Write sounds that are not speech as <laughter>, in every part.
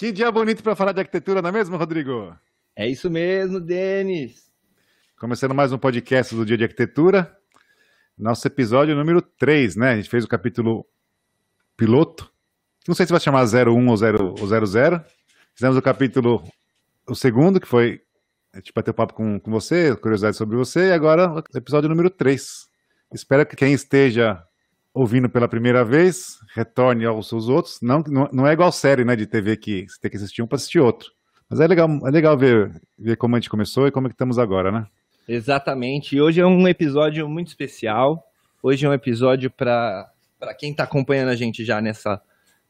Que dia bonito para falar de arquitetura, não é mesmo, Rodrigo? É isso mesmo, Denis. Começando mais um podcast do Dia de Arquitetura. Nosso episódio número 3, né? A gente fez o capítulo piloto. Não sei se vai chamar 01 ou 0, ou 00. Fizemos o capítulo, o segundo, que foi a gente bater papo com, com você, curiosidade sobre você, e agora o episódio número 3. Espero que quem esteja ouvindo pela primeira vez, retorne aos seus outros. Não, não, é igual série né, de TV que você tem que assistir um para assistir outro. Mas é legal, é legal ver, ver como a gente começou e como é que estamos agora, né? Exatamente. E hoje é um episódio muito especial. Hoje é um episódio para quem está acompanhando a gente já nessa,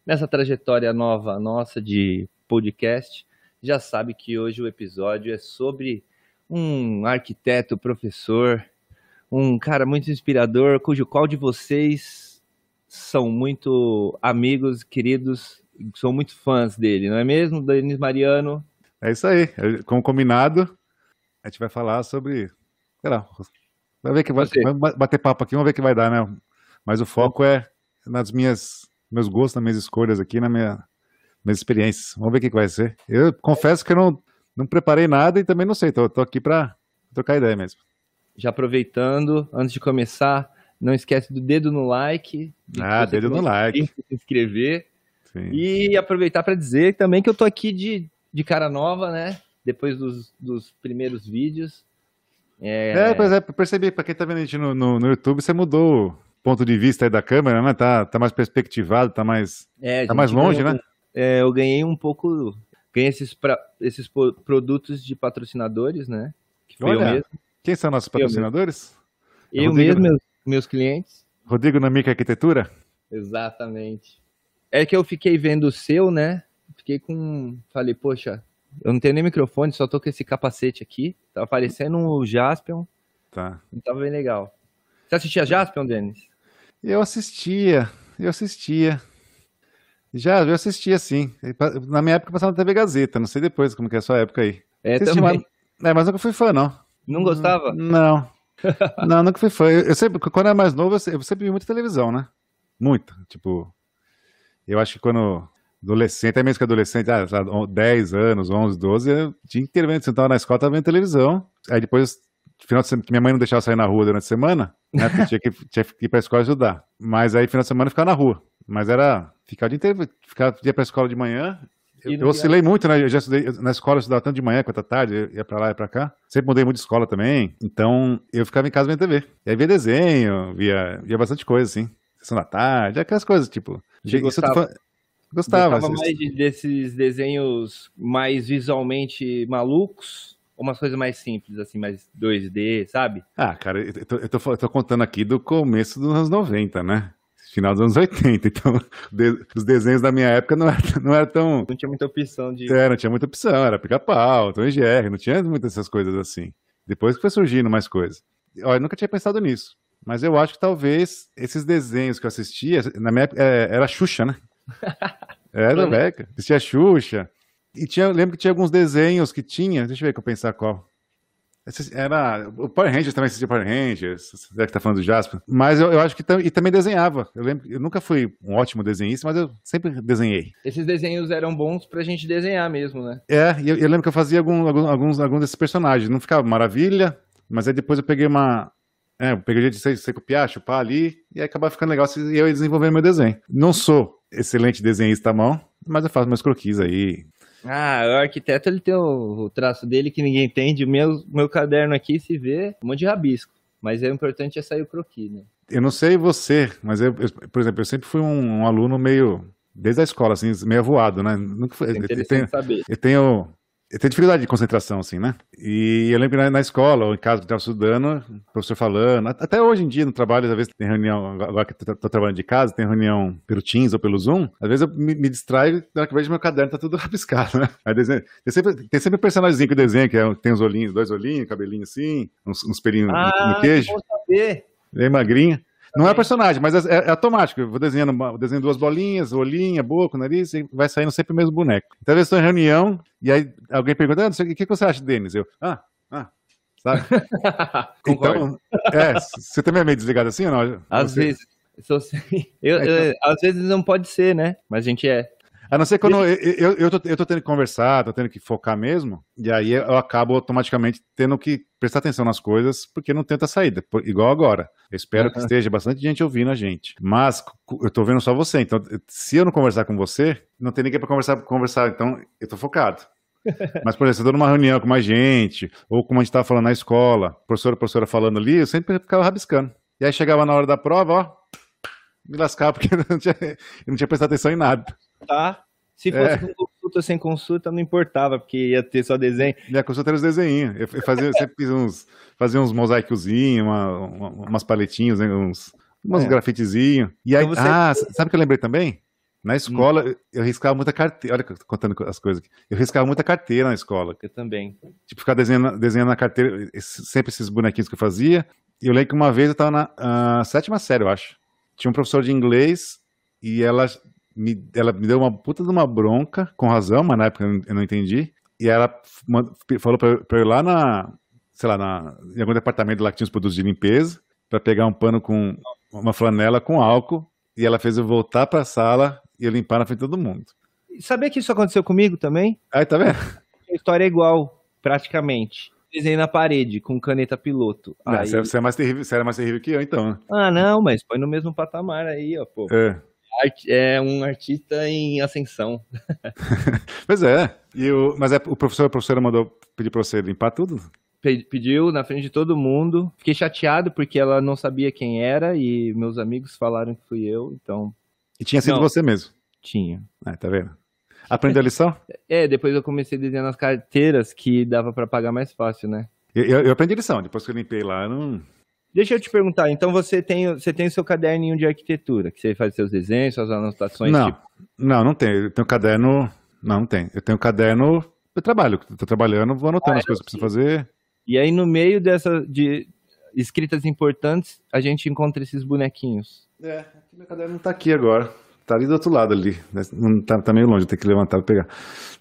nessa trajetória nova nossa de podcast. Já sabe que hoje o episódio é sobre um arquiteto, professor, um cara muito inspirador, cujo qual de vocês são muito amigos, queridos, são muito fãs dele, não é mesmo, Denis Mariano? É isso aí. Como combinado, a gente vai falar sobre. Sei lá, vai ver que vai, vai bater papo aqui, vamos ver o que vai dar, né? Mas o foco é nas minhas meus gostos, nas minhas escolhas aqui, na minha minhas experiências. Vamos ver o que, que vai ser. Eu confesso que eu não, não preparei nada e também não sei, tô, tô aqui para trocar ideia mesmo já aproveitando, antes de começar, não esquece do dedo no like. Ah, dedo no like. Se inscrever. Sim. E aproveitar para dizer também que eu tô aqui de, de cara nova, né? Depois dos, dos primeiros vídeos. É... é, pois é, percebi, para quem tá vendo a gente no, no, no, YouTube, você mudou o ponto de vista aí da câmera, né? Tá, tá mais perspectivado, tá mais, é, tá mais longe, ganhou, né? É, eu ganhei um pouco, ganhei esses, pra, esses produtos de patrocinadores, né? Que foi Olha. eu mesmo. Quem são nossos patrocinadores? Eu, mesmo, meus, meus clientes. Rodrigo Namica Arquitetura? Exatamente. É que eu fiquei vendo o seu, né? Fiquei com. Falei, poxa, eu não tenho nem microfone, só tô com esse capacete aqui. Tava parecendo o Jaspion. Tá. Tava bem legal. Você assistia Jaspion, Denis? Eu assistia, eu assistia. Já, eu assistia sim. Na minha época passava na TV Gazeta, não sei depois como que é a sua época aí. É, Você também. É, mas nunca fui fã, não. Não gostava? Não. <laughs> Não, nunca fui fã. Eu sempre, quando eu era mais novo, eu sempre vi muita televisão, né? Muita. Tipo, eu acho que quando adolescente, até mesmo que adolescente, ah, 10 anos, 11, 12, eu tinha inteiro vendo, sentava na escola, tava vendo televisão. Aí depois, final de semana, minha mãe não deixava sair na rua durante a semana, né? Porque tinha que, tinha que ir pra escola ajudar. Mas aí, final de semana, eu ficava na rua. Mas era ficar o dia inteiro, ficar, ia pra escola de manhã, eu, eu oscilei muito, né? Eu já estudei na escola, eu estudava tanto de manhã quanto à tarde, ia pra lá e pra cá. Sempre mudei muito de escola também. Então, eu ficava em casa vendo TV. E aí via desenho, via, via bastante coisa, assim. Sessão da tarde, aquelas coisas, tipo. Você gostava, gostava, gostava mais de, desses desenhos mais visualmente malucos? Ou umas coisas mais simples, assim, mais 2D, sabe? Ah, cara, eu tô, eu tô, eu tô contando aqui do começo dos anos 90, né? Final dos anos 80. Então, <laughs> de, os desenhos da minha época não era, não era tão. Não tinha muita opção de. É, não tinha muita opção. Era pica-pau, Tom Jerry, não tinha muitas essas coisas assim. Depois que foi surgindo mais coisas. Olha, eu nunca tinha pensado nisso. Mas eu acho que talvez esses desenhos que eu assistia, na minha época, é, era Xuxa, né? <laughs> Era, velho. Assistia Xuxa. E tinha, lembro que tinha alguns desenhos que tinha. Deixa eu ver que eu pensar qual. Era. O Power Rangers também assistia Power Rangers, você que tá falando do Jasper. Mas eu, eu acho que e também desenhava. Eu lembro, eu nunca fui um ótimo desenhista, mas eu sempre desenhei. Esses desenhos eram bons pra gente desenhar mesmo, né? É, e eu, eu lembro que eu fazia algum, alguns, alguns desses personagens. Não ficava maravilha, mas aí depois eu peguei uma. É, eu peguei o jeito de você, você copiar, chupar ali, e aí acabava ficando legal e eu ia desenvolver meu desenho. Não sou excelente desenhista à mão, mas eu faço meus croquis aí, ah, o arquiteto ele tem o, o traço dele que ninguém entende. O meu, meu caderno aqui se vê um monte de rabisco. Mas é importante é sair o croquis, né? Eu não sei você, mas eu, eu, por exemplo, eu sempre fui um, um aluno meio desde a escola, assim, meio avoado, né? Nunca foi, é interessante eu tenho, saber. Eu tenho eu tenho dificuldade de concentração, assim, né? E eu lembro na, na escola, ou em casa que estava estudando, o professor falando, até hoje em dia no trabalho, às vezes tem reunião, agora que estou trabalhando de casa, tem reunião pelo Teams ou pelo Zoom, às vezes eu me, me distraio, na hora que vejo meu caderno tá tudo <laughs> rabiscado, né? Aí desenho, tem, sempre, tem sempre um personagemzinho que desenha, que é, tem uns olhinhos, dois olhinhos, cabelinho assim, uns, uns pelinhos ah, no, no queijo. saber. Bem magrinha. Não é personagem, mas é, é, automático. Eu vou desenhando, desenhando duas bolinhas, olhinha, boca, nariz, e vai saindo sempre o mesmo boneco. Então eu estou em reunião, e aí alguém pergunta, ah, o que, que você acha de Denis? Eu, ah, ah, sabe? <laughs> então, é, você também é meio desligado assim ou não? Às você... vezes. Eu, eu, é, então... às vezes não pode ser, né? Mas a gente é. A não ser quando eu, eu, eu, tô, eu tô tendo que conversar, tô tendo que focar mesmo, e aí eu acabo automaticamente tendo que prestar atenção nas coisas, porque não tenta saída, igual agora. Eu espero uhum. que esteja bastante gente ouvindo a gente. Mas eu tô vendo só você, então se eu não conversar com você, não tem ninguém para conversar, conversar, então eu tô focado. <laughs> Mas, por exemplo, se eu tô numa reunião com mais gente, ou como a gente tava falando na escola, professora, professora falando ali, eu sempre ficava rabiscando. E aí chegava na hora da prova, ó, me lascava porque <laughs> eu não tinha, eu não tinha prestado atenção em nada. Tá. Se fosse é. com consulta sem consulta, não importava, porque ia ter só desenho. Minha consulta era os desenhos. Eu, fazia, sempre fiz uns, fazia uns mosaicozinhos, uma, uma, umas paletinhas, né, uns, uns é. grafitezinhos. E aí, então você... ah, sabe o que eu lembrei também? Na escola, hum. eu riscava muita carteira. Olha, contando as coisas aqui. Eu riscava muita carteira na escola. Eu também. Tipo, ficar desenhando, desenhando na carteira, sempre esses bonequinhos que eu fazia. E eu lembro que uma vez eu estava na uh, sétima série, eu acho. Tinha um professor de inglês e ela me, ela me deu uma puta de uma bronca, com razão, mas na época eu não entendi. E ela falou pra, pra eu ir lá na, sei lá, na, em algum departamento lá que tinha os produtos de limpeza, para pegar um pano com uma flanela com álcool. E ela fez eu voltar pra sala e eu limpar na frente de todo mundo. Sabia que isso aconteceu comigo também? Aí, tá vendo? A história é igual, praticamente. Desenhei na parede com caneta piloto. Não, aí... você, é mais terrível, você era mais terrível que eu, então. Né? Ah, não, mas põe no mesmo patamar aí, ó, pô. É é um artista em ascensão. <laughs> pois é. E o, mas é, o professor, a professora mandou pedir para você limpar tudo? Pediu na frente de todo mundo. Fiquei chateado porque ela não sabia quem era e meus amigos falaram que fui eu, então. E tinha sido não, você mesmo? Tinha. Ah, tá vendo? Aprendeu a lição? <laughs> É, depois eu comecei a desenhar nas carteiras que dava para pagar mais fácil, né? Eu, eu, aprendi a lição, depois que eu limpei lá, eu não. Deixa eu te perguntar, então você tem, você tem o seu caderninho de arquitetura, que você faz seus desenhos, suas anotações? Não, tipo... não, não tenho. Eu tenho caderno. Não, não tem. Eu tenho caderno. Eu trabalho, estou trabalhando, vou anotando ah, as coisas que preciso fazer. E aí, no meio dessa de escritas importantes, a gente encontra esses bonequinhos. É, meu caderno não está aqui agora. Tá ali do outro lado ali. Não tá, tá meio longe, tem que levantar e pegar.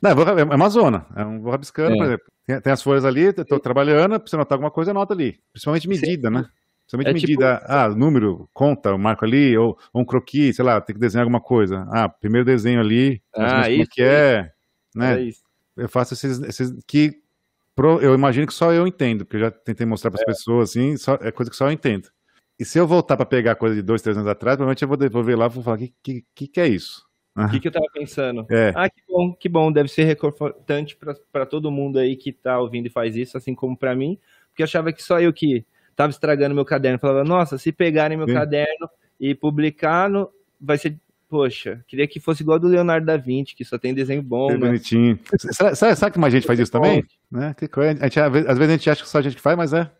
Não, é uma zona. É um, vou rabiscando, é. por exemplo. Tem, tem, as folhas ali, estou trabalhando, precisa anotar alguma coisa, anota ali. Principalmente medida, Sim. né? Principalmente é medida, tipo... ah, número, conta, marco ali, ou, ou, um croquis, sei lá, tem que desenhar alguma coisa. Ah, primeiro desenho ali, ah, isso, que é, né? É isso. Eu faço esses, esses que eu imagino que só eu entendo, porque eu já tentei mostrar para as é. pessoas, assim, só, é coisa que só eu entendo. E se eu voltar para pegar coisa de dois, três anos atrás, provavelmente eu vou devolver lá e vou falar, o que, que, que, é isso? O que, que eu tava pensando? É. Ah, que bom, que bom. Deve ser reconfortante para todo mundo aí que tá ouvindo e faz isso, assim como para mim, porque eu achava que só eu que tava estragando meu caderno. Falava, nossa, se pegarem meu Sim. caderno e publicar, no, vai ser. Poxa, queria que fosse igual do Leonardo da Vinci, que só tem desenho bom. É né? bonitinho. sabe, sabe, que mais gente faz isso também? Né? A gente, às vezes a gente acha que só a gente que faz, mas é.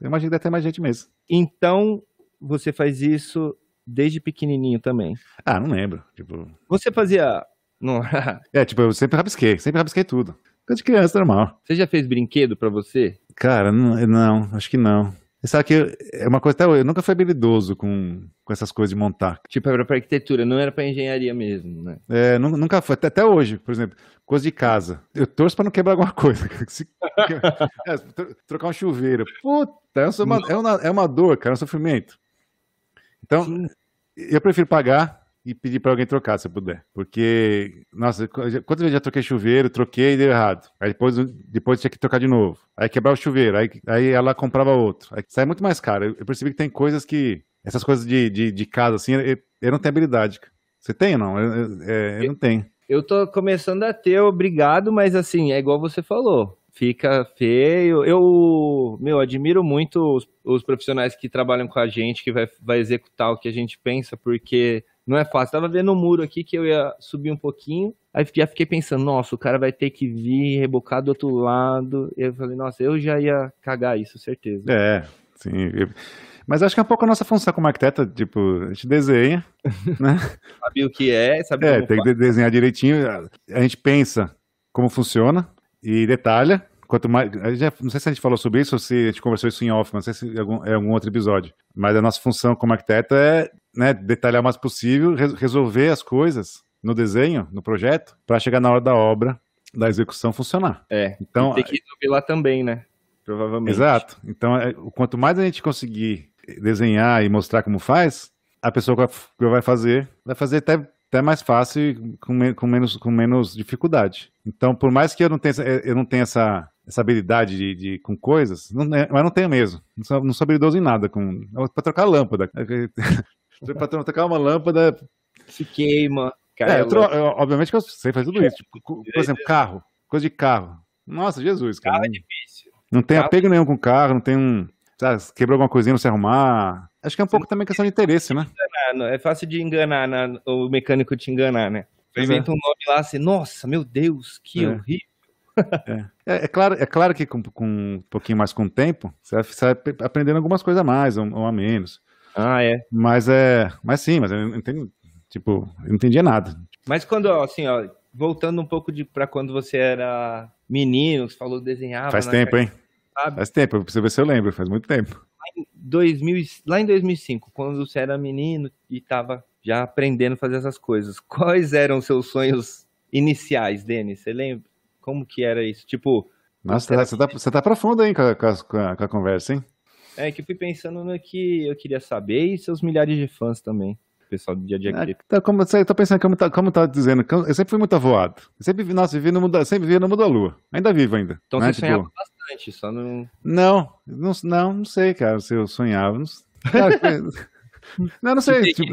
Eu imagino que deve ter mais gente mesmo. Então, você faz isso desde pequenininho também? Ah, não lembro. Tipo... Você fazia. Não... <laughs> é, tipo, eu sempre rabisquei, sempre rabisquei tudo. Coisa de criança, normal. Você já fez brinquedo para você? Cara, não, não, acho que não. Sabe que é uma coisa até eu nunca fui habilidoso com, com essas coisas de montar. Tipo, era para arquitetura, não era para engenharia mesmo, né? É, nunca foi. Até, até, hoje, por exemplo, coisa de casa. Eu torço para não quebrar alguma coisa. <laughs> Se, é, trocar um chuveiro. Puta, é uma, é, uma, é uma dor, cara, é um sofrimento. Então, Sim. eu prefiro pagar e pedir para alguém trocar, se puder. Porque, nossa, quantas vezes já troquei chuveiro, troquei e deu errado. Aí depois, depois tinha que trocar de novo. Aí quebrar o chuveiro, aí, aí ela comprava outro. Aí sai muito mais caro. Eu, percebi que tem coisas que. Essas coisas de, de, de casa, assim, eu, eu não tenho habilidade. Você tem ou não? Eu, eu, eu não tenho. Eu tô começando a ter, obrigado, mas assim, é igual você falou fica feio. Eu, meu, admiro muito os, os, profissionais que trabalham com a gente, que vai, vai executar o que a gente pensa, porque não é fácil. Tava vendo o um muro aqui que eu ia subir um pouquinho, aí já fiquei pensando, nossa, o cara vai ter que vir rebocar do outro lado. Eu falei, nossa, eu já ia cagar isso, certeza. É, sim. Mas acho que é um pouco a nossa função como arquiteta, tipo, a gente desenha, <laughs> né? sabe o que é, sabe É, tem que desenhar direitinho. A gente pensa como funciona e detalha. Quanto mais. Já, não sei se a gente falou sobre isso ou se a gente conversou isso em off, não sei se é algum, é algum outro episódio. Mas a nossa função como arquiteto é né, detalhar o mais possível, resolver as coisas no desenho, no projeto, para chegar na hora da obra, da execução funcionar. É. Então, tem que resolver lá também, né? Provavelmente. Exato. Então, é, quanto mais a gente conseguir desenhar e mostrar como faz, a pessoa que vai fazer vai fazer até até mais fácil com, com, menos, com menos dificuldade. Então, por mais que eu não tenha, eu não tenha essa, essa habilidade de, de com coisas, não, é, mas não tenho mesmo. Não sou, não sou habilidoso em nada. Com, para trocar lâmpada. <laughs> para trocar uma lâmpada. Se queima. É, eu tro, eu, obviamente que eu sei fazer tudo isso. Tipo, por exemplo, carro. Coisa de carro. Nossa, Jesus, cara. Carro é difícil. Não tem carro... apego nenhum com carro, não tem um. Sabe, quebrou alguma coisinha, não se arrumar. Acho que é um pouco também questão de interesse, né? É fácil de enganar, né? o mecânico te enganar, né? Inventa é. um nome lá assim, nossa, meu Deus, que é. horrível. É. É, é. claro, é claro que com, com, um pouquinho mais com o tempo, você vai, você vai aprendendo algumas coisas a mais ou, ou, a menos. Ah, é. Mas é. Mas sim, mas eu não entendi. Tipo, eu não entendia nada. Mas quando, assim, ó, voltando um pouco de para quando você era menino, você falou desenhava. Faz tempo, hein? Sabe? Faz tempo, pra você ver se eu lembro, faz muito tempo. Lá em, 2000, lá em 2005, quando você era menino e estava já aprendendo a fazer essas coisas, quais eram os seus sonhos iniciais, Denis? Você lembra? Como que era isso? Tipo. Nossa, você, tá, você tá profundo aí com a, com, a, com a conversa, hein? É que eu fui pensando no que eu queria saber e seus milhares de fãs também pessoal do dia a dia aqui. tá, como, eu tô pensando, como tá, como tá dizendo, eu sempre fui muito avoado. Eu sempre, nossa, vivi no mundo, sempre vivi no mundo da lua. Ainda vivo ainda. Então né? você tipo... sonhava bastante, só não... Não, não, não, não sei, cara, se eu sonhava. Não, <laughs> não, não <laughs> sei. Tipo,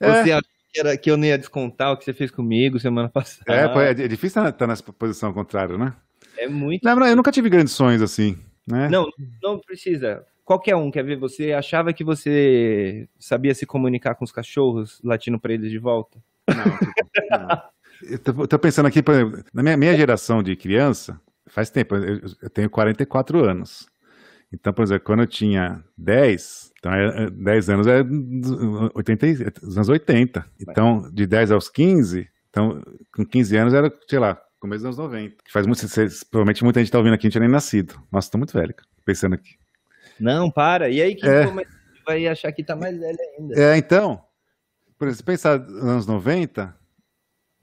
é... Você acha que, era, que eu não ia descontar o que você fez comigo semana <laughs> passada? É, é, é difícil estar tá nessa posição contrária, né? É muito. Não, não, eu nunca tive grandes sonhos assim. Né? Não, não precisa qualquer um quer ver você achava que você sabia se comunicar com os cachorros, latindo para eles de volta? Não, tipo, não. Eu tô, tô, pensando aqui, na minha, minha geração de criança, faz tempo, eu, eu, tenho 44 anos. Então, por exemplo, quando eu tinha 10, então 10 é, anos é 80, dos anos 80. Então, de 10 aos 15, então, com 15 anos era, sei lá, começo dos anos 90. Faz muito, provavelmente muita gente tá ouvindo aqui, não tinha nem nascido. Nossa, tô muito velho, pensando aqui. Não, para. E aí que é. vai achar que tá mais velho ainda. É, então, por exemplo, pensar nos anos 90,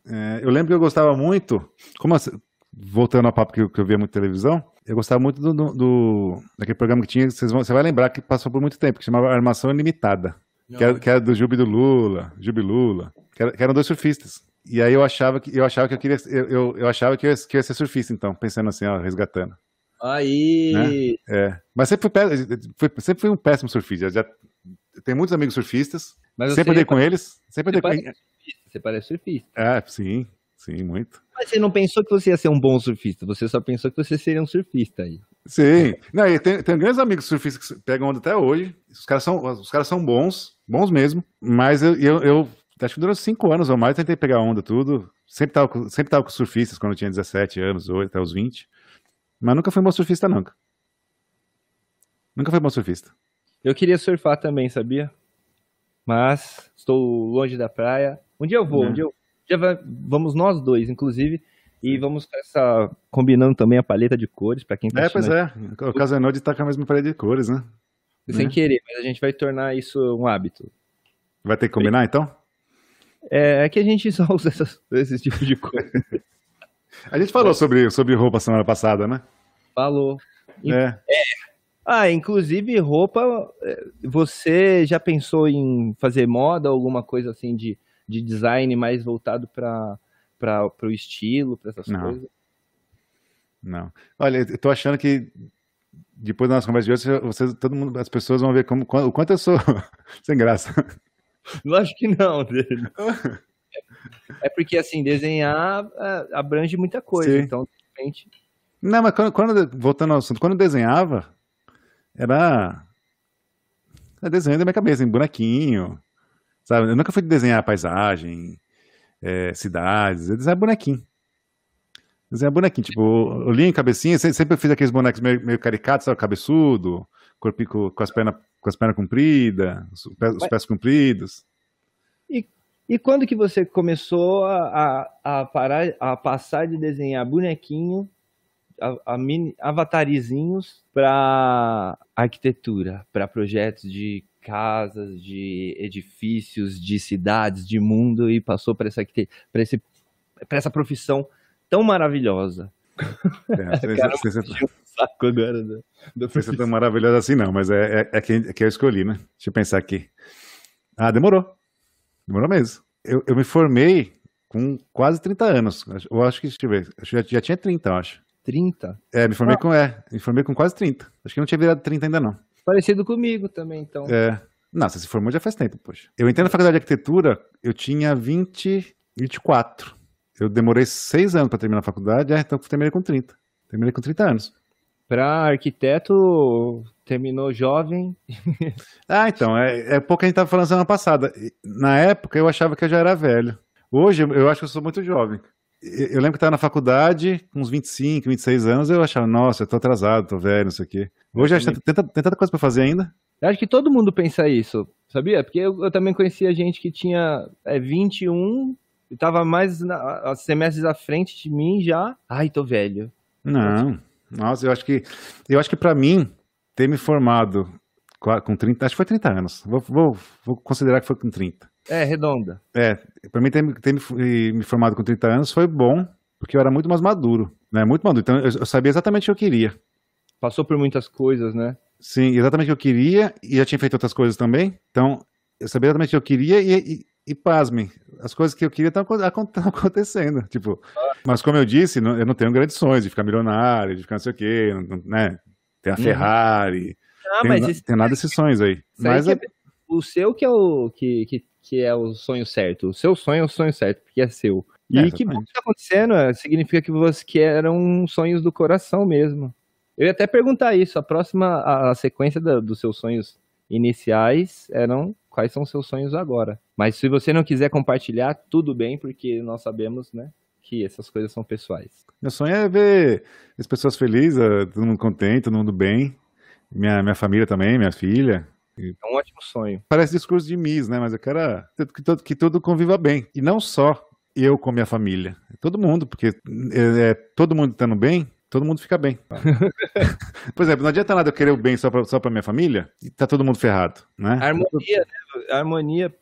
é, eu lembro que eu gostava muito, como assim, voltando ao papo que eu, que eu via muito televisão, eu gostava muito do, do, daquele programa que tinha, vocês vão, você vai lembrar que passou por muito tempo, que chamava Armação Ilimitada, que era, que era, do Jubi do Lula, Jubi Lula, que, era, que, eram dois surfistas. E aí eu achava que eu achava que eu queria eu, eu, achava que eu, ia, que eu ia ser surfista então, pensando assim, ó, resgatando. Aí. Né? É. Mas sempre fui, sempre fui um péssimo surfista. Já, tenho muitos amigos surfistas. Mas sempre andei com eles. Sempre andei com eles. Você parece surfista. É, sim, sim, muito. Mas você não pensou que você ia ser um bom surfista, você só pensou que você seria um surfista aí. Sim. Não, eu tenho, tenho grandes amigos surfistas que pegam onda até hoje. Os caras são, os caras são bons, bons mesmo. Mas eu, eu, eu acho que durante cinco anos ou mais tentei pegar onda tudo. Sempre tava, sempre tava com surfistas quando eu tinha 17 anos, ou até os 20. Mas nunca fui bom surfista, nunca. Nunca fui bom surfista. Eu queria surfar também, sabia? Mas estou longe da praia. Um dia eu vou, uhum. um dia, eu, vai, vamos nós dois, inclusive, e vamos essa, combinando também a paleta de cores para quem tá É, pois é. O Casanode tá com a mesma paleta de cores, né? Sem né? querer, mas a gente vai tornar isso um hábito. Vai ter que combinar, então? É, é que a gente <laughs> só usa essas, esse tipo de coisa. <laughs> A gente falou sobre, sobre roupa semana passada, né? Falou. É. é. Ah, inclusive roupa, é, você já pensou em fazer moda, alguma coisa assim de, de design mais voltado para o estilo, para essas Não. coisas? Não. Olha, eu tô achando que depois da nossa conversa de hoje, você, todo mundo, as pessoas vão ver como, o quanto eu sou <laughs> sem graça. Lógico que não, <laughs> dele. <laughs> É porque, assim, desenhar é, abrange muita coisa, Sim. então, de repente... Não, mas quando, quando, voltando ao assunto, quando eu desenhava, era... Era desenho da minha cabeça, em bonequinho, sabe? Eu nunca fui desenhar paisagem, é, cidades, eu desenhava bonequinho. Desenhar bonequinho, tipo, olhinho, cabecinha, sempre eu fiz aqueles bonecos meio, meio caricatos, sabe? Cabeçudo, corpico com as pernas com as pernas compridas, os pés, os pés compridos. E e quando que você começou a, a, a parar, a passar de desenhar bonequinho, a, a mini, avatarizinhos para arquitetura, para projetos de casas, de edifícios, de cidades, de mundo e passou para essa esse para essa profissão tão maravilhosa. É, <laughs> Cara, você, você, um saco agora você é tão maravilhosa assim não, mas é, é, é, que, é que eu escolhi, né? Deixa eu pensar aqui. Ah, demorou. Demorou mesmo. eu, eu me formei com quase 30 anos. Eu acho que, deixa eu ver, já, já tinha 30, eu acho. 30? É, me formei ah. com, é, me formei com quase 30. Acho que não tinha virado 30 ainda não. Parecido comigo também, então. É. Não, você se formou já faz tempo, poxa. Eu entrei na faculdade de arquitetura, eu tinha 20, 24. Eu demorei seis anos para terminar a faculdade, é, então terminei com 30. Terminei com 30 anos. Para arquiteto, terminou jovem. <laughs> ah, então, é, é pouco que a gente estava falando semana passada. Na época eu achava que eu já era velho. Hoje eu acho que eu sou muito jovem. Eu lembro que estava na faculdade, com uns 25, 26 anos, eu achava, nossa, eu tô atrasado, tô velho, não sei o quê. Hoje acho que tem, tem tanta coisa para fazer ainda. Eu acho que todo mundo pensa isso, sabia? Porque eu, eu também conhecia gente que tinha é, 21 e tava mais na, semestres à frente de mim já. Ai, tô velho. Não. Nossa, eu acho que eu acho que para mim ter me formado com 30, acho que foi 30 anos. Vou, vou, vou considerar que foi com 30. É, redonda. É, para mim ter, ter me, me, formado com 30 anos foi bom, porque eu era muito mais maduro, né? Muito maduro. Então eu, eu sabia exatamente o que eu queria. Passou por muitas coisas, né? Sim, exatamente o que eu queria e já tinha feito outras coisas também. Então, eu sabia exatamente o que eu queria e, e, e pasmem, as coisas que eu queria estão <laughs> acontecendo. Tipo, mas como eu disse, eu não tenho grandes sonhos de ficar milionário, de ficar não sei o quê, né? Ter a uhum. Ferrari. Ah, tem, mas tem nada desses sonhos aí. Mas é... o seu que é o que, que, que, é o sonho certo. O seu sonho é o sonho certo, porque é seu. E é, que bom que tá acontecendo, é, significa que você que eram sonhos do coração mesmo. Eu ia até perguntar isso, a próxima, a, a sequência da, dos seus sonhos iniciais eram quais são os seus sonhos agora. Mas se você não quiser compartilhar, tudo bem, porque nós sabemos, né, que essas coisas são pessoais. Meu sonho é ver as pessoas felizes, todo mundo contente, todo mundo bem. Minha, minha família também, minha filha. É um ótimo sonho. Parece discurso de Miss, né? Mas eu quero que todo, que todo conviva bem. E não só eu com minha família. Todo mundo, porque é, é todo mundo estando bem, todo mundo fica bem. <laughs> Por exemplo, não adianta nada eu querer o bem só para só minha família e tá todo mundo ferrado, né? harmonia, né? harmonia,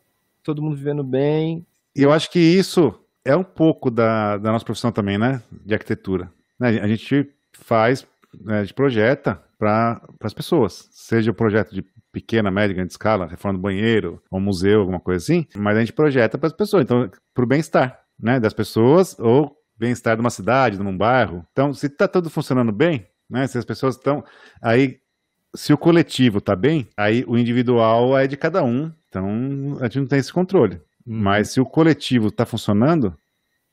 todo mundo vivendo bem. E eu acho que isso é um pouco da, da nossa profissão também, né? De arquitetura. Né? A gente faz, né, a gente projeta para as pessoas, seja o projeto de pequena, média, grande escala, reforma do banheiro, ou um museu, alguma coisa assim, mas a gente projeta para as pessoas, então, para o bem-estar, né, das pessoas ou bem-estar de uma cidade, de um bairro. Então, se está tudo funcionando bem, né? Se as pessoas estão aí, se o coletivo está bem, aí o individual é de cada um. Então, a gente não tem esse controle. Uhum. Mas se o coletivo está funcionando,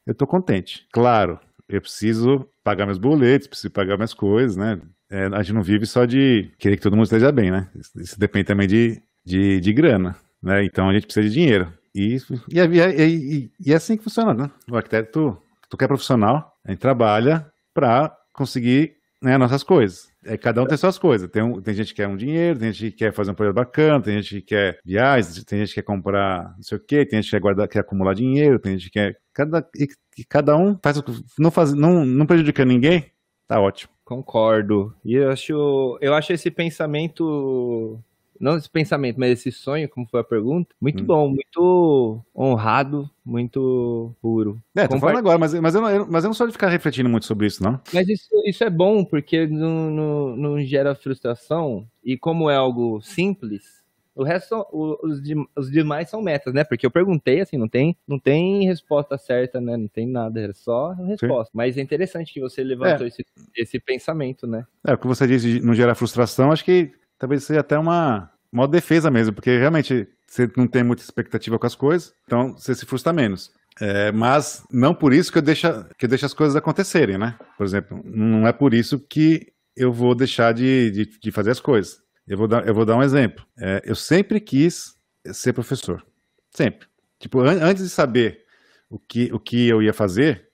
eu estou contente. Claro, eu preciso pagar meus boletos, preciso pagar minhas coisas, né? É, a gente não vive só de querer que todo mundo esteja bem, né? Isso depende também de, de, de grana, né? Então a gente precisa de dinheiro. E, e, e, e, é assim que funciona, né? O arquiteto tu que é profissional, a gente trabalha para conseguir né, nossas coisas. É, cada um tem suas coisas. Tem, um, tem gente que quer um dinheiro, tem gente que quer fazer um projeto bacana, tem gente que quer viagens, tem gente que quer comprar não sei o quê, tem gente que quer guardar, quer acumular dinheiro, tem gente que quer. Cada, e, e cada um faz não, faz, não, não prejudica ninguém, tá ótimo. Concordo. E eu acho, eu acho esse pensamento não esse pensamento, mas esse sonho, como foi a pergunta, muito hum. bom, muito honrado, muito puro. É, tô falando agora, mas, mas, eu não, mas eu não sou de ficar refletindo muito sobre isso, não. Mas isso, isso é bom, porque não, não, não gera frustração, e como é algo simples, o resto, os, os demais são metas, né? Porque eu perguntei, assim, não tem, não tem resposta certa, né? Não tem nada, é só resposta. Sim. Mas é interessante que você levantou é. esse, esse pensamento, né? É, o que você disse de não gerar frustração, acho que talvez seja até uma, uma defesa mesmo, porque realmente você não tem muita expectativa com as coisas, então você se frustra menos. É, mas não por isso que eu, deixo, que eu deixo as coisas acontecerem, né? Por exemplo, não é por isso que eu vou deixar de, de, de fazer as coisas. Eu vou dar, eu vou dar um exemplo. É, eu sempre quis ser professor. Sempre. Tipo, an antes de saber o que, o que eu ia fazer,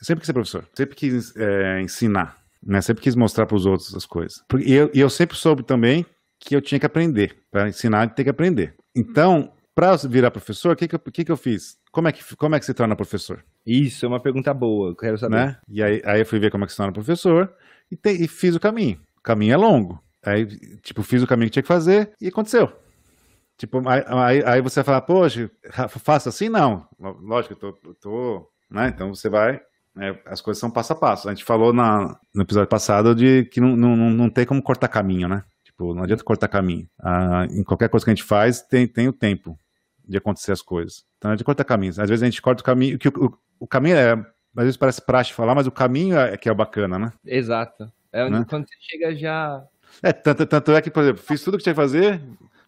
eu sempre quis ser professor. Sempre quis é, ensinar. Né? Sempre quis mostrar para os outros as coisas. E eu, e eu sempre soube também que eu tinha que aprender. Para ensinar, tem que aprender. Então, para virar professor, o que, que, que, que eu fiz? Como é que, como é que se torna professor? Isso, é uma pergunta boa, eu quero saber. Né? E aí, aí eu fui ver como é que se torna professor e, te, e fiz o caminho. O caminho é longo. Aí, tipo, fiz o caminho que tinha que fazer e aconteceu. Tipo, aí, aí você vai falar, poxa, faça assim? Não. Lógico, eu tô, eu tô né? Então você vai né? As coisas são passo a passo. A gente falou na, no episódio passado de que não, não, não tem como cortar caminho, né? Tipo, não adianta cortar caminho. Ah, em qualquer coisa que a gente faz, tem, tem o tempo de acontecer as coisas. Então a gente corta caminhos. Às vezes a gente corta o caminho, que o, o, o caminho é, às vezes parece praxe falar, mas o caminho é que é o bacana, né? Exato. É onde, né? quando você chega já. É, tanto, tanto é que, por exemplo, fiz tudo o que tinha que fazer,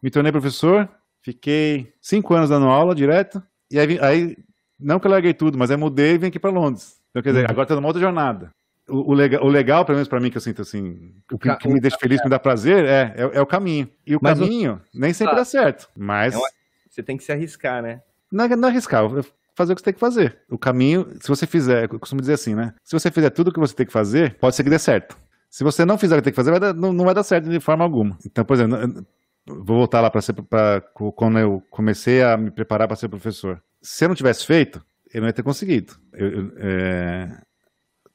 me tornei professor, fiquei cinco anos dando aula direto, e aí, aí não que eu larguei tudo, mas aí mudei e vim aqui para Londres. Então, quer dizer, uhum. agora tá numa outra jornada. O, o, legal, o legal, pelo menos para mim, que eu sinto assim, o que, que me deixa feliz, me dá prazer, é, é, é, o caminho. E o mas caminho o... nem sempre tá. dá certo, mas... É você tem que se arriscar, né? Não, não arriscar, fazer o que você tem que fazer. O caminho, se você fizer, eu costumo dizer assim, né? Se você fizer tudo o que você tem que fazer, pode ser que dê certo. Se você não fizer o que tem que fazer, vai dar, não, não, vai dar certo de forma alguma. Então, por exemplo, vou voltar lá para quando eu comecei a me preparar para ser professor. Se eu não tivesse feito, eu não ia ter conseguido. Eu, eu, é...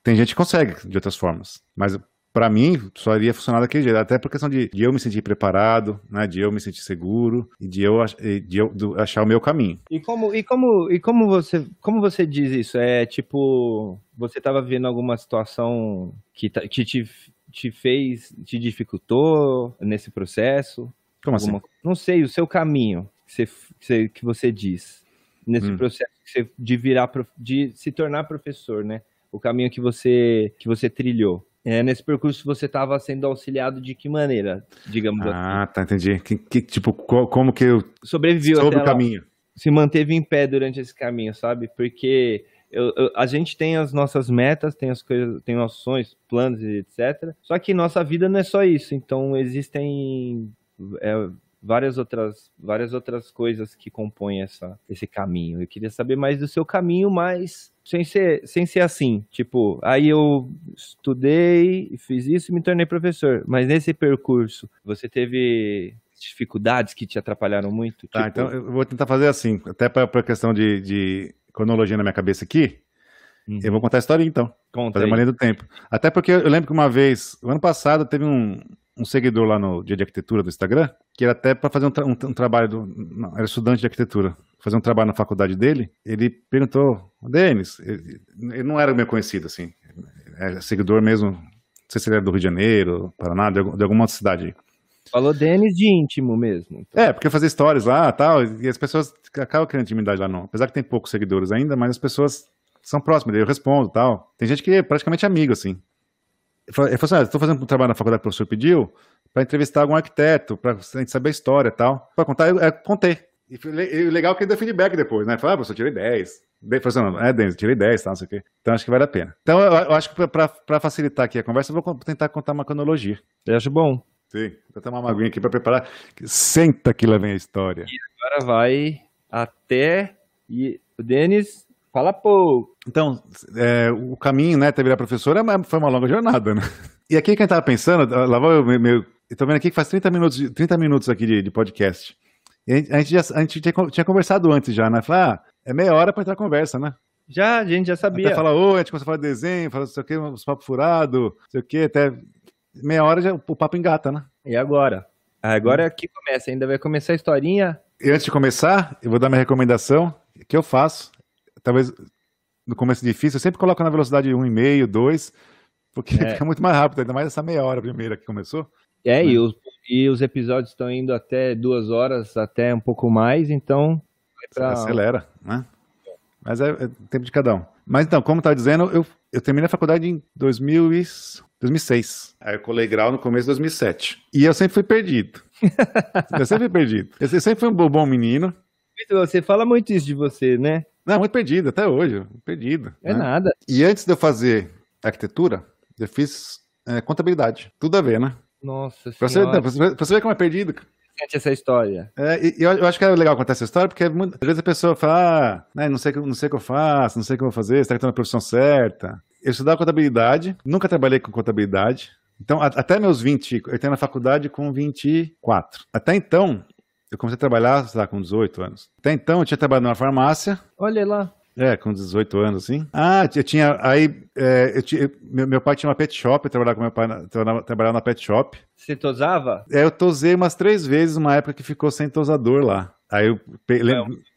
Tem gente que consegue de outras formas, mas para mim, só iria funcionar daquele jeito. Até por questão de, de, eu me sentir preparado, né? De eu me sentir seguro e de eu, de eu achar o meu caminho. E como, e como, e como você, como você diz isso? É tipo, você estava vivendo alguma situação que, que te, te fez, te dificultou nesse processo? Como assim? alguma, assim? Não sei, o seu caminho que você, que você diz nesse hum. processo de virar, de se tornar professor, né? O caminho que você, que você trilhou. É, nesse percurso você estava sendo auxiliado de que maneira, digamos ah, assim? Ah, tá, entendi. Que, que, tipo, qual, como que eu sobreviveu sobre o caminho? Se manteve em pé durante esse caminho, sabe? Porque eu, eu, a gente tem as nossas metas, tem as coisas, tem nossos sonhos, planos etc. Só que nossa vida não é só isso. Então existem é, várias outras, várias outras coisas que compõem essa, esse caminho. Eu queria saber mais do seu caminho, mas sem ser, sem ser assim. Tipo, aí eu estudei, fiz isso e me tornei professor. Mas nesse percurso, você teve dificuldades que te atrapalharam muito? Tá, tipo... então eu vou tentar fazer assim, até para a questão de, de cronologia na minha cabeça aqui. Uhum. Eu vou contar a história então. Conta fazer aí. uma linha do tempo. Até porque eu lembro que uma vez, o ano passado, teve um, um seguidor lá no Dia de Arquitetura do Instagram, que era até para fazer um, tra um, um, trabalho, do, não, era estudante de arquitetura, fazer um trabalho na faculdade dele, ele perguntou, Denis, ele, ele não era meu conhecido, assim, é seguidor mesmo, não sei se ele era do Rio de Janeiro, Paraná, de, de alguma cidade. Falou Denis de íntimo mesmo. Então. É, porque eu fazia stories lá tal, e as pessoas acabam criando intimidade lá não. Apesar que tem poucos seguidores ainda, mas as pessoas são próximas, eu respondo tal. Tem gente que é praticamente amigo, assim. Falou assim: ah, estou fazendo um trabalho na faculdade que o professor pediu para entrevistar algum arquiteto, para a gente saber a história e tal. Para contar, eu, eu, contei. E o legal é que ele deu feedback depois, né? Falei, ah, professor, tirei 10. Ele falou assim, não, é, Denis, tirei 10, tá, não sei o quê. Então acho que vale a pena. Então eu, eu acho que para facilitar aqui a conversa, eu vou tentar contar uma cronologia. Eu acho bom. Sim, vou tomar uma aguinha aqui para preparar. Senta que lá vem a história. E agora vai até. E o Denis Fala pouco. Então, é, o caminho, né, até virar professora é foi uma longa jornada, né? E aqui quem tava pensando, lá vou eu, eu tô vendo aqui que faz 30 minutos, 30 minutos aqui de, de podcast. E a gente, já, a gente tinha, tinha, conversado antes já, né? Falar, ah, é meia hora para entrar conversa, né? Já, a gente já sabia. Até falar, oi, a gente começa a falar de desenho, fala não sei o quê, uns papos furados, não sei o quê, até meia hora já o papo engata, né? E agora? Agora é que começa, ainda vai começar a historinha. E antes de começar, eu vou dar minha recomendação, que eu faço, talvez no começo difícil, eu sempre coloco na velocidade 1,5, 2, porque é. fica muito mais rápido, ainda mais essa meia hora primeira que começou. É, né? e, os, e os episódios estão indo até duas horas, até um pouco mais, então. Pra... Acelera, né? Mas é, é, tempo de cada um. Mas então, como estava dizendo, eu, eu terminei a faculdade em 2000 e, 2006. Aí eu colei grau no começo de 2007. E eu sempre fui perdido. <laughs> eu sempre fui perdido. Eu sempre fui um bom menino. Você fala muito isso de você, né? Não, muito perdido, até hoje. Perdido. É né? nada. E antes de eu fazer arquitetura, eu fiz é, contabilidade. Tudo a ver, né? Nossa pra você, não, pra, você, pra você ver como é perdido. essa história. É, e, eu, eu, acho que é legal contar essa história, porque às vezes a pessoa fala, ah, né, não, sei, não sei o que eu faço, não sei o que eu vou fazer, será que estou na profissão certa? Eu estudava contabilidade, nunca trabalhei com contabilidade, então, até meus 20, eu entrei na faculdade com 24. Até então, eu comecei a trabalhar, sei lá, com 18 anos. Até então, eu tinha trabalhado numa farmácia. Olha lá. É, com 18 anos, assim. Ah, eu tinha. Aí, é, eu tinha, meu, meu, pai tinha uma pet shop, eu trabalhava com meu pai, na, trabalhava na pet shop. Você tosava? É, eu tosei umas três vezes, uma época que ficou sem tosador lá. Aí eu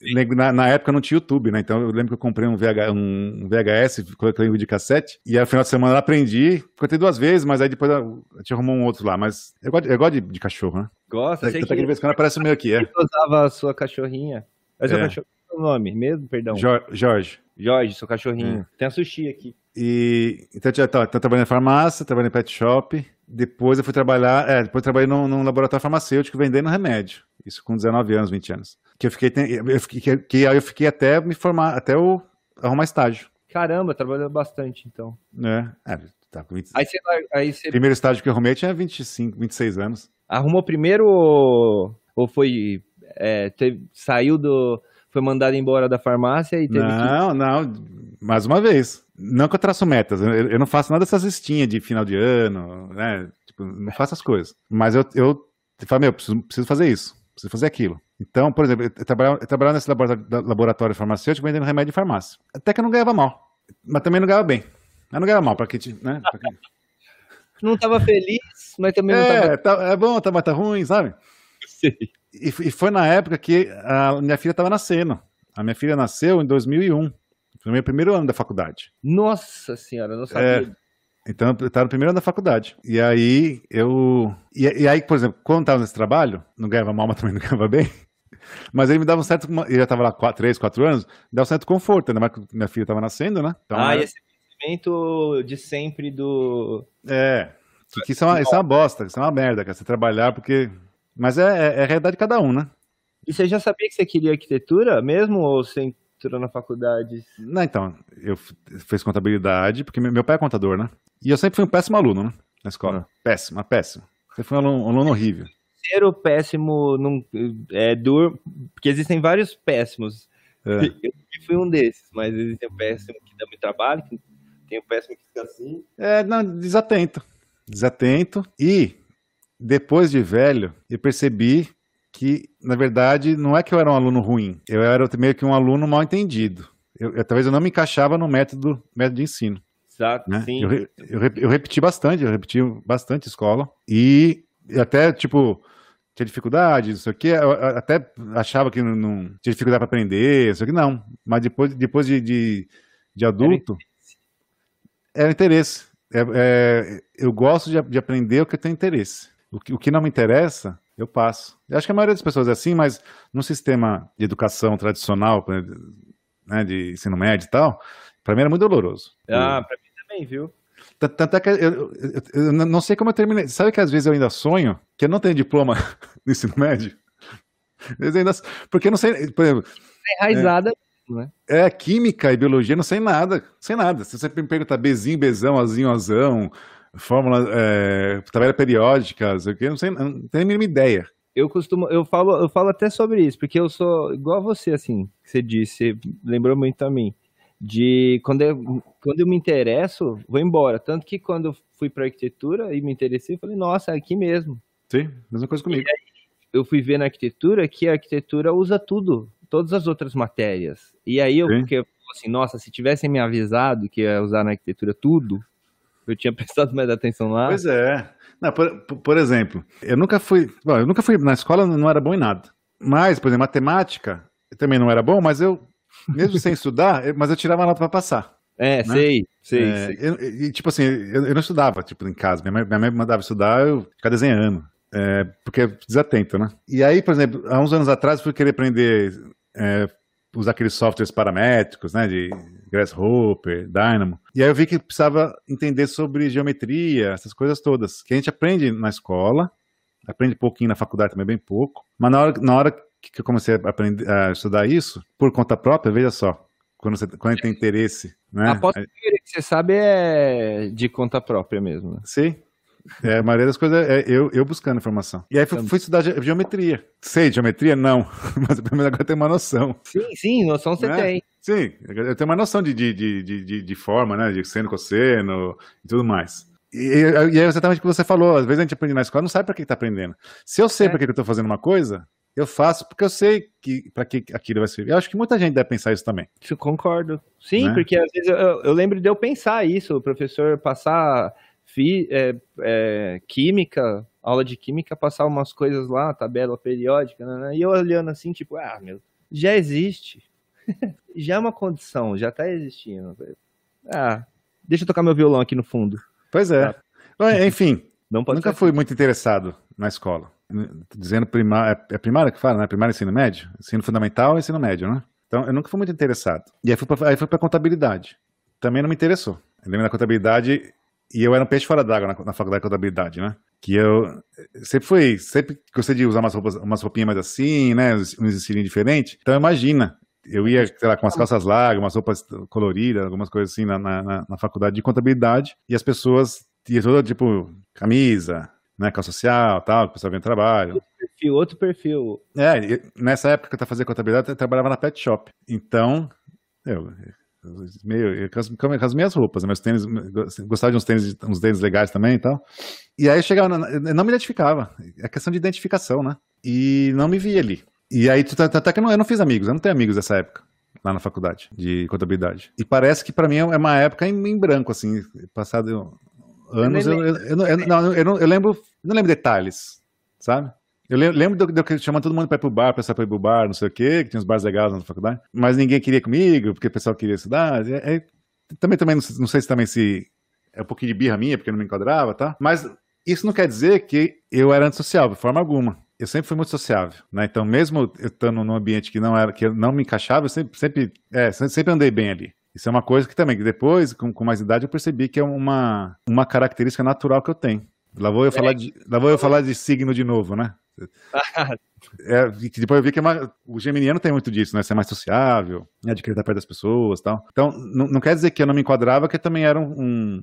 lembro, na, na, época não tinha YouTube, né? Então eu lembro que eu comprei um, VH, um VHS, coloquei um vídeo de cassete, e aí no final de semana eu aprendi, contei duas vezes, mas aí depois eu tinha arrumado um outro lá. Mas eu gosto, eu gosto de, de cachorro, né? Gosta, sei Até que de vez em quando aparece o meu aqui, é. Você usava a sua cachorrinha. Mas é. cachorro seu nome mesmo, perdão? Jorge. Jorge, seu cachorrinho. Tem a sushi aqui. E então eu tô, tô trabalhando em farmácia, trabalhando em pet shop. Depois eu fui trabalhar, é, depois eu trabalhei num, num, laboratório farmacêutico vendendo remédio. Isso com 19 anos, 20 anos. Que eu fiquei, eu fiquei que aí eu fiquei até me formar, até eu arrumar estágio. Caramba, trabalhou bastante então. É, é tá com 20... aí, você, aí você... Primeiro estágio que eu arrumei tinha 25, 26 anos. Arrumou primeiro ou, ou foi é, teve, saiu do foi mandado embora da farmácia e teve não, que... Não, mais uma vez. Não que eu traço metas. Eu, eu não faço nada dessas listinhas de final de ano, né? Tipo, não faço as coisas. Mas eu, eu falo, meu, preciso, preciso fazer isso, preciso fazer aquilo. Então, por exemplo, eu trabalhava, eu trabalhava nesse laboratório, farmacêutico vendendo remédio de farmácia. Até que eu não ganhava mal. Mas também não ganhava bem. Eu não ganhava mal, pra que, né? Pra que... <laughs> Não estava feliz, mas também não é, tava... Tá, é bom, tá, mas tá ruim, sabe? Sim. E, e foi na época que a minha filha estava nascendo. A minha filha nasceu em 2001. Foi o meu primeiro ano da faculdade. Nossa senhora, não sabia. É, então eu estava no primeiro ano da faculdade. E aí eu. E, e aí, por exemplo, quando eu estava nesse trabalho, não ganhava mal, mas também <laughs> não ganhava bem. Mas ele me dava um certo. Eu já estava lá 4, 3, 4 anos, dava um certo conforto, ainda mais que minha filha estava nascendo, né? Então, ah, era... e esse pensamento de sempre do. É. Que, que isso, é uma, isso é uma bosta, isso é uma merda, cara. Você trabalhar porque mas é, é, é, a realidade de cada um, né? E você já sabia que você queria arquitetura mesmo ou você entrou na faculdade? Não, então, eu fiz contabilidade, porque meu pai é contador, né? E eu sempre fui um péssimo aluno, né? Na escola. Ah. Péssimo, péssimo. Você foi um aluno, um aluno horrível. Ser o péssimo num, é duro, porque existem vários péssimos. É. Eu fui um desses, mas existem o péssimo que dá muito trabalho, tem o péssimo que fica assim. É, não, desatento. Desatento. E depois de velho, eu percebi que, na verdade, não é que eu era um aluno ruim, eu era meio que um aluno mal entendido. Eu, eu, talvez eu não me encaixava no método, método de ensino. Exato, né? sim. Eu, eu, eu, repeti bastante, eu repeti bastante escola. E até, tipo, tinha dificuldade, não sei o quê. Eu até achava que não, não tinha dificuldade para aprender, não sei o quê. Não. Mas depois, depois de, de, de adulto, era interesse. É, é, eu gosto de, de aprender o que eu tenho interesse. O que, o que não me interessa, eu passo. Eu acho que a maioria das pessoas é assim, mas no sistema de educação tradicional, né, de ensino médio e tal, para mim era muito doloroso. Ah, para mim também, viu? Tanto é que eu, eu, eu, não sei como eu terminei. Sabe que às vezes eu ainda sonho que eu não tenho diploma <laughs> no ensino médio? Ainda, porque eu não sei, por exemplo. É enraizada. É, né? é, química e biologia, não sei nada. Sem nada. Se você me perguntar Bzinho, Bzão, Azinho, Azão, fórmula, é, tabela periódica, que, não, sei, não tenho a mínima ideia. Eu costumo, eu falo, eu falo até sobre isso, porque eu sou igual a você, assim, que você disse, lembrou muito a mim. De quando eu, quando eu me interesso, vou embora. Tanto que quando eu fui para arquitetura e me interessei, eu falei, nossa, é aqui mesmo. Sim, mesma coisa comigo. eu fui ver na arquitetura que a arquitetura usa tudo, todas as outras matérias. E aí eu fiquei assim, nossa, se tivessem me avisado que ia usar na arquitetura tudo, eu tinha <laughs> prestado mais atenção lá. Pois é. Não, por, por, exemplo, eu nunca fui. Bom, eu nunca fui na escola, não era bom em nada. Mas, por exemplo, matemática também não era bom, mas eu, mesmo sem estudar, mas eu tirava nota para passar. É, né? sei, sei. É, sei. Eu, e, tipo assim, eu, eu, não estudava, tipo, em casa. Minha mãe, minha mãe mandava estudar, eu ficava desenhando. É, porque desatento, né? E aí, por exemplo, há uns anos atrás, eu fui querer aprender é, usar aqueles softwares paramétricos, né, de Grasshopper, Dynamo. E aí eu vi que precisava entender sobre geometria, essas coisas todas, que a gente aprende na escola, aprende pouquinho na faculdade também, bem pouco, mas na hora, na hora que eu comecei a, aprender, a estudar isso, por conta própria, veja só, quando você quando tem interesse, né? A que você sabe é de conta própria mesmo. Né? Sim, é, a maioria das coisas é eu, eu buscando informação. E aí fui, fui estudar geometria. Sei geometria? Não. <laughs> Mas pelo menos agora eu tenho uma noção. Sim, sim, noção você é? tem. Sim, eu tenho uma noção de, de, de, de, de forma, né? De seno, cosseno e tudo mais. E, e, é exatamente o que você falou. Às vezes a gente aprende na escola não sabe para que está aprendendo. Se eu sei é. para que eu estou fazendo uma coisa, eu faço porque eu sei que para que aquilo vai servir. Eu acho que muita gente deve pensar isso também. Eu concordo. Sim, né? porque às vezes eu, eu, lembro de eu pensar isso, o professor passar fi, é, é, química, aula de química, passar umas coisas lá, tabela periódica, né, né? e eu olhando assim, tipo, ah, meu, já existe. <laughs> já é uma condição, já tá existindo. Ah, deixa eu tocar meu violão aqui no fundo. Pois é. Tá. Enfim, <laughs> nunca ser. fui muito interessado na escola. Dizendo primária, é, é primária que fala, né? Primário ensino médio? Ensino fundamental e ensino médio, né? Então, eu nunca fui muito interessado. E aí fui pra, aí fui pra contabilidade. Também não me interessou. Eu lembro da contabilidade, e eu era um peixe fora d'água na, na faculdade de contabilidade, né? Que eu sempre fui, sempre gostei de usar umas roupas, umas roupinhas mais assim, né? Uns estilinhos diferentes. Então, imagina, eu ia, sei lá, com as calças largas, umas roupas coloridas, algumas coisas assim na, na, na faculdade de contabilidade, e as pessoas iam toda, tipo, camisa, né, calça social, tal, o pessoal vem trabalho. Outro perfil, outro perfil. É, nessa época que eu fazia contabilidade, eu trabalhava na pet shop. Então, eu, meio, com, as, com as minhas roupas, né, meus tênis, gostava de uns tênis, uns tênis legais também e tal. E aí eu chegava, não me identificava. É questão de identificação, né? E não me via ali. E aí, até que eu não, eu não fiz amigos, eu não tenho amigos dessa época lá na faculdade de contabilidade. E parece que para mim é uma época em, em branco, assim, passado anos, eu, eu, eu, eu, não, eu, não, eu lembro, não lembro detalhes, sabe? Eu lembro de eu chamando todo mundo para ir pro bar, pessoal para ir pro bar, não sei o quê, que tinha uns bares legais na faculdade, mas ninguém queria comigo, porque o pessoal queria estudar. É, é, também, também não, não sei se também se é um pouquinho de birra minha, porque eu não me enquadrava, tá? Mas isso não quer dizer que eu era antissocial, de forma alguma. Eu sempre fui muito sociável, né? Então, mesmo eu estando num ambiente que não era, que não me encaixava, eu sempre, sempre, é, sempre andei bem ali. Isso é uma coisa que também, que depois, com, com mais idade, eu percebi que é uma, uma característica natural que eu tenho. Lá vou eu, é. falar, de, lá vou eu falar de signo de novo, né? É, depois eu vi que é uma, o geminiano tem muito disso, né? Ser mais sociável, né? de querer estar perto das pessoas tal. Então, não, não quer dizer que eu não me enquadrava, que eu também era um,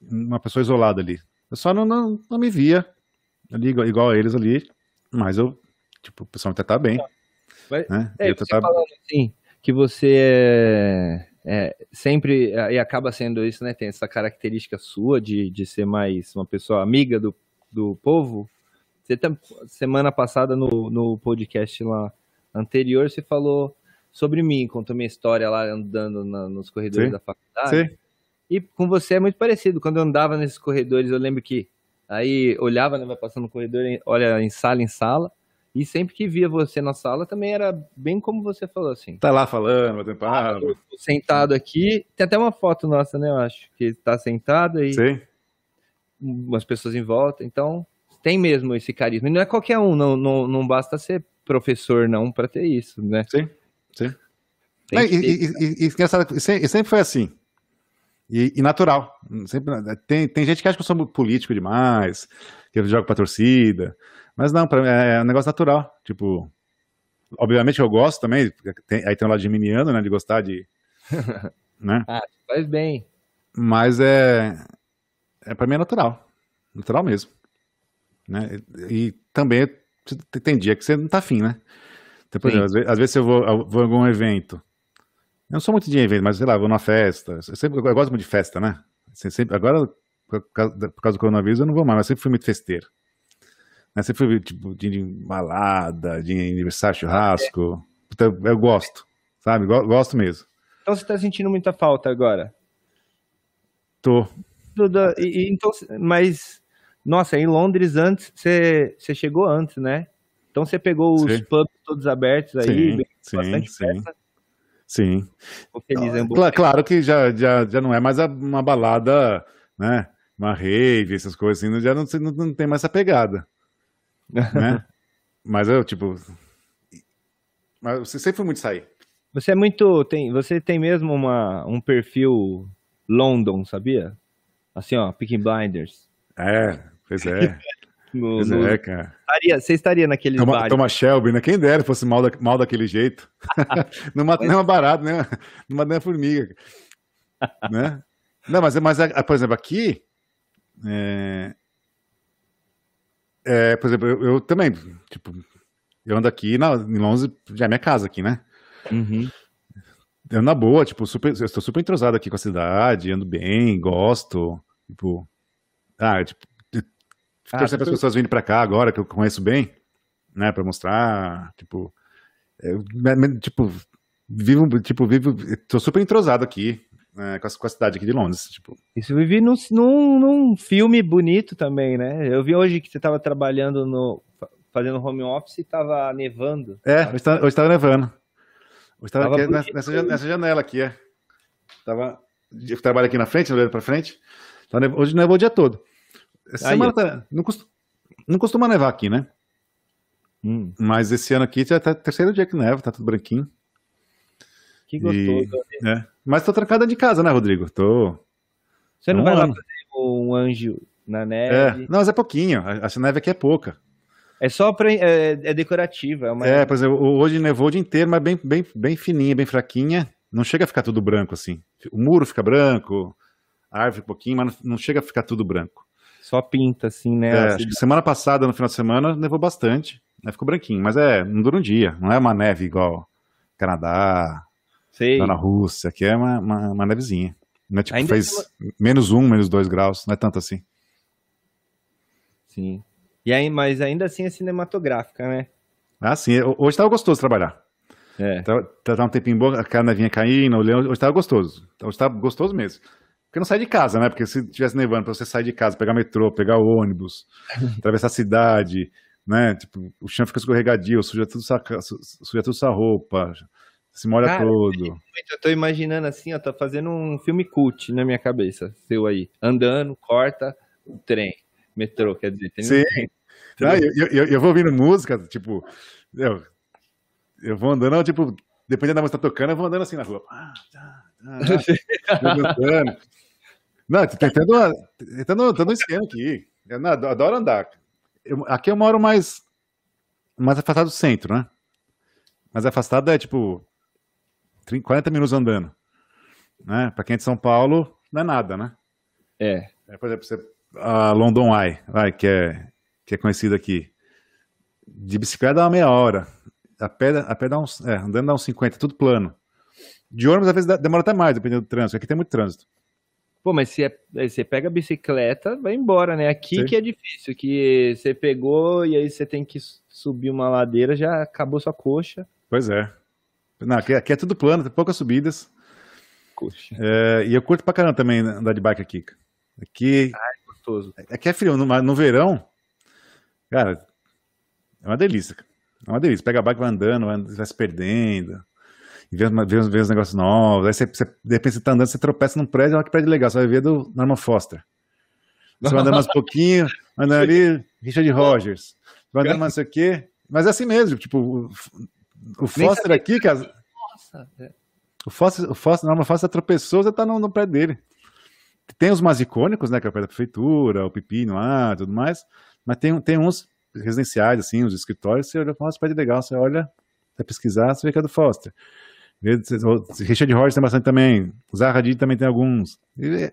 uma pessoa isolada ali. Eu só não, não, não me via ali igual, igual, a eles ali, mas eu, tipo, o pessoal até tá bem. Mas, né? É, você tá... falando assim, que você é é, sempre, e acaba sendo isso, né? Tem essa característica sua de, de ser mais uma pessoa amiga do, do povo. Você tá, semana passada no, no podcast lá anterior, você falou sobre mim, contou minha história lá andando na, nos corredores Sim. da faculdade. Sim. E com você é muito parecido. Quando eu andava nesses corredores, eu lembro que aí olhava, né, vai passando no corredor, olha em sala em sala. E sempre que via você na sala também era bem como você falou, assim. Tá lá falando, batendo papo. Sentado aqui. Tem até uma foto nossa, né, eu acho, que tá sentado aí. Sim. Umas pessoas em volta. Então, tem mesmo esse carisma. E não é qualquer um, não, não, não basta ser professor, não, para ter isso, né? Sim, sim. e, e, e, e, sempre foi assim. E, e, natural. Sempre, tem, tem gente que acha que eu sou político demais, que eu jogo pra torcida. Mas não, pra mim é, é um negócio natural. Tipo, obviamente eu gosto também, tem, aí tem um lado geminiano, né, de gostar de... <laughs> né? Ah, faz bem. Mas é, é pra mim é natural. Natural mesmo. Né? E, também tem dia que você não tá afim, né? Então, por exemplo, às vezes, às vezes eu vou, eu vou a algum evento, eu não sou muito de evento, mas sei lá, vou numa festa. Eu, sempre, eu gosto muito de festa, né? Sempre, agora, por causa, por causa do coronavírus, eu não vou mais, mas sempre fui muito festeiro. Né? Sempre fui tipo, de balada, de aniversário, churrasco. Então, eu gosto, sabe? Gosto mesmo. Então você tá sentindo muita falta agora? Tô. Duda, e, e, então, mas, nossa, em Londres antes, você, chegou antes, né? Então você pegou os sim. pubs todos abertos aí, sim, bastante sim, festa. Sim. Feliz, claro, claro, que já, já, já não é mais uma balada, né? Uma rave, essas coisas assim, já não, não, não tem mais essa pegada <laughs> né? Mas eu, tipo. Mas você sempre foi muito sair. Você é muito. Tem, você tem mesmo uma, um perfil London, sabia? Assim, ó, Picking Blinders. É, pois é. <laughs> no, pois no... é, cara. Estaria, você estaria naquele Toma, Toma Shelby, né? Quem dera fosse mal, da, mal daquele jeito. não mata nem uma barata, né? Não mata nem uma formiga. <laughs> né? Não, mas, mas por exemplo, aqui. É, é, por exemplo, eu, eu, também, tipo, eu ando aqui na, em Londres, já é minha casa aqui, né? Uhum. Eu na boa, tipo, super, eu estou super entrosado aqui com a cidade, ando bem, gosto, tipo, ah, tipo, ah, torcer para as pessoas virem para cá agora, que eu conheço bem, né, para mostrar, tipo, eu, tipo, vivo, tipo, vivo, tô super entrosado aqui, é, com, a, com, a, cidade aqui de Londres. Tipo. Isso eu vivi num, num, num, filme bonito também, né? Eu vi hoje que você estava trabalhando no. fazendo home office e estava nevando. É, hoje estava nevando. Hoje estava nessa, nessa, janela aqui, é. Tava, eu trabalho aqui na frente, olhando para frente. hoje nevou o dia todo. Essa Aí, semana tá, não, costuma, não costuma nevar aqui, né? Hum. Mas esse ano aqui já tá terceiro dia que neva, tá tudo branquinho. que gostoso. E, é. Mas tô trancada de casa, né, Rodrigo? Tô. Você não Um vai lá ano. fazer um anjo na É. neve? Não, mas é pouquinho. A- Essa neve aqui é pouca. É, só pra. É, é decorativa. É uma... É, por exemplo, hoje nevou o dia inteiro, mas bem, bem, bem fininha, bem fraquinha. Não chega a ficar tudo branco assim. O muro fica branco, a árvore um pouquinho, mas não, não chega a ficar tudo branco. Só pinta, assim, né? É, a acho cidade. que semana passada, no final de semana, nevou bastante. Né, ficou branquinho, mas é, não dura um dia. Não é uma neve igual Canadá, Sei. na Rússia. Aqui é uma, uma, uma nevezinha. Não é tipo, Ainda fez menos um, menos dois graus. Não é tanto assim. Sim. E aí, mas ainda assim é cinematográfica, né? Ah, sim. Hoje tava gostoso trabalhar. É. Tava, tava um tempinho bom, a nevinha caindo, olhando, hoje tava gostoso. Hoje tava gostoso mesmo. Porque não sai de casa, né? Porque se tivesse nevando, pra você sair de casa, pegar metrô, pegar ônibus, <laughs> atravessar a cidade, né? Tipo, o chão fica escorregadio, suja tudo sua, suja tudo sua roupa, se molha Cara, todo. Eu tô imaginando assim, ó, tá fazendo um filme cult na minha cabeça, seu aí. Andando, corta, trem, metrô, quer dizer. Tem Sim. Ah, eu, eu, eu vou ouvindo música, tipo, eu, eu vou andando, tipo, dependendo da música tá tocando, eu vou andando assim na rua. <laughs> Ah, tá, tá, tá. Não, tô tentando, tentando, tentando um esquema aqui. Eu não, adoro andar. Eu- aqui eu moro mais, mais afastado do centro, né? Mais afastado é tipo 30, 40 minutos andando. Né? Pra quem é de São Paulo, não é nada, né? É. É, por exemplo, você, a London Eye, vai, que é, que é conhecida aqui. De bicicleta dá uma meia hora. A pé, dá- a pé dá uns. É, andando dá uns 50, tudo plano. De ônibus, às vezes, dá- demora até mais, dependendo do trânsito. Aqui tem muito trânsito. Pô, mas se é- você pega a bicicleta, vai embora, né? Aqui Sim. que é difícil, que você pegou e aí você tem que subir uma ladeira, já acabou sua coxa. Pois é. Não, aqui, aqui é tudo plano, tem poucas subidas. Coxa. É, e eu curto pra caramba também andar de bike aqui. Aqui, Gostoso. aqui é frio, no, mas no verão, cara, é uma delícia. É uma delícia. Pega a bike, vai andando, vai, vai se perdendo. Vê, uns- vê uns negócios novos. Aí você, você, de repente você tá andando, você tropeça num prédio, olha que prédio legal. Você vai ver do Norman Foster. Você vai andando mais um <laughs> pouquinho, andando ali, Richard Rogers. Vai andando mais não sei o quê. Mas é assim mesmo, tipo, o, o Foster aqui, cara, Nossa, é. o Foster, o Foster, Norman Foster tropeçou, você tá no, no prédio dele. Tem os mais icônicos, né, que é o prédio da prefeitura, o Pepino lá, tudo mais, mas tem, tem uns residenciais, assim, os escritórios, você olha, nossa, prédio legal, você olha, vai pesquisar, você vê que é do Foster. Richard Rogers tem bastante também, Hadid também tem alguns. E,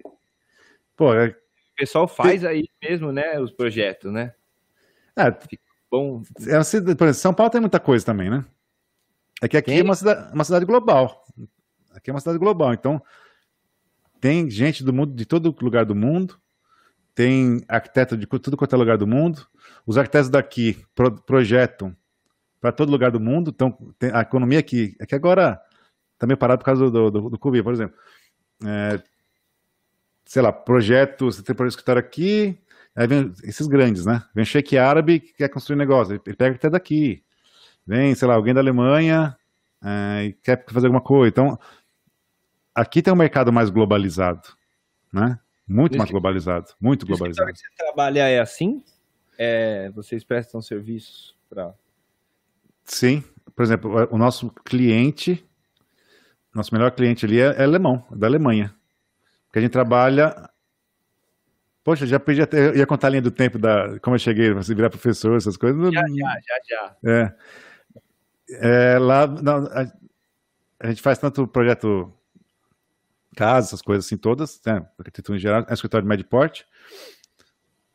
pô, é, O pessoal faz aí mesmo, né? Os projetos, né? é, Bom, é uma cidade- por exemplo, São Paulo tem muita coisa também, né? É que aqui Tem. é uma cidade, uma cidade global. Aqui é uma cidade global, então tem gente do mundo, de todo lugar do mundo, tem arquiteto de tudo quanto é lugar do mundo. Os arquitetos daqui pro- projetam para todo lugar do mundo, então tem a economia aqui, é que agora meio parado por causa do, do, do Covid, por exemplo. É, sei lá, projeto, você tem projeto escritório aqui, aí vem esses grandes, né? Vem cheque árabe que quer construir negócio, ele pega até daqui. Vem, sei lá, alguém da Alemanha é, e quer fazer alguma coisa. Então, aqui tem um mercado mais globalizado, né? Muito mais globalizado, muito o globalizado. escritório que você trabalha é assim? É, vocês prestam serviços para. Sim, por exemplo, o nosso cliente, nosso melhor cliente ali é, é alemão, da Alemanha. Porque a gente trabalha. Poxa, já podia ter, eu ia contar a linha do tempo da como eu cheguei, você virar professor, essas coisas. Já, já, já, já. É. É, lá não, a, a gente faz tanto projeto casa, essas coisas assim todas, né? Arquitetura em geral, é um escritório de médio porte.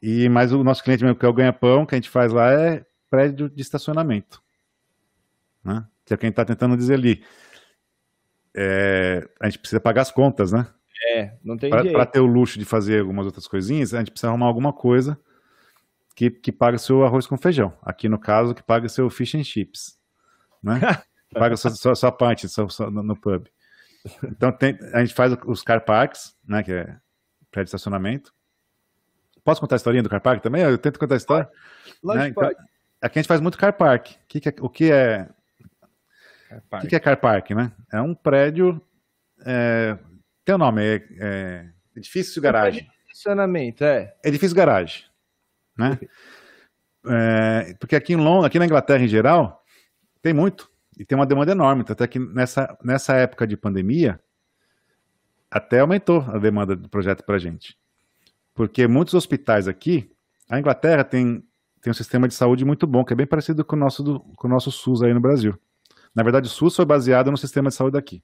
E mais o nosso cliente mesmo, que é o ganha-pão, que a gente faz lá é prédio de estacionamento. Né? Que é o que a gente está tentando dizer ali. É, a gente precisa pagar as contas, né? É, não tem Para jeito. ter o luxo de fazer algumas outras coisinhas, a gente precisa arrumar alguma coisa que, que paga seu arroz com feijão. Aqui no caso, que paga seu fish and chips. Né? Que <laughs> paga sua, sua, sua parte sua, sua, no, no pub. Então tem, a gente faz os car parks, né? Que é prédio de estacionamento. Posso contar a historinha do car park também? Eu tento contar a história. Lógico né? pode. Aqui a gente faz muito car park. O que, que é, o que é o que, que é car park, né? É um prédio. É, tem o nome, é, é edifício garagem. Estacionamento, é. Edifício garagem, né? É, porque aqui em Londres, aqui na Inglaterra em geral, tem muito E tem uma demanda enorme, até que nessa, nessa época de pandemia, até aumentou a demanda do projeto para a gente. Porque muitos hospitais aqui, a Inglaterra tem, tem um sistema de saúde muito bom, que é bem parecido com o nosso, do, com o nosso SUS aí no Brasil. Na verdade, o SUS foi baseado no sistema de saúde daqui.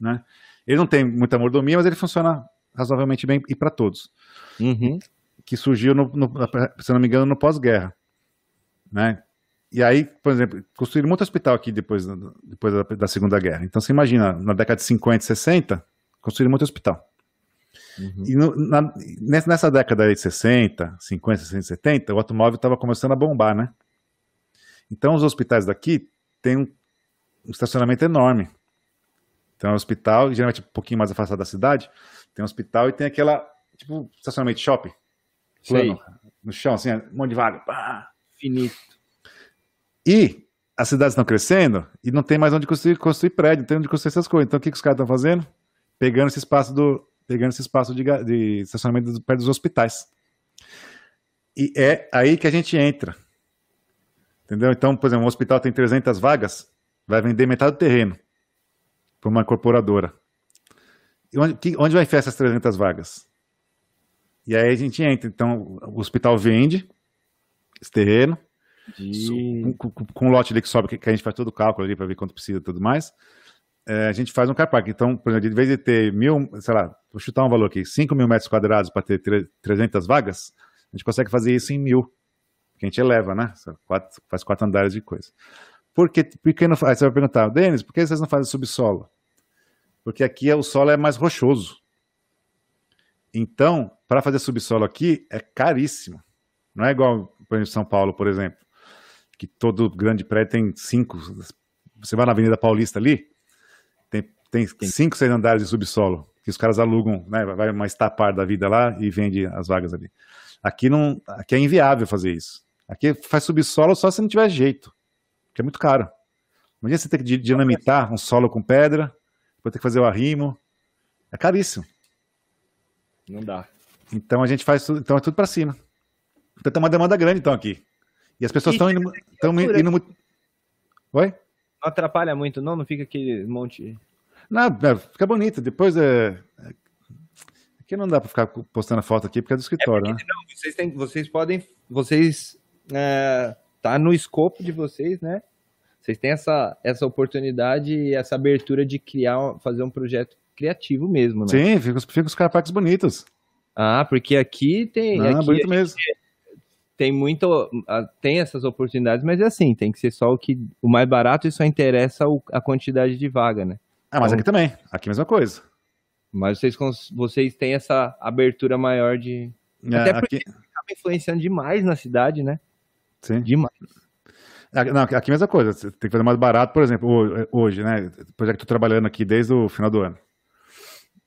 Né? Ele não tem muita mordomia, mas ele funciona razoavelmente bem e para todos. Uhum. Que surgiu, no, no, se não me engano, no pós-guerra. Né? E aí, por exemplo, construíram muito hospital aqui depois, depois da, da, Segunda Guerra. Então, você imagina, na década de 50 e 60, construíram muito hospital. Uhum. E no, na, nessa década de 60, 50, 60, 70, o automóvel estava começando a bombar, né? Então, os hospitais daqui têm um, um estacionamento enorme. Então, é um hospital, geralmente um pouquinho mais afastado da cidade, tem um hospital e tem aquela, tipo, estacionamento shopping. Plano, no chão, assim, um monte de vaga. Pá. Finito. E as cidades estão crescendo e não tem mais onde construir, construir prédio, não tem onde construir essas coisas. Então, o que, que os caras estão fazendo? Pegando esse espaço do, pegando esse espaço de, de estacionamento perto dos hospitais. E é aí que a gente entra. Entendeu? Então, por exemplo, um hospital tem 300 vagas, vai vender metade do terreno para uma incorporadora. E onde, que, onde vai enfiar essas 300 vagas? E aí a gente entra. Então, o hospital vende esse terreno, de... com, com, com, um lote ali que sobe, que a gente faz todo o cálculo ali para ver quanto precisa e tudo mais. É, a gente faz um car park. Então, por exemplo, de vez de ter mil, sei lá, vou chutar um valor aqui, 5 mil metros quadrados para ter 300 vagas, a gente consegue fazer isso em mil. Que a gente eleva, né? Quatro, faz quatro andares de coisa. Por que, por que não, aí você vai perguntar, Denis, por que vocês não fazem subsolo? porque aqui o solo é mais rochoso. Então, para fazer subsolo aqui é caríssimo. Não é igual em São Paulo, por exemplo, que todo grande prédio tem cinco. Você vai na Avenida Paulista ali, tem, tem cinco, seis andares de subsolo, que os caras alugam, né? Vai uma estapar da vida lá e vende as vagas ali. Aqui não, aqui é inviável fazer isso. Aqui faz subsolo só se não tiver jeito, que é muito caro. Imagina você ter que dinamitar um solo com pedra, vou ter que fazer o arrimo. É caríssimo. Não dá. Então a gente faz tudo, então é tudo para cima. Então tem uma demanda grande então aqui. E as pessoas estão indo, estão indo muito. Oi? Não atrapalha muito, não? Não fica aquele monte. Não, é, fica bonito. Depois é. Aqui não dá para ficar postando foto aqui porque é do escritório, é porque, né? Não, vocês, têm, vocês podem. Vocês. É, tá no escopo de vocês, né? Vocês têm essa, essa oportunidade e essa abertura de criar, fazer um projeto criativo mesmo, né? Sim, fica, fica os carpacos bonitos. Ah, porque aqui tem. Ah, aqui bonito mesmo. Tem muito. Tem essas oportunidades, mas é assim, tem que ser só o que. O mais barato e só interessa a quantidade de vaga, né? Ah, mas então, aqui também. Aqui é a mesma coisa. Mas vocês, vocês têm essa abertura maior de. É, Até porque aqui... acaba influenciando demais na cidade, né? Sim. Demais. Não, aqui é a mesma coisa. Você tem que fazer mais barato, por exemplo, hoje, né? Projeto que estou trabalhando aqui desde o final do ano.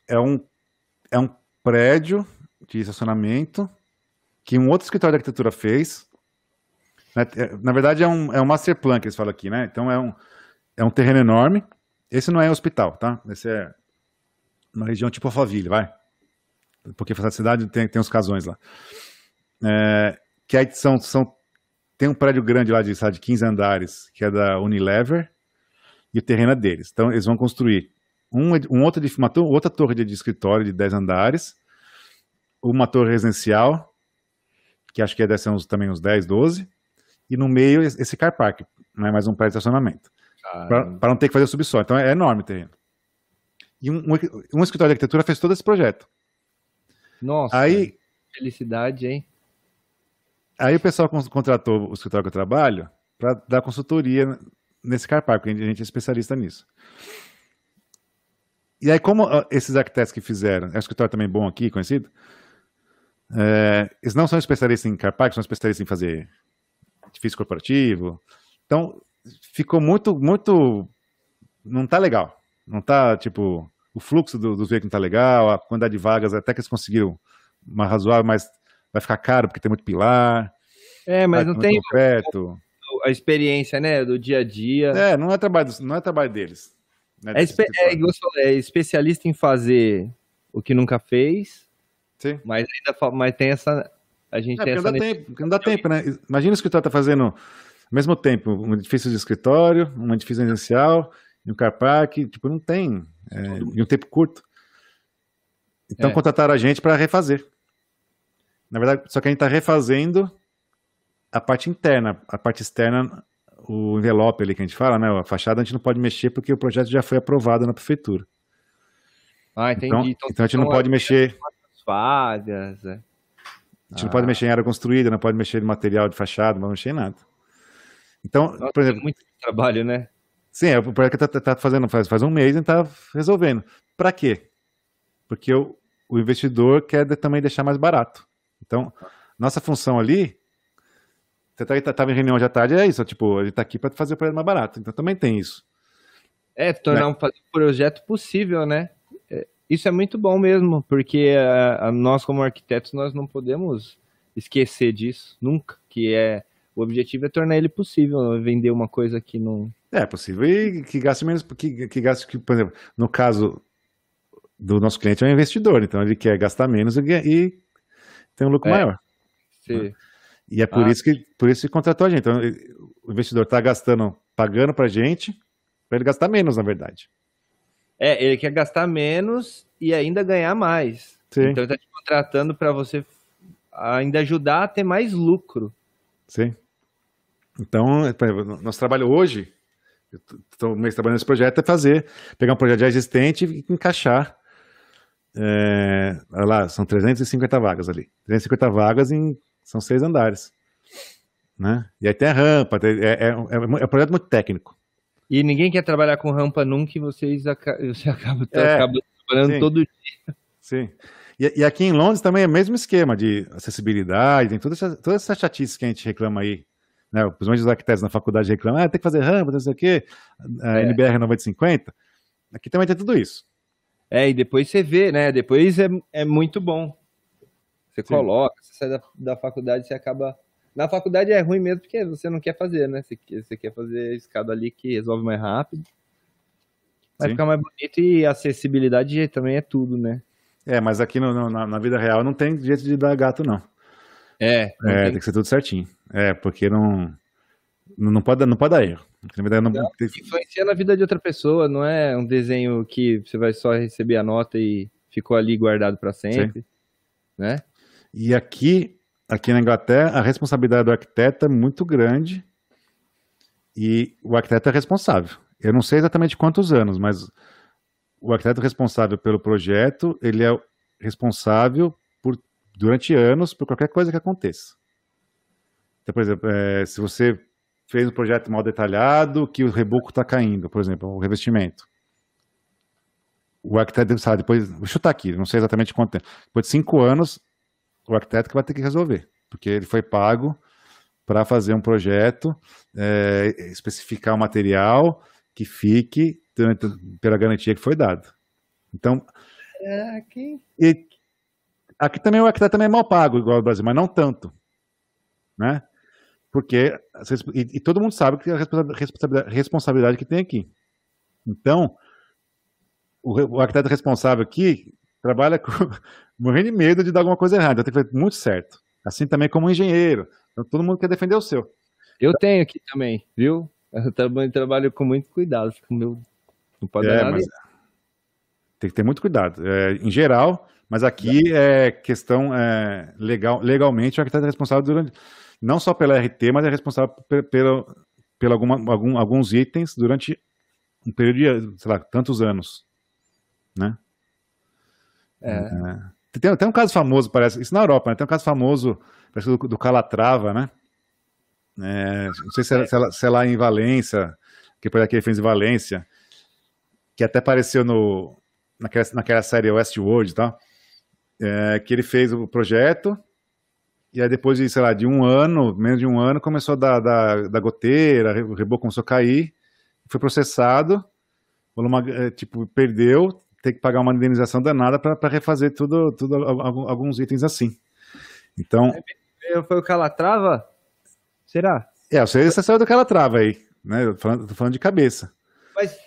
É um, é um prédio de estacionamento que um outro escritório de arquitetura fez. Né? É, na verdade, é um, é um master plan que eles falam aqui, né? Então, é um, é um terreno enorme. Esse não é hospital, tá? Esse é uma região tipo Alphaville, vai. Porque essa cidade tem, tem uns casões lá. É, que aí são, são tem um prédio grande lá de, sabe, de 15 andares, que é da Unilever, e o terreno é deles. Então, eles vão construir um, um outro, uma outra torre de, escritório de 10 andares, uma torre residencial, que acho que deve ser uns, também uns 10, 12, e no meio esse car park, né, mais um prédio de estacionamento. Para não ter que fazer subsolo. Então, é enorme o terreno. E um, um, um escritório de arquitetura fez todo esse projeto. Nossa, Aí, felicidade, hein? Aí o pessoal contratou o escritório que eu trabalho para dar consultoria nesse car park, porque a gente é especialista nisso. E aí, como esses arquitetos que fizeram, é um escritório também bom aqui, conhecido, é, eles não são especialistas em car park, são especialistas em fazer edifício corporativo. Então, ficou muito, muito. Não tá legal. Não tá, tipo, o fluxo do, dos veículos não tá legal, a quantidade de vagas, até que eles conseguiram uma razoável, mas vai ficar caro porque tem muito pilar. É, mas não tem concreto. a experiência, né, do dia a dia. É, não é trabalho, não é trabalho deles. Né, é, espe é, é, especialista em fazer o que nunca fez. Sim. Mas ainda mas tem essa a gente é, tem essa não dá, tempo, não dá tempo, né? Imagina o escritório tá fazendo Ao mesmo tempo, um edifício de escritório, um edifício residencial e um car park, tipo, não tem. É, em um tempo curto. Então, é. contrataram a gente para refazer. Na verdade, só que a gente está refazendo a parte interna. A parte externa, o envelope ali que a gente fala, né? A fachada a gente não pode mexer porque o projeto já foi aprovado na prefeitura. Ah, entendi. Então, então, então a gente não pode mexer. Vagas, é. A gente ah. não pode mexer em área construída, não pode mexer em material de fachada, não pode mexer em nada. Então, Nossa, por exemplo. muito trabalho, né? Sim, é o projeto que tá, tá fazendo faz, faz um mês e está resolvendo. Para quê? Porque o, o investidor quer também deixar mais barato. Então, nossa função ali, você estava tá, em reunião de à tarde, é isso, tipo, ele está aqui para fazer o projeto mais barato. Então também tem isso. É, tornar né? um projeto possível, né? É, isso é muito bom mesmo, porque a, a, nós como arquitetos nós não podemos esquecer disso, nunca, que é o objetivo é tornar ele possível, vender uma coisa que não é possível e que gaste menos, que, que gaste, que, por exemplo, no caso do nosso cliente é um investidor, então ele quer gastar menos e, e tem um lucro é, maior. Sim. Né? E é por ah, isso que por isso que contratou a gente. Então, o investidor está gastando, pagando para a gente, para ele gastar menos, na verdade. É, ele quer gastar menos e ainda ganhar mais. Sim. Então ele está te contratando para você ainda ajudar a ter mais lucro. Sim. Então, nosso trabalho hoje, estou trabalhando nesse projeto, é fazer, pegar um projeto já existente e encaixar é, olha lá, são 350 vagas ali. 350 vagas em. São seis andares. Né? E aí tem a rampa, tem, é, é, é, é, um projeto muito técnico. E ninguém quer trabalhar com rampa nunca e vocês acabam, <laughs> você acaba, é, acaba trabalhando sim, todo dia. Sim. E, e, aqui em Londres também é o mesmo esquema de acessibilidade, tem toda essa, toda essa chatice que a gente reclama aí. Né? Principalmente os arquitetos na faculdade reclamam, ah, tem que fazer rampa, não sei o quê, a é. NBR 9050. Aqui também tem tudo isso. É, e depois você vê, né? Depois é, é muito bom. Você Sim. coloca, você sai da, da faculdade, você acaba. Na faculdade é ruim mesmo porque você não quer fazer, né? Você, você quer fazer a escada ali que resolve mais rápido. Vai Sim. ficar mais bonito e acessibilidade também é tudo, né? É, mas aqui no, no, na, na, vida real não tem jeito de dar gato, não. É. É, tem... tem que ser tudo certinho. É, porque não. Não pode, não pode dar erro. Não, não, influencia na vida de outra pessoa, não é um desenho que você vai só receber a nota e ficou ali guardado para sempre, Sim. né? E aqui, aqui na Inglaterra, a responsabilidade do arquiteto é muito grande e o arquiteto é responsável. Eu não sei exatamente quantos anos, mas o arquiteto responsável pelo projeto, ele é responsável por durante anos por qualquer coisa que aconteça. Então, por exemplo, é, se você fez um projeto mal detalhado, que o reboco está caindo, por exemplo, o revestimento. O arquiteto, sabe, depois, vou chutar aqui, não sei exatamente quanto tempo, depois de cinco anos, o arquiteto que vai ter que resolver, porque ele foi pago para fazer um projeto, é, especificar o material que fique pela garantia que foi dada. Então, é, aqui... E, aqui também o arquiteto também é mal pago, igual ao Brasil, mas não tanto, né? Porque, e, e todo mundo sabe que é a responsabilidade, responsabilidade que tem aqui. Então, o, o arquiteto responsável aqui trabalha com, <laughs> morrendo de medo de dar alguma coisa errada, então tem que fazer muito certo. Assim também como um engenheiro. Então, todo mundo quer defender o seu. Eu tenho aqui também, viu? Eu trabalho, trabalho com muito cuidado. Com meu, não pode é, dar nada. Tem que ter muito cuidado. É, em geral, mas aqui é questão é, legal, legalmente o arquiteto é responsável durante não só pela RT, mas é responsável pelo, pelo alguma, algum, alguns itens durante um período de, sei lá, tantos anos, né? É. é. Tem, tem um caso famoso, parece, isso na Europa, né? Tem um caso famoso, parece do, do Calatrava, né? É, não sei se é, se, é, se é lá em Valência, que por aqui ele fez em Valência, que até apareceu no, naquela, naquela série Westworld tal, é, que ele fez o projeto, e aí depois de, sei lá, de um ano, menos de um ano, começou a dar, dar, dar goteira, o reboco começou a cair, foi processado, uma, é, tipo, perdeu, tem que pagar uma indenização danada para refazer tudo, tudo, alguns itens assim. Então... Foi o Calatrava? Será? É, você, saiu do Calatrava aí, né? Eu tô falando, tô falando de cabeça. Mas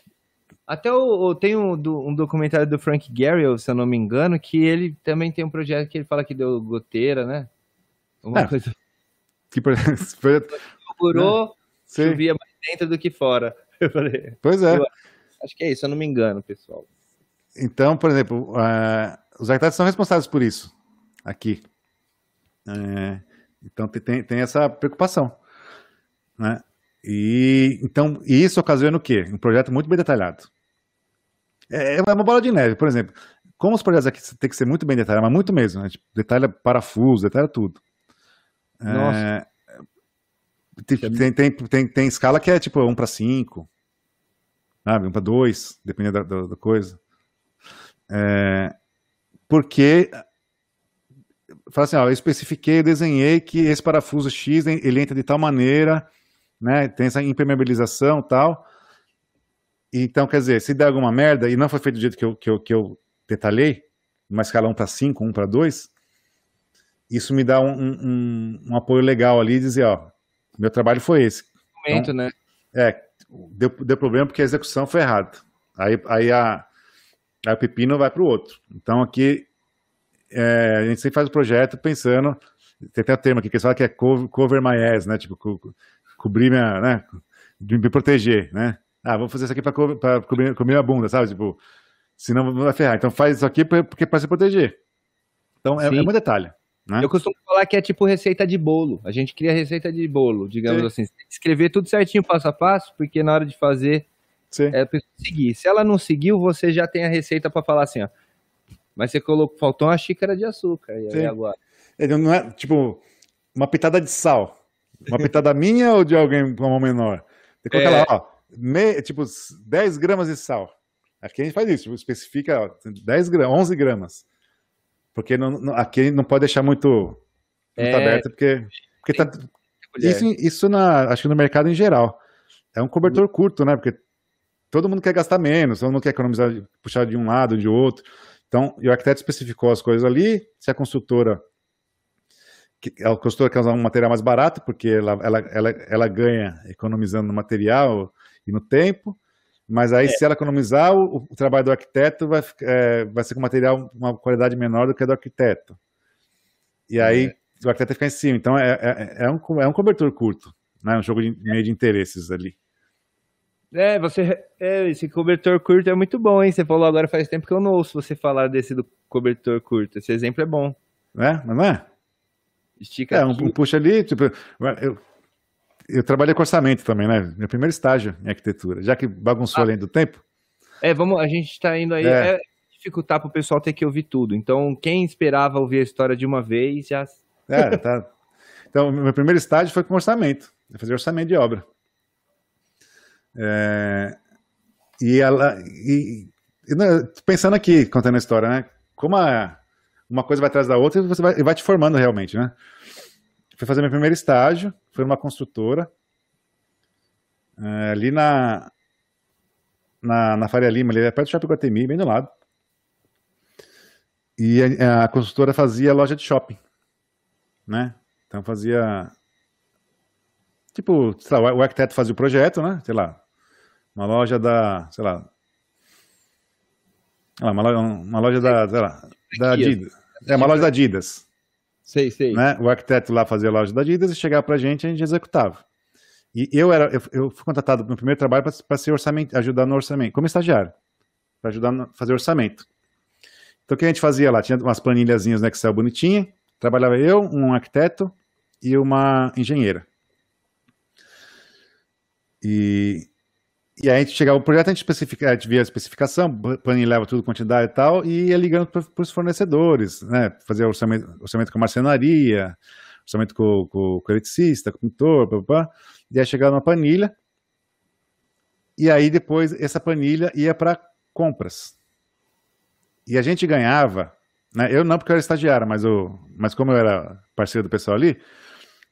até o, tem um, um, documentário do Frank Gehry, se eu não me engano, que ele também tem um projeto que ele fala que deu goteira, né? Uma é, coisa. Que, por, Procurou, Sim. chovia mais dentro do que fora. <laughs> Eu falei, pois é. acho que é isso, eu não me engano, pessoal. Então, por exemplo, uh, os arquitetos são responsáveis por isso aqui. É, então tem, tem essa preocupação. Né? E então isso ocasiona o quê? Um projeto muito bem detalhado. É, é uma bola de neve, por exemplo. Como os projetos aqui tem que ser muito bem detalhados, mas muito mesmo, né? tipo, detalha parafuso, detalha tudo. Nossa. É, tem, tem, tem, tem, escala que é tipo 1 para 5, sabe? 1 para 2, dependendo da, da, da coisa. É, porque fala assim, ó, eu especifiquei, eu desenhei que esse parafuso X ele entra de tal maneira, né? Tem essa impermeabilização e tal. Então, quer dizer, se der alguma merda e não foi feito do jeito que eu, que eu, que eu detalhei, uma escala 1 para 5, 1 para 2, isso me dá um, um, um, apoio legal ali dizer, ó, meu trabalho foi esse. Momento, então, né? É, deu, deu problema porque a execução foi errada. Aí, aí, a, aí o pepino vai para o outro. Então aqui é, a gente sempre faz o projeto pensando, tem até o termo aqui que eles falam que é cover, cover my ass, né? Tipo, co cobrir minha, né? Me proteger, né? Ah, vou fazer isso aqui para co cobrir, cobrir a bunda, sabe? Tipo, senão não vai ferrar. Então faz isso aqui porque para se proteger. Então é, é um detalhe. Né? Eu costumo falar que é tipo receita de bolo. A gente cria receita de bolo, digamos Sim. assim. Escrever tudo certinho, passo a passo, porque na hora de fazer Sim. é a pessoa seguir. Se ela não seguiu, você já tem a receita para falar assim, ó. Mas você colocou, faltou uma xícara de açúcar. E aí agora? Ele não é tipo uma pitada de sal. Uma pitada <laughs> minha ou de alguém com uma mão menor? Tem que colocar é... lá, ó. Me, tipo, 10 gramas de sal. Aqui a gente faz isso, tipo, especifica ó, 10 gramas, 11 gramas. Porque não, não, aqui não pode deixar muito, muito é... aberto, porque, porque tá, isso, isso na, acho que no mercado em geral. É um cobertor curto, né? Porque todo mundo quer gastar menos, todo mundo quer economizar, puxar de um lado, de outro. Então, o arquiteto especificou as coisas ali, se a construtora a construtora quer usar um material mais barato, porque ela, ela, ela, ela ganha economizando no material e no tempo, mas aí, é. se ela economizar, o, o, trabalho do arquiteto vai, é, vai ser com material uma qualidade menor do que a do arquiteto. E aí, é. o arquiteto fica em cima. Então, é, é, é, um, é um cobertor curto, né? um jogo de meio de interesses ali. É, você. É, esse cobertor curto é muito bom, hein? Você falou agora faz tempo que eu não ouço você falar desse do cobertor curto. Esse exemplo é bom. É, mas não é? Estica é, um, um, puxa ali, tipo, eu, eu trabalhei com orçamento também, né? Meu primeiro estágio em arquitetura, já que bagunçou ah. além do tempo. É, vamos, a gente está indo aí. É. é dificultar para o pessoal ter que ouvir tudo. Então, quem esperava ouvir a história de uma vez já. É, tá. Então, meu primeiro estágio foi com orçamento. Eu fazia orçamento de obra. É, e ela. E, e, né, pensando aqui, contando a história, né? Como a, uma coisa vai atrás da outra e você vai, vai te formando realmente, né? Fui fazer meu primeiro estágio, foi numa construtora, é, ali na, na, na Faria Lima, ali é perto do Shopping Guatemi, bem do lado. E a, a construtora fazia loja de shopping, né? Então fazia tipo, sei lá, o arquiteto fazia o projeto, né? Sei lá, uma loja da, sei lá, uma loja, uma loja da, sei lá, da Adidas. É uma loja da Adidas. Sei, sei. Né? O arquiteto lá fazia a loja da Adidas e chegava pra gente e a gente executava. E eu era, eu, eu fui contratado no primeiro trabalho para ser orçamento, ajudar no orçamento, como estagiário, para ajudar a fazer orçamento. Então o que a gente fazia lá? Tinha umas planilhazinhas no Excel bonitinha, trabalhava eu, um arquiteto e uma engenheira. E e aí a gente chegava o projeto, a gente, especifica, a gente via a especificação, planilhava tudo, quantidade e tal, e ia ligando para os fornecedores, né? Fazia orçamento, orçamento com a marcenaria, orçamento com, com, com o eletricista, com o pintor, papá, e aí chegava uma planilha, e aí depois essa planilha ia para compras. E a gente ganhava, né? Eu não porque eu era estagiário, mas, o, mas como eu era parceiro do pessoal ali,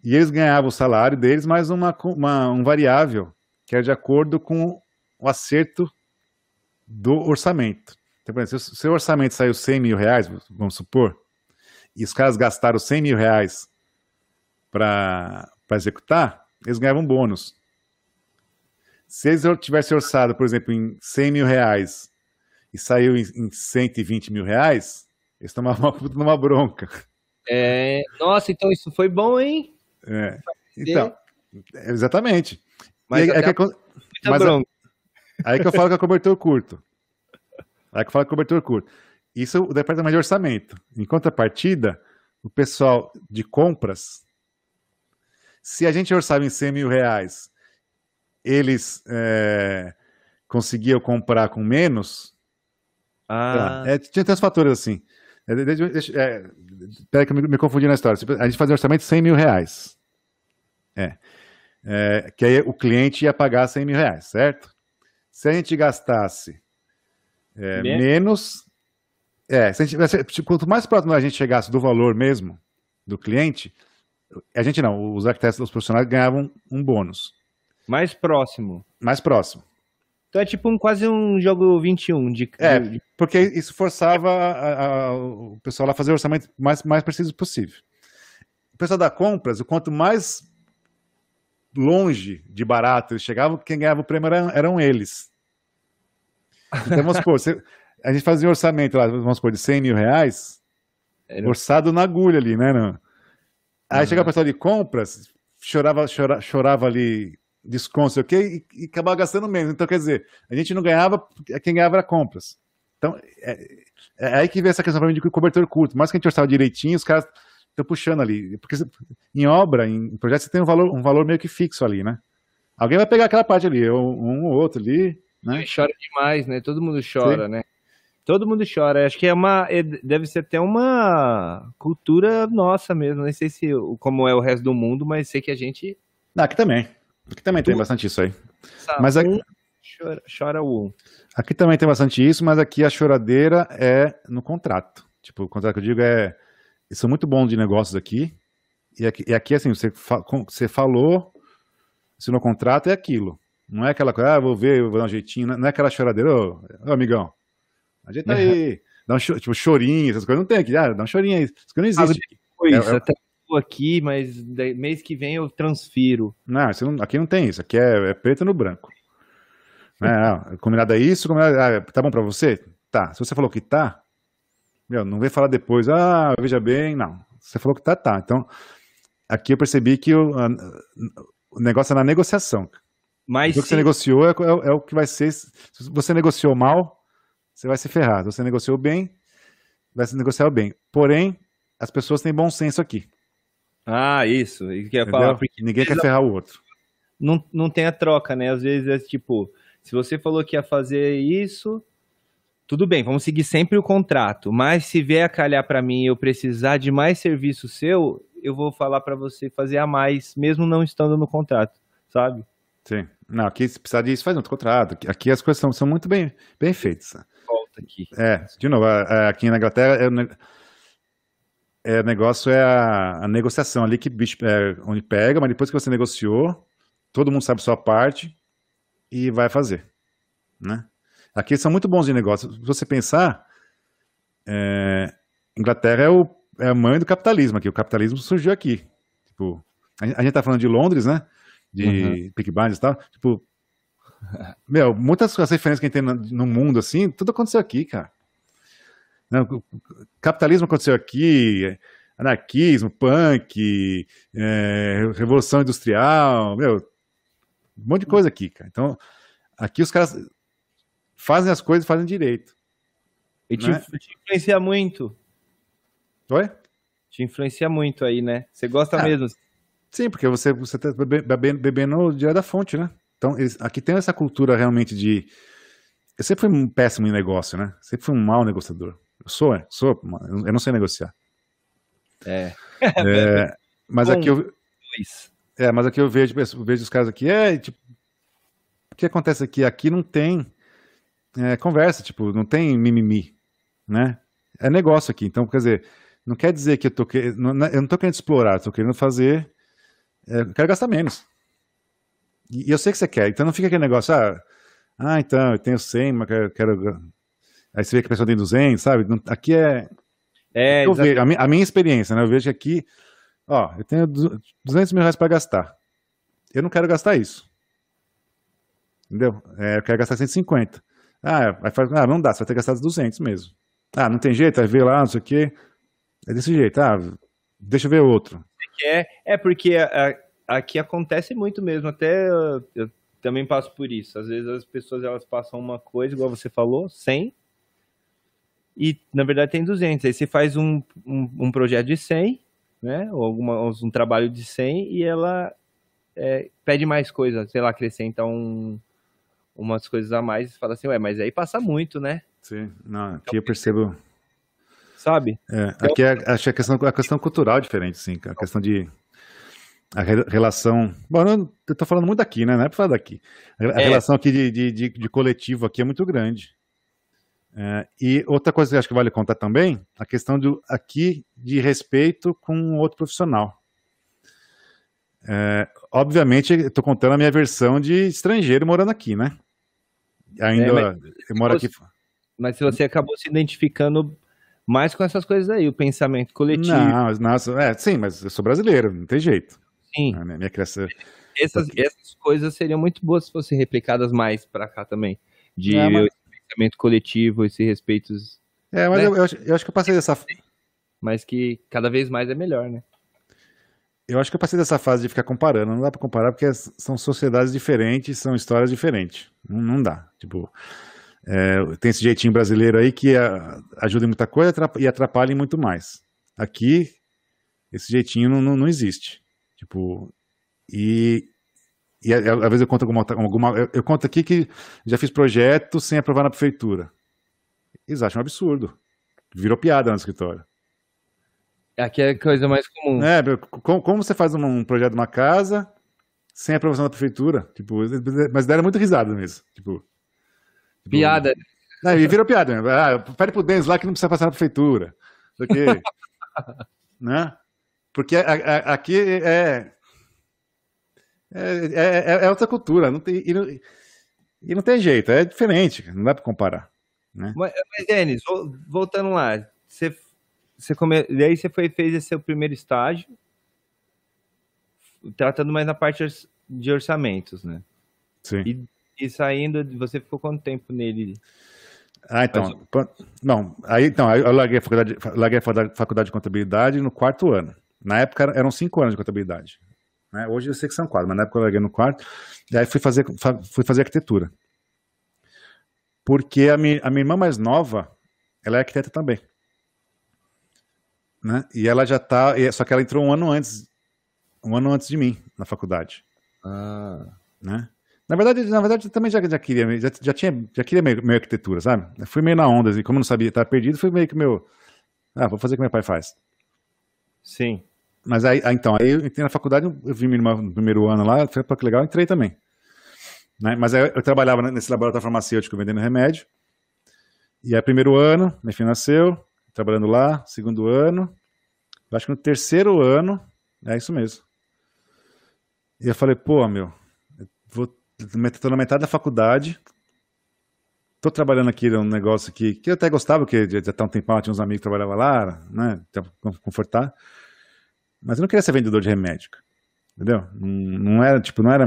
e eles ganhavam o salário deles mais uma, uma um variável que é de acordo com o acerto do orçamento. Então, por exemplo, se o seu orçamento saiu 100 mil reais, vamos supor, e os caras gastaram 100 mil reais para executar, eles ganhavam um bônus. Se eles tivessem orçado, por exemplo, em 100 mil reais e saiu em, em 120 mil reais, eles tomavam uma, <laughs> uma bronca. É, nossa, então isso foi bom, hein? É. Então, Exatamente. Mas aí, aí que, Muita mas- bronca. aí que eu falo que é cobertor curto. Aí que eu falo que é cobertor curto. Isso é o departamento de orçamento. Em contrapartida, o pessoal de compras, se a gente orçava em 100 mil reais, eles é, conseguiam comprar com menos, Ah, É, tinha tantos fatores assim. É, de- deixa- deixa- é, peraí que eu me, me confundi na história. Tipo, A gente fazia um orçamento de 100 mil reais. É. É, que aí o cliente ia pagar 100 mil reais, certo? Se a gente gastasse é, Me- menos. É, se gente, tipo, quanto mais próximo a gente chegasse do valor mesmo do cliente, a gente não, os arquitetos, os profissionais ganhavam um bônus. mais próximo. Mais próximo. Então é tipo um, quase um jogo 21 de, É, de- porque isso forçava a- a- o pessoal a fazer o orçamento mais, mais preciso possível. O pessoal da compras, o quanto mais longe de barato eles chegavam, quem ganhava o prêmio eram, eram eles. Então, vamos supor, você- a gente fazia um orçamento lá, vamos supor, de 100 mil reais, Era- orçado na agulha ali, né? não? Aí Uhum. chegava o pessoal de compras, chorava, chora- chorava ali desconto, sei o quê, e, e acabava gastando menos. Então, quer dizer, a gente não ganhava, quem ganhava era compras. Então, é, é aí que vem essa questão pra mim de cobertor curto. Mais que a gente orçava direitinho, os caras puxando ali. Porque em obra, em projeto, você tem um valor, um valor meio que fixo ali, né? Alguém vai pegar aquela parte ali, um ou outro ali, né? Chora demais, né? Todo mundo chora, né? Todo mundo chora. Acho que é uma. é- Deve ser até uma cultura nossa mesmo. Nem sei se como é o resto do mundo, mas sei que a gente. Ah, aqui também. Aqui também tem bastante isso aí. sabe, Mas a- um chora, chora o. Aqui também tem bastante isso, mas aqui a choradeira é no contrato. Tipo, o contrato que eu digo é. Eles são muito bons de negócios aqui. E aqui, e aqui, assim, você, fa- você falou, se no contrato é aquilo. Não é aquela coisa, ah, vou ver, vou dar um jeitinho. Não não é aquela choradeira, ô, ô amigão, ajeita aí. Dá um tipo, chorinho, essas coisas não tem aqui. Ah, dá um chorinho aí. Isso que não existe. Foi É- isso. é- Até tô aqui, mas mês que vem eu transfiro. Não, não- aqui não tem isso. Aqui é, é preto no branco. Né, ah, combinado é isso, combinado, ah, tá bom pra você? Tá. Se você falou que tá, meu, não vem falar depois, ah, veja bem, não. Você falou que tá, tá. Então, aqui eu percebi que o, a- o negócio é na negociação. Mas O que se- você negociou é, é o- é o que vai ser. Se você negociou mal, você vai se ferrar. Se você negociou bem, vai se negociar bem. Porém, as pessoas têm bom senso aqui. Ah, isso. Isso que eu ia Entendeu? falar. Porque Ninguém quer ferrar o outro. não, não tem a troca, né? Às vezes é tipo, se você falou que ia fazer isso, tudo bem, vamos seguir sempre o contrato. Mas se vier a calhar para mim e eu precisar de mais serviço seu, eu vou falar para você fazer a mais, mesmo não estando no contrato, sabe? Sim. Não, aqui se precisar disso, faz outro contrato. Aqui- as coisas são, são muito bem, bem feitas. Volta aqui. É, de novo, aqui na Inglaterra é o, é, negócio é a, a negociação ali que o bicho é, onde pega, mas depois que você negociou, todo mundo sabe a sua parte e vai fazer, né? Aqui eles são muito bons de negócio. Se você pensar, é, Inglaterra é, o, é a mãe do capitalismo aqui. O capitalismo surgiu aqui. Tipo, a, gente- a gente tá falando de Londres, né? De Uhum. Blinders e tal. Tipo, meu, muitas das referências que a gente tem no, mundo, assim, tudo aconteceu aqui, cara. Não, capitalismo aconteceu aqui, anarquismo, punk, é, revolução industrial, meu, um monte de coisa aqui, cara. Então, aqui os caras fazem as coisas fazem direito. E te, Né? te influencia muito. Oi? Te influencia muito aí, né? Você gosta Ah. mesmo. Sim, porque você você está bebendo, bebendo direto da fonte, né? Então, eles- aqui tem essa cultura realmente de. Eu sempre fui um péssimo em negócio, né? Sempre fui um mau negociador. Eu sou, é, sou, eu não sei negociar. É. É, <laughs> mas Bom. aqui eu, Pois. é, mas aqui eu vejo, eu vejo os caras aqui, é, tipo, o que acontece aqui? Aqui não tem é, conversa, tipo, não tem mimimi, né? É negócio aqui, então, quer dizer, não quer dizer que eu tô, que- não- eu não tô querendo explorar, eu tô querendo fazer, é, eu quero gastar menos. E, e eu sei que você quer, então não fica aquele negócio, ah, ah então, eu tenho 100, mas quero, quero... Aí você vê que a pessoa tem 200, sabe? Não- aqui é, É, eu exa- vejo, a, minha, a minha experiência, né? Eu vejo que aqui, ó, eu tenho du- 200 mil reais para gastar. Eu não quero gastar isso. Entendeu? É, eu quero gastar 150. Ah, vai fazer, ah, não dá, você vai ter gastado 200 mesmo. Ah, não tem jeito, ver lá, não sei o quê. É desse jeito. Ah, deixa eu ver outro. é, é porque a- aqui acontece muito mesmo, até eu, eu também passo por isso. Às vezes as pessoas elas passam uma coisa, igual você falou, 100, e na verdade tem 200. Aí você faz um, um, um projeto de 100, né, ou alguma, um trabalho de 100, e ela é, pede mais coisas, sei lá, acrescenta um, umas coisas a mais e fala assim, ué, mas aí passa muito, né? Sim, não, aqui eu percebo. Sabe? É, aqui é, acho que a questão, a questão cultural é diferente, sim, a questão de a relação. Bom, eu tô falando muito daqui, né? Não é pra falar daqui. A é. relação aqui de, de, de, de, coletivo aqui é muito grande. É, e outra coisa que acho que vale contar também, a questão do aqui de respeito com outro profissional. É, obviamente, estou contando a minha versão de estrangeiro morando aqui, né? Ainda é, moro aqui. Mas se você acabou se identificando mais com essas coisas aí, o pensamento coletivo. Não, nossa, é, sim, mas eu sou brasileiro, não tem jeito. Sim. A minha criação. Essas, essas coisas seriam muito boas se fossem replicadas mais para cá também. De é, mas... pensamento coletivo, esse respeito. É, mas né? eu, eu, acho, eu acho que eu passei dessa. Mas que cada vez mais é melhor, né? Eu acho que eu passei dessa fase de ficar comparando. Não dá para comparar porque são sociedades diferentes, são histórias diferentes. Não, não dá. Tipo, é, tem esse jeitinho brasileiro aí que ajuda em muita coisa e atrapalha em muito mais. Aqui, esse jeitinho não, não, não existe. Tipo, e, e às vezes eu conto alguma. alguma eu, eu, conto aqui que já fiz projeto sem aprovar na prefeitura. Eles acham um absurdo. Virou piada no escritório. Aqui é a coisa mais comum. É, como, como você faz um, um, projeto de uma casa sem aprovação da prefeitura? Tipo, mas deram muito risada mesmo. Tipo, tipo piada. Não, e virou piada. Ah, pede pro Denis lá que não precisa passar na prefeitura. Porque, <laughs> né? Porque a, a, aqui é é, é, é, é, outra cultura. Não tem, e, não, e não tem jeito, é diferente, não dá para comparar. Né? Mas, mas Denis, voltando lá, você, come... daí você foi, fez esse seu primeiro estágio, tratando mais na parte de orçamentos, né? Sim. E, e saindo, você ficou quanto tempo nele? Ah, então. Não, aí, então, aí eu larguei a, faculdade, larguei a faculdade de contabilidade no quarto ano. Na época eram cinco anos de contabilidade. Né? Hoje eu sei que são quatro, mas na época eu larguei no quarto. E aí fui fazer, fui fazer arquitetura. Porque a minha, a minha irmã mais nova, ela é arquiteta também. Né? E ela já tá. Só que ela entrou um ano antes. Um ano antes de mim na faculdade. Ah. Né? Na verdade, na verdade, eu também já, já queria, já, já tinha, já queria meio, meio arquitetura, sabe? Eu fui meio na onda, e como eu não sabia, estar perdido, fui meio que meu. Ah, vou fazer o que meu pai faz. Sim. Mas aí, então, aí eu entrei na faculdade, eu vi no primeiro ano lá, foi para que legal, entrei também. Né? Mas aí eu trabalhava nesse laboratório farmacêutico vendendo remédio. E aí, primeiro ano, minha filha nasceu, trabalhando lá, segundo ano. Acho que no terceiro ano, é isso mesmo. E eu falei, pô, meu, vou, na metade da faculdade, tô trabalhando aqui num negócio aqui, que eu até gostava, porque já, já tá um tempão, tinha uns amigos que trabalhavam lá, né, confortar. Mas eu não queria ser vendedor de remédio. Entendeu? Não, não era, tipo, não era.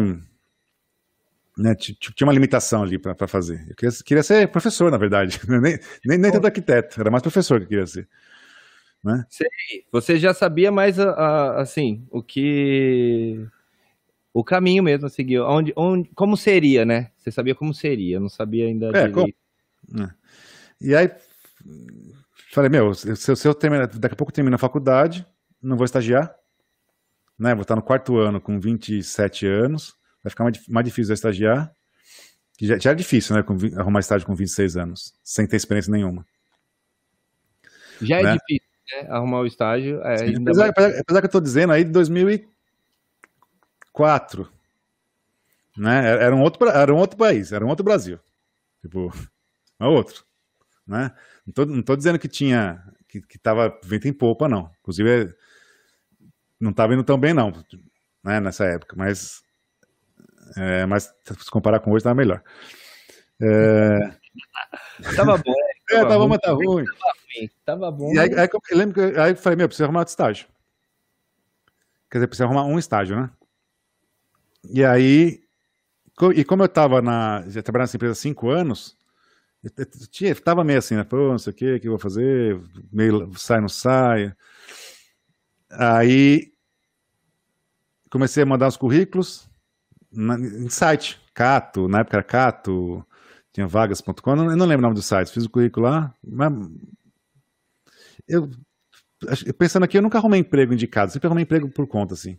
Né, tinha uma limitação ali para fazer. Eu queria, queria, ser professor, na verdade. <laughs> nem, nem, nem tanto arquiteto, era mais professor que eu queria ser. Né? Sei. Você já sabia mais, assim, o que. O caminho mesmo a seguir. Onde, onde, como seria, né? Você sabia como seria, não sabia ainda. É, como... é. E aí, falei, meu, se, se eu terminar, daqui a pouco eu termino a faculdade, não vou estagiar, né? Vou estar no quarto ano com 27 anos, vai ficar mais, mais difícil estagiar. Já, já é difícil, né? Com, arrumar estágio com 26 anos, sem ter experiência nenhuma. Já é né? é difícil, né? Arrumar o estágio. É, Sim, apesar, apesar, apesar, que eu estou dizendo aí de 2004, né? Era um outro, era um outro país, era um outro Brasil. Tipo, é outro, né? Não tô, não tô dizendo que tinha, que, que tava vento em popa, não. Inclusive, não estava indo tão bem, não, né, nessa época, mas, é, mas se comparar com hoje, estava melhor. É... tava bom. É, tava, tava bom, mas tá ruim. Tava ruim. Tava bom. E aí, aí, eu lembro que aí eu falei, meu, preciso arrumar outro estágio. Quer dizer, preciso arrumar um estágio, né? E aí, e como eu tava na, já trabalhando nessa empresa há cinco anos, eu tinha, tava meio assim, né? Pô, não sei o que, o que eu vou fazer, meio sai, não sai. Aí comecei a mandar os currículos na, em site, Cato, na época era Cato, tinha vagas.com, eu não lembro o nome do site, fiz o currículo lá, mas eu, pensando aqui, eu nunca arrumei emprego indicado, sempre arrumei emprego por conta, assim.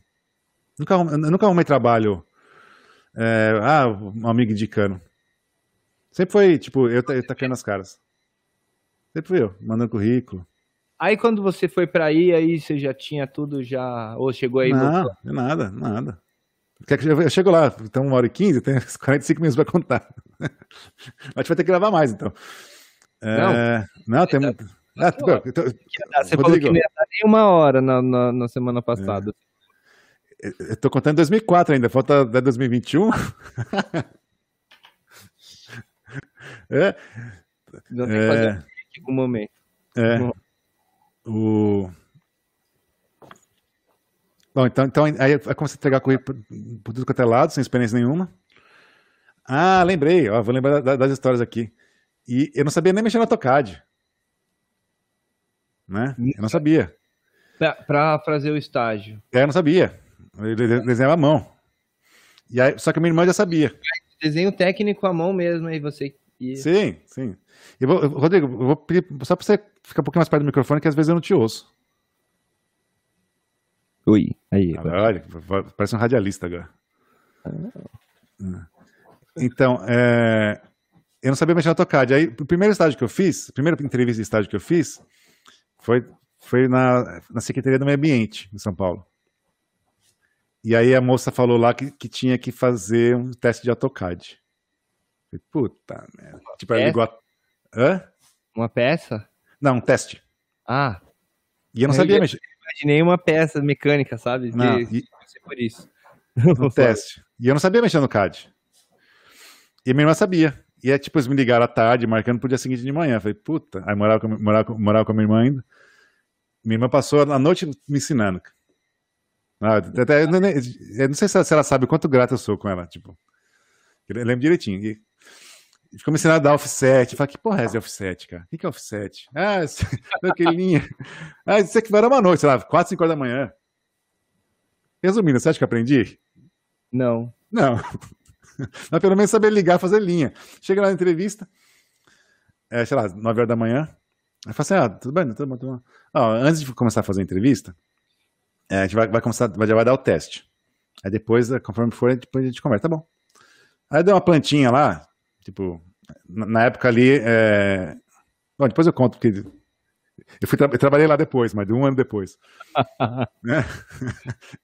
Nunca, arrumei, nunca arrumei trabalho, é, ah, um amigo indicando. Sempre foi, tipo, eu, eu tacando as caras. Sempre fui eu, mandando currículo. Aí quando você foi para aí, aí você já tinha tudo já, ou chegou aí? Não, nada, nada. Eu chego lá, então uma hora e quinze, tem <laughs> 45 minutos para contar. <laughs> Mas vai ter que gravar mais, então. Não, é, não tem muito. Ah, então, você Rodrigo, falou que não ia dar nem uma hora na, na, na semana passada. É. Eu tô contando 2004 ainda, falta 2021. <laughs> é. Já tem que fazer é. um momento. É. O... Bom, então, então aí eu comecei a entregar currículo por tudo quanto é lado, sem experiência nenhuma. Ah, lembrei, ó, vou lembrar das histórias aqui. E eu não sabia nem mexer no AutoCAD. Né? Eu não sabia. Para fazer o estágio. É, eu não sabia. Eu desenhava à mão. E aí, só que a minha irmã já sabia. Desenho técnico à mão mesmo, aí você. Sim, sim. Eu vou, Rodrigo, eu vou pedir só para você ficar um pouquinho mais perto do microfone, que às vezes eu não te ouço. Oi, aí. olha, parece um radialista agora. Ah. Então, é, eu não sabia mexer no AutoCAD. Aí, o primeiro estágio que eu fiz, a primeira entrevista de estágio que eu fiz, foi, foi na, na Secretaria do Meio Ambiente, em São Paulo. E aí a moça falou lá que, que tinha que fazer um teste de AutoCAD. Falei, Puta merda. Tipo, ela ligou a... Hã? Uma peça? Não, um teste. Ah. E eu não sabia mexer imaginei uma peça mecânica, sabe? De, não, e, por isso. No <laughs> teste. E eu não sabia mexer no CAD. E minha irmã sabia. E é tipo, eles me ligaram à tarde, marcando pro dia seguinte de manhã. Eu falei, puta. Aí morava com, morava, morava com a minha irmã ainda. Minha irmã passou a noite me ensinando. Ah, até, eu, não, eu não sei se ela sabe o quanto grato eu sou com ela. Tipo, eu lembro direitinho. E ensinando a dar offset. Falei, que porra é essa offset, cara? O que é offset? Ah, aquele <laughs> linha. Ah, isso aqui vai uma noite, sei lá, 4, 5 horas da manhã. Resumindo, você acha que aprendi? Não. Não. <laughs> Mas pelo menos saber ligar, fazer linha. Chega lá na entrevista, é, sei lá, 9 horas da manhã. Aí fala assim: ah, tudo bem, tudo bem, tudo bem. Ó, antes de começar a fazer a entrevista, é, a gente vai, vai começar, já vai dar o teste. Aí depois, conforme for, depois a gente conversa, tá bom. Aí deu uma plantinha lá, Tipo, na época ali. É... Bom, depois eu conto, porque eu, fui tra eu trabalhei lá depois, mas um ano depois. <laughs> né?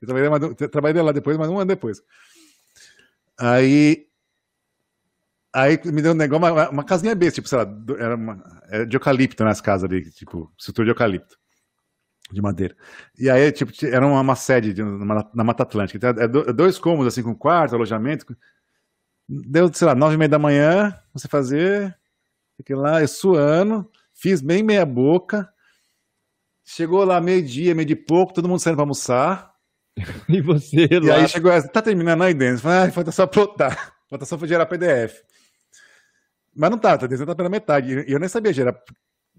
eu trabalhei, mas, trabalhei lá depois, mas um ano depois. Aí. Aí me deu um negócio, uma, uma casinha besta, tipo, sei lá, era, uma, era de eucalipto nas casas ali, tipo, estrutura de eucalipto, de madeira. E aí, tipo, era uma, uma sede de, na, na Mata Atlântica. Então, é, é dois cômodos, assim, com quarto, alojamento, Deu, sei lá, nove e meia da manhã, você fazer, fiquei lá, eu suando, fiz bem meia boca. Chegou lá meio-dia, meio de pouco, todo mundo saindo pra almoçar. <laughs> e você e lá? E aí chegou essa, tá terminando aí. Falei, ah, falta só plotar, <laughs> falta só gerar PDF. Mas não tá, tá desenhando tá pela metade. E eu nem sabia gerar.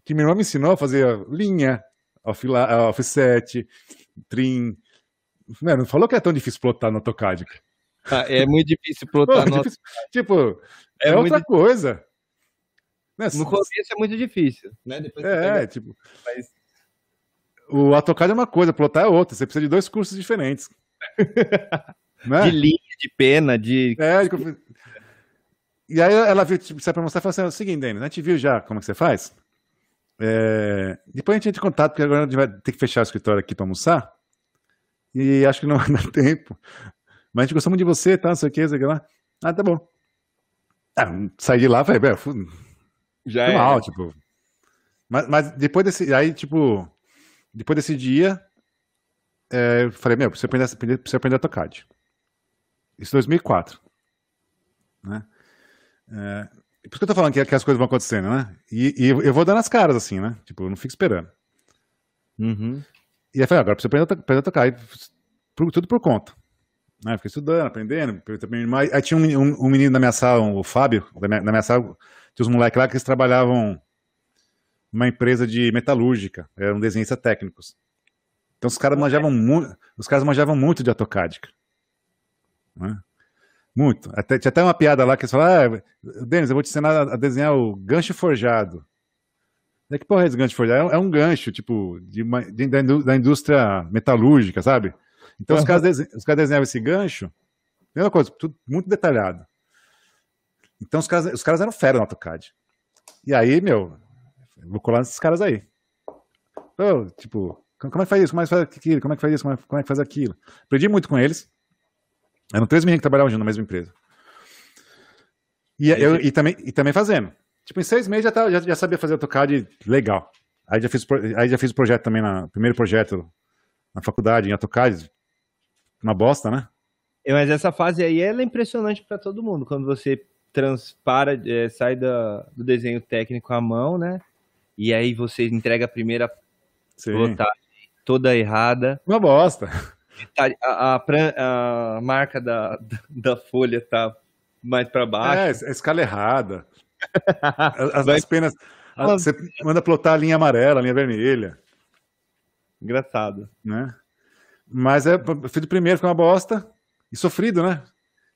Que minha irmã me ensinou a fazer linha, offset, trim. Não falou que é tão difícil plotar no AutoCAD. Ah, é muito difícil plotar <laughs> Pô, difícil, Tipo, é, é outra coisa. Né? No começo é muito difícil, né? Depois é, tipo. Mas... O AutoCAD é uma coisa, plotar é outra. Você precisa de dois cursos diferentes. <laughs> né? De linha, de pena, de. É, de... E aí ela viu, tipo, pra mostrar e falou assim: é o seguinte, Denis, a gente viu já como que você faz. É... Depois a gente entra em contato, porque agora a gente vai ter que fechar o escritório aqui para almoçar. E acho que não <laughs> vai dar tempo. Mas a gente gostou muito de você, tá? Não sei o que, sei o que lá. Ah, tá bom. Ah, saí de lá, falei, velho, já é. mal, tipo. Mas, mas depois desse. Aí, tipo. Depois desse dia, é, eu falei, meu, preciso aprender, aprender, preciso aprender AutoCAD. Isso em 2004. Né? É, por isso que eu tô falando que, que, as coisas vão acontecendo, né? E, e, eu vou dando as caras, assim, né? Tipo, eu não fico esperando. Uhum. E aí eu falei, ah, agora preciso aprender, aprender AutoCAD. Tudo por conta. Né? Fiquei estudando, aprendendo. Aí tinha um, um, um, menino na minha sala, o Fábio, na minha, na minha sala, tinha os moleques lá que eles trabalhavam numa empresa de metalúrgica, eram desenhistas técnicos. Então os caras manjavam muito, os caras manjavam muito de AutoCAD. Né? Muito. Até, tinha até uma piada lá que eles falaram: ah, Denis, eu vou te ensinar a desenhar o gancho forjado. É que porra é esse gancho forjado? É um, é gancho, tipo, de uma, de, da, indústria metalúrgica, sabe? Então uhum. os, caras os caras desenhavam esse gancho, mesma coisa, tudo muito detalhado. Então os caras, os caras eram fera no AutoCAD. E aí, meu, vou colar nesses caras aí. Tipo, como é que faz isso? Como é que faz aquilo? Como é que faz isso? Como é, como é que faz aquilo? Aprendi muito com eles. Eram três meninos que trabalhavam junto na mesma empresa. E, eu, e, também, e também fazendo. Tipo, em seis meses já, tá, já, já sabia fazer AutoCAD legal. Aí já fiz, aí já fiz o projeto também, na primeiro projeto na faculdade, em AutoCAD. Uma bosta, né? Mas essa fase aí ela é impressionante para todo mundo. Quando você transpara, é, sai da, do desenho técnico à mão, né? E aí você entrega a primeira plotagem toda errada. Uma bosta. Tá, a, a, a, marca da, da folha tá mais para baixo. É, a escala errada. <laughs> As, Vai... as penas. você manda plotar a linha amarela, a linha vermelha. Engraçado. Né? Mas é, eu fiz o primeiro, foi uma bosta. E sofrido, né?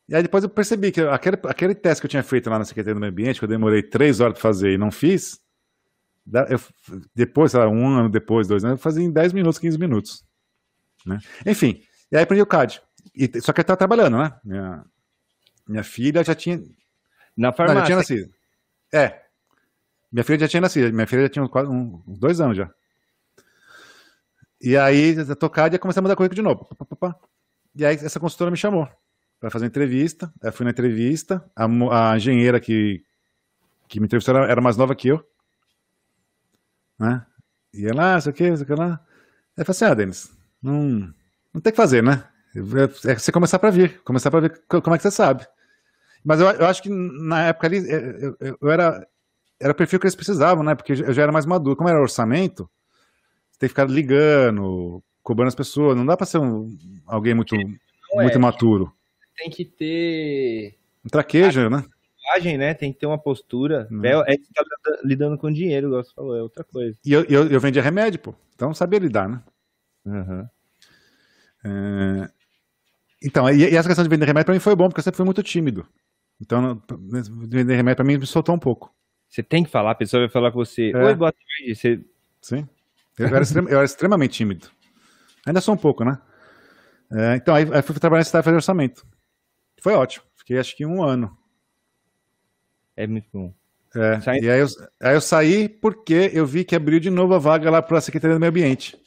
E aí depois eu percebi que aquele, aquele teste que eu tinha feito lá na Secretaria do Meio Ambiente, que eu demorei três horas para fazer e não fiz, eu, depois, sei lá, um ano depois, dois anos, eu fazia em 10 minutos, 15 minutos. Né? Enfim, e aí aprendi o CAD. E, só que eu estava trabalhando, né? Minha, minha filha já tinha. Na farmácia. Não, já tinha nascido. É. Minha filha já tinha nascido. Minha filha já tinha quase uns, uns dois anos já. E aí, CAD e comecei a mandar currículo de novo. E aí, essa consultora me chamou para fazer uma entrevista. Eu fui na entrevista. A, a engenheira que, que me entrevistou era, era mais nova que eu. Né? E ela, ah, isso aqui, isso aqui lá. Aí falei assim: ah, Denis, não, não tem que fazer, né? É, é você começar para ver, começar para ver como é que você sabe. Mas eu, eu acho que na época ali eu, eu, eu, era era o perfil que eles precisavam, né? Porque eu já era mais maduro. Como era orçamento, você tem que ficar ligando, cobrando as pessoas. Não dá para ser um, alguém muito, muito é, maturo. Tem que ter. Um traquejo, né? né? Tem que ter uma postura. Uhum. É, é que tá lidando com dinheiro, igual você falou, é outra coisa. E eu, eu, eu vendia remédio, pô. Então sabia lidar, né? Uhum. É... Então, e, e, essa questão de vender remédio para mim foi bom, porque eu sempre fui muito tímido. Então, vender remédio para mim me soltou um pouco. Você tem que falar, a pessoa vai falar com você. É. Oi, boa tarde. Você... Sim. Eu era, extrema, eu era, extremamente tímido. Ainda sou um pouco, né? É, então, aí, aí fui trabalhar nesse tarefa de orçamento. Foi ótimo. Fiquei acho que um ano. É muito bom. É, e aí eu, aí eu saí porque eu vi que abriu de novo a vaga lá para a Secretaria do Meio Ambiente.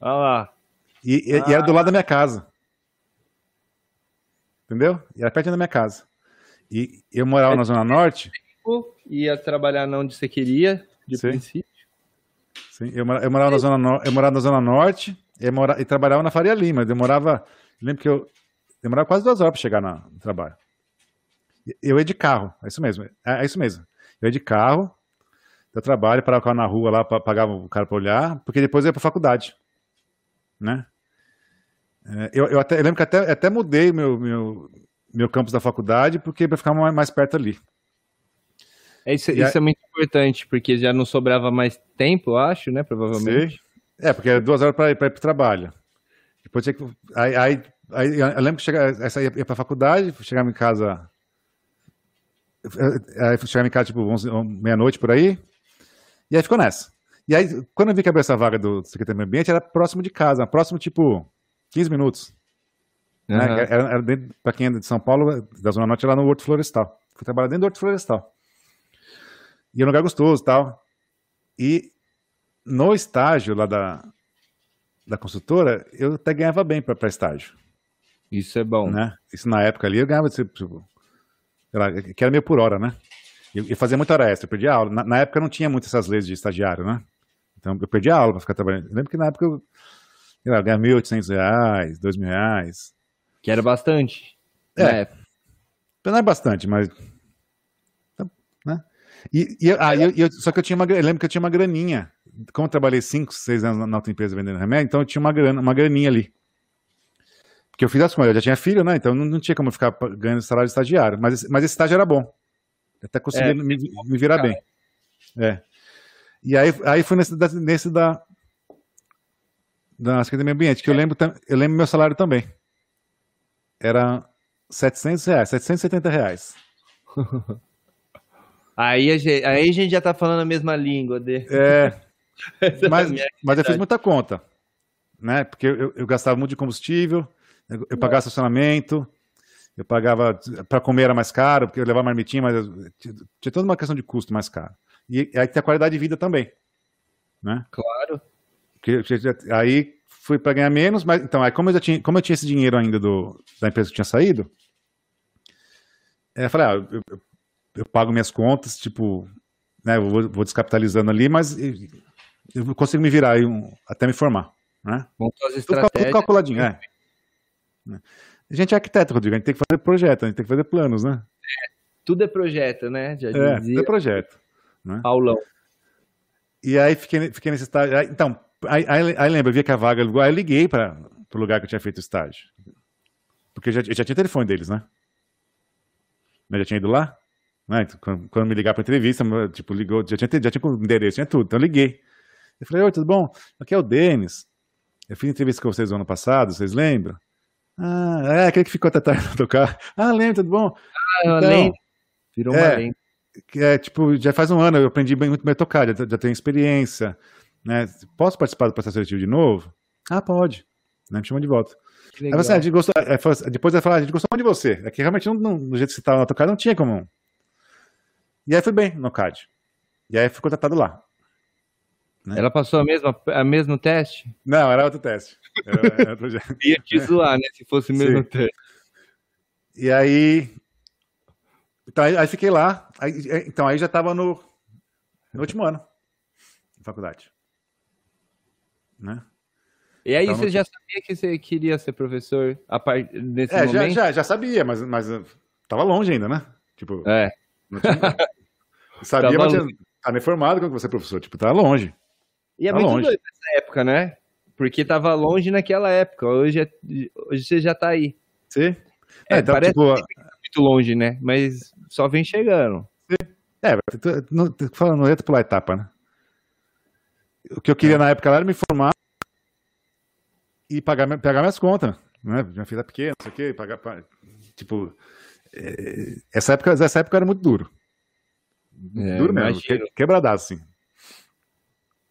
Olha lá. E, ah. e, era do lado da minha casa. Entendeu? E era perto da minha casa. E eu morava é, na Zona Norte. Ia trabalhar não onde você queria, de Sim. princípio. Sim, eu, eu, morava na Zona no... eu morava na Zona Norte e, mora... e trabalhava na Faria Lima. Demorava. Lembro que eu demorava quase duas horas para chegar no trabalho. Eu ia de carro, é isso mesmo. É, é isso mesmo. Eu ia de carro, eu trabalho, parava na rua lá, pagava o cara para olhar, porque depois eu ia para faculdade né? É, eu, eu, até, eu lembro que até, até mudei meu, meu, meu campus da faculdade porque para ficar mais, mais perto ali. É, isso, isso é muito importante, porque já não sobrava mais tempo, eu acho, né? Provavelmente. Sim. É, porque era duas horas para ir para o trabalho. Depois tinha que. Aí, aí, aí, eu lembro que essa ia, ia para a faculdade, chegava em casa. Aí chegava em casa tipo meia-noite por aí. E aí ficou nessa. E aí, quando eu vi que abriu essa vaga do secretário do meio ambiente, era próximo de casa, próximo, tipo, 15 minutos. Uhum. Né? Era, era pra quem é de São Paulo, da Zona Norte, lá no Horto Florestal. Fui trabalhar dentro do Horto Florestal. E é um lugar gostoso e tal. E no estágio lá da, da consultora, eu até ganhava bem para estágio. Isso é bom. Né? Isso na época ali, eu ganhava, tipo, sei lá, que era meio por hora, né? E, fazia muita hora extra, eu perdia aula. Na, na, época não tinha muito essas leis de estagiário, né? Então eu perdi a aula para ficar trabalhando. Eu lembro que na época eu, eu ganhava 1.800 reais, 2.000 reais. Que era bastante. É. Não é bastante, mas. E, e, ah, eu, eu, só que eu tinha uma. Eu lembro que eu tinha uma graninha. Como eu trabalhei 5, 6 anos na outra empresa vendendo remédio, então eu tinha uma, grana, uma graninha ali. Porque eu fiz as coisas, eu já tinha filho, né? Então não, não tinha como ficar ganhando salário de estagiário. Mas, mas esse estágio era bom. Eu até consegui é, me, me, virar bem. É. E aí, aí foi nesse, nesse da, da Secretaria do Meio Ambiente, que eu lembro, eu lembro meu salário também. Era 700 reais, 770 reais. <laughs> Aí a, gente, aí a gente já tá falando a mesma língua. De... É, <laughs> mas, mas eu fiz muita conta, né? Porque eu, eu gastava muito de combustível, eu, eu pagava estacionamento, eu pagava para comer era mais caro, porque eu levava marmitinha, mas eu, tinha toda uma questão de custo mais caro. E aí tem a qualidade de vida também, né? Claro. Porque, aí fui para ganhar menos, mas então aí como eu já tinha, como eu tinha esse dinheiro ainda do, da empresa que tinha saído, é, eu falei, ah, eu, eu, eu, pago minhas contas, tipo, né, eu vou, vou descapitalizando ali, mas eu consigo me virar aí um, até me formar, né? Estratégias. Tudo calculadinho, é. A gente é arquiteto, Rodrigo, a gente tem que fazer projeto, a gente tem que fazer planos, né? É, tudo é projeto, né? Já é, tudo é projeto. Né? Paulão. E aí fiquei, fiquei nesse estágio. Então, aí, aí, aí lembra, eu vi que a vaga aí eu liguei para o lugar que eu tinha feito o estágio. Porque eu já, eu já tinha telefone deles, né? Eu já tinha ido lá. Né? Quando, quando me ligar para entrevista, tipo, ligou, já tinha, já tinha endereço, tinha tudo. Então eu liguei. Eu falei, oi, tudo bom? Aqui é o Denis. Eu fiz entrevista com vocês no ano passado, vocês lembram? Ah, é, aquele que ficou até tarde no tocar. <laughs> Ah, lembro, tudo bom? Ah, eu então, lembro. Virou é, uma lenda. É, tipo, já faz um ano, eu aprendi bem, muito bem a tocar, já, já tenho experiência. Né? Posso participar do processo seletivo de novo? Ah, pode. Né? Me chama de volta. Aí você, a gente gostou, é, depois vai falar, a gente gostou muito de você. É que realmente, não, não, do jeito que você estava na tocada, não tinha como. E aí fui bem no CAD. E aí fui contratado lá. Né? Ela passou a mesma, a mesmo teste? Não, era outro teste. Era, era outro <laughs> Ia te zoar, né? Se fosse o mesmo Sim. teste. E aí. Então, aí, aí fiquei lá. Aí, então, aí já estava no, no último ano de faculdade. Né? E aí então, você já sabia que você queria ser professor a part... nesse é, momento? Já, já, já sabia, mas, mas tava longe ainda, né? Tipo, é. Não tinha... sabia, tava mas tá nem formado quando você é professor, tipo, tá longe. E é tá muito longe. doido nessa época, né? Porque tava longe naquela época. Hoje, é, hoje você já tá aí. Sim. É, é então, parece tipo... muito longe, né? Mas só vem chegando. Sim. É, não, falando, não ia pular etapa, né? O que eu queria é. na época era me formar e pagar, pagar minhas contas, né? Minha filha pequena, não sei o quê, pagar, tipo, essa época, essa época era muito duro. É, duro mesmo, que, quebradaço, assim.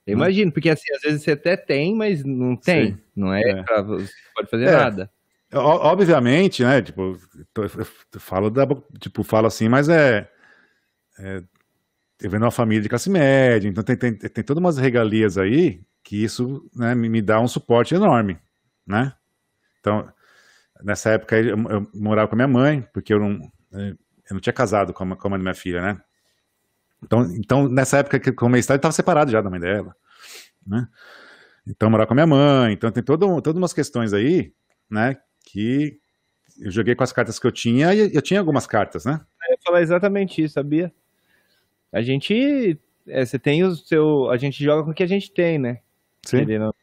Eu imagino, porque assim, às vezes você até tem, mas não tem. Sim. Não é, é. pra você pode fazer é. nada. Obviamente, né? Tipo, eu falo da, tipo, falo assim, mas é, é eu venho uma família de classe média, então tem, tem, tem todas umas regalias aí que isso né, me, me dá um suporte enorme, né? Então, nessa época eu, eu, morava com a minha mãe, porque eu não, eu não tinha casado com a, com a minha filha, né? Então, então nessa época que eu comecei estágio, estava separado já da mãe dela, né? Então, morar com a minha mãe, então tem todo, todas umas questões aí, né, que eu joguei com as cartas que eu tinha e eu tinha algumas cartas, né? Eu ia falar exatamente isso, sabia? A gente, é, você tem o seu, a gente joga com o que a gente tem, né? Sim. Entendeu?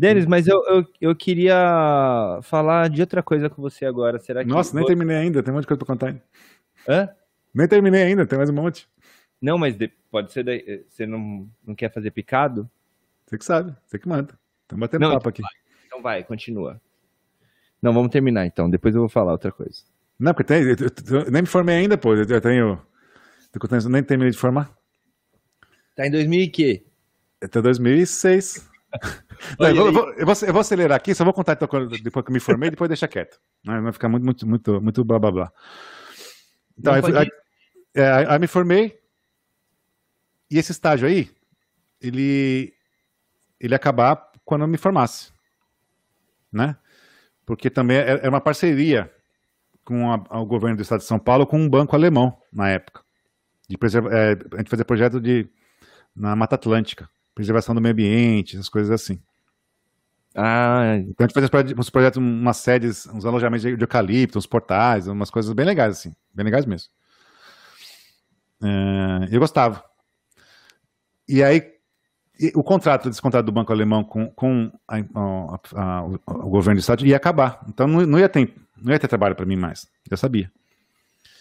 Denis, mas eu, eu, eu, queria falar de outra coisa com você agora. Será que Nossa, nem terminei ainda, tem um monte de coisa pra contar. Hã? Nem terminei ainda, tem mais um monte. Não, mas de, pode ser. Daí, você não, não quer fazer picado? Você que sabe, você que manda. Estamos batendo não, papo então aqui. Vai, então vai, continua. Não, vamos terminar então, depois eu vou falar outra coisa. Não, porque tem, eu, eu, eu nem me formei ainda, pô. Eu, tenho. Nem terminei de formar. Tá em 2000 e quê? Até <laughs> 2006. Não, eu, vou, eu, vou, eu, vou, acelerar aqui, só vou contar então, depois que eu me formei, depois deixa quieto. Não vai ficar muito, muito, muito, muito blá blá blá. Então, aí, aí, é, aí, me formei. E esse estágio aí, ele, ele acabar quando eu me formasse. Né? Porque também é, é uma parceria com a, o governo do estado de São Paulo com um banco alemão na época. De preserva, é, a gente fazia projeto de, na Mata Atlântica, preservação do meio ambiente, essas coisas assim. Ah, então a gente fazia uns projetos, umas sedes, uns alojamentos de eucalipto, uns portais, umas coisas bem legais, assim, bem legais mesmo. É, eu gostava. E aí, o contrato, desse contrato do Banco Alemão com, com a, a, a, o governo do Estado ia acabar. Então não, não, ia, ter, não ia ter trabalho para mim mais. Eu sabia.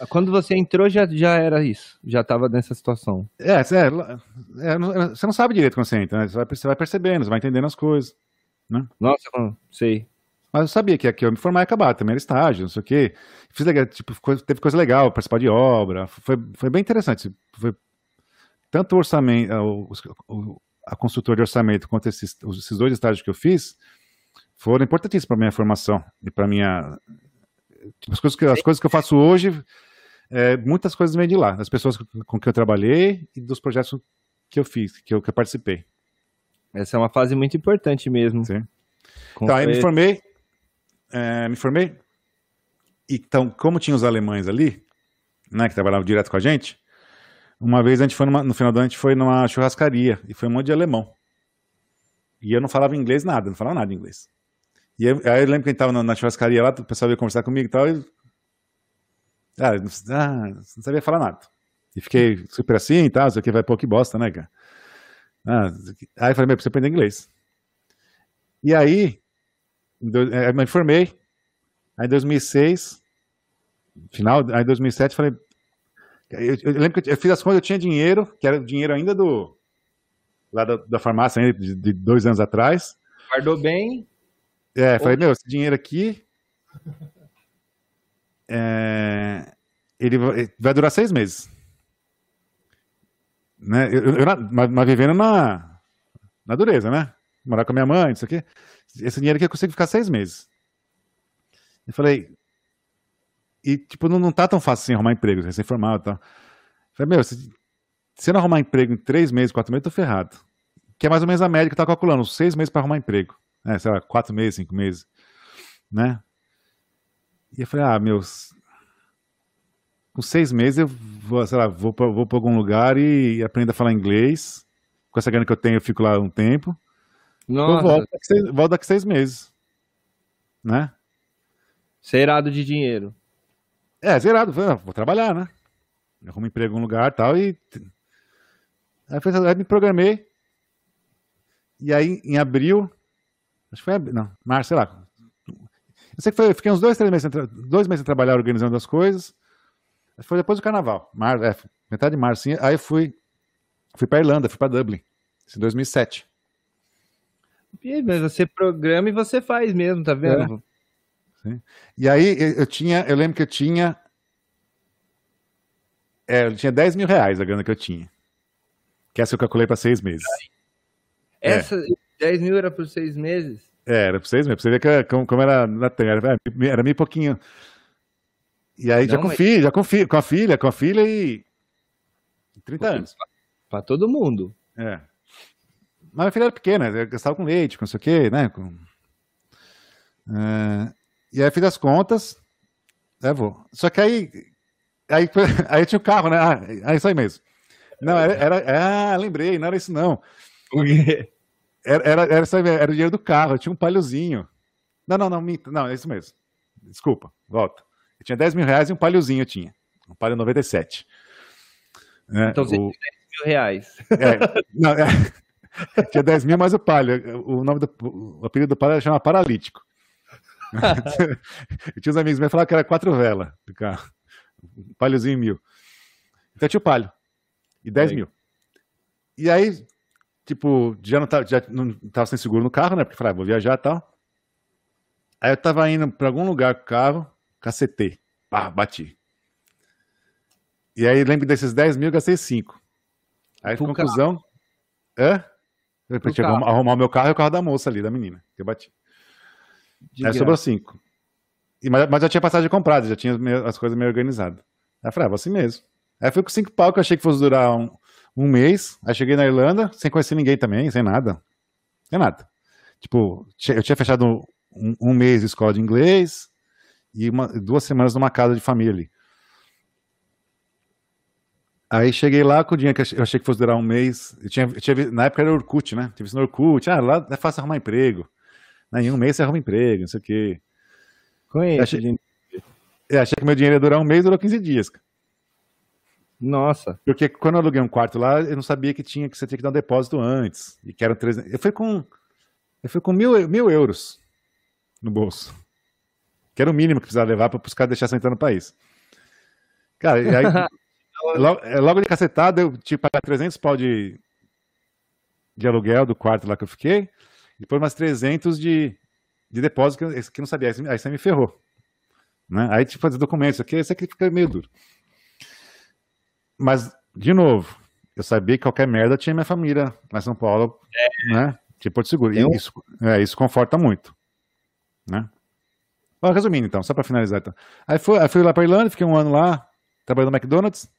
Quando você entrou, já, já era isso. Já estava nessa situação. É, é, é, você não sabe direito quando você entra, né? Você vai, você vai percebendo, você vai entendendo as coisas. Né? Nossa, sei. Mas eu sabia que aqui eu me formar e acabar, também era estágio, não sei o quê. Fiz legal, tipo, teve coisa legal, participar de obra, foi, foi bem interessante. Foi tanto o orçamento, o, a consultora de orçamento quanto esses, esses dois estágios que eu fiz foram importantíssimos para minha formação e para minha tipo, as coisas que as coisas que eu faço hoje é, muitas coisas vêm de lá das pessoas com que eu trabalhei e dos projetos que eu fiz que eu, que eu participei essa é uma fase muito importante mesmo Sim. então aí me formei é, me formei então como tinha os alemães ali né que trabalhavam direto com a gente uma vez a gente foi numa, no final do ano, a gente foi numa churrascaria e foi um monte de alemão. E eu não falava inglês nada, não falava nada de inglês. E eu, aí eu lembro que a gente tava na, na churrascaria lá, o pessoal veio conversar comigo e tal, e... Ah, não, ah, não sabia falar nada. E fiquei super assim e tal, isso aqui vai pôr que bosta, né, cara? Ah, aí eu falei, meu, preciso aprender inglês. E aí, eu me informei, aí em 2006, final, aí em 2007, falei, eu, eu, lembro que eu fiz as contas, eu tinha dinheiro, que era dinheiro ainda do. lá da, da farmácia, ainda de, de, dois anos atrás. Guardou bem. É, falei, meu, esse dinheiro aqui. É, ele vai durar seis meses. Né? Eu, eu, mas, mas vivendo na, na dureza, né? Morar com a minha mãe, isso aqui. Esse dinheiro aqui eu consigo ficar seis meses. Eu falei, e, tipo, não, não tá tão fácil assim arrumar emprego, recém-formado e tal. Falei, meu, se, se eu não arrumar emprego em três meses, quatro meses, eu tô ferrado. Que é mais ou menos a média que tá calculando, seis meses para arrumar emprego. Né? Sei lá, quatro meses, cinco meses. Né? E eu falei, ah, meus. Com seis meses eu vou, sei lá, vou pra, vou pra algum lugar e aprendo a falar inglês. Com essa grana que eu tenho, eu fico lá um tempo. Nossa. Eu volto daqui, seis, volto daqui seis meses. Né? Serado de dinheiro. É, zerado. Vou trabalhar, né? Arrumo emprego em um lugar tal, e tal. Aí, aí me programei. E aí, em abril. Acho que foi abril. Não, março, sei lá. Eu sei que foi, fiquei uns dois, três meses, dois meses sem trabalhar organizando as coisas. Foi depois do carnaval. Mar, é, metade de março. Aí eu fui, fui para Irlanda, fui para Dublin. Em 2007. Mas você programa e você faz mesmo, tá vendo? É. E aí eu tinha, eu lembro que eu tinha. É, eu tinha 10 mil reais a grana que eu tinha. Que essa eu calculei para seis meses. Essa é. 10 mil era por seis meses? É, era por seis meses. Pra você ver que, como, como era na era, era meio pouquinho. E aí Não, já com mas... filho, já com, filho, com a filha, com a filha e. 30 anos. Para todo mundo. É. Mas a filha era pequena, eu gastava com leite, com isso aqui, né? Com... É... E aí fiz as contas, né, vou. Só que aí, aí, <laughs> aí tinha o carro, né? Ah, é isso aí mesmo. Não, era, era, ah, lembrei, não era isso não. O quê? Era, era, era, era o dinheiro do carro, eu tinha um palhozinho. Não, não, não, minta, não, é isso mesmo. Desculpa, volta. Eu tinha 10 mil reais e um palhozinho eu tinha. Um palho 97. É, então você o... tinha 10 mil reais. É, não, é, tinha 10 mil mais o palho. O nome do o apelido do palho chama Paralítico. <laughs> eu tinha uns amigos meus que falavam que era quatro velas do carro. Um palhozinho mil. Então tinha o palho. E 10 mil. E aí, tipo, já não tava, já não tava sem seguro no carro, né? Porque falei, ah, vou viajar e tal. Aí eu tava indo pra algum lugar com o carro, cacetei. Pá, bati. E aí lembro desses 10 mil, gastei 5. Aí, Pro conclusão. Carro. Hã? Eu tinha que arrumar o meu carro e o carro da moça ali, da menina, que eu bati. Aí sobrou cinco. E, mas, mas já tinha passagem comprada, já tinha as coisas meio organizadas. Aí eu falei, ah, vou assim mesmo. Aí fui com cinco pau que eu achei que fosse durar um, um mês. Aí cheguei na Irlanda, sem conhecer ninguém também, sem nada. Sem nada. Tipo, eu tinha fechado um, um mês de escola de inglês e uma, duas semanas numa casa de família ali. Aí cheguei lá com o dinheiro que eu achei que fosse durar um mês. Eu tinha, eu tinha, na época era Orkut, né? Tive no Orkut. Ah, lá é fácil arrumar emprego. Né? Em um mês você arruma emprego, não sei o quê. Conheço. Achei, é, achei que meu dinheiro ia durar um mês, durou 15 dias. Nossa. Porque quando eu aluguei um quarto lá, eu não sabia que tinha que você tinha que dar um depósito antes. E que eram 300. Eu fui com. Eu fui com mil, mil euros no bolso. Que era o mínimo que precisava levar para os caras deixar entrar no país. Cara, e aí, <laughs> logo, logo, de cacetada, eu tive que pagar 300 pau de, de aluguel do quarto lá que eu fiquei. Depois mais 300 de, de depósito que, que não sabia. Aí você me ferrou. Né? Aí, tipo, fazer documentos, aqui, isso aqui fica meio duro. Mas, de novo, eu sabia que qualquer merda tinha minha família lá em São Paulo, é. né? Tipo, Porto Seguro. E isso, é, isso conforta muito, né? Bom, resumindo, então, só para finalizar. Então. Aí, fui, aí fui lá para Irlanda, fiquei um ano lá, trabalhando no McDonald's,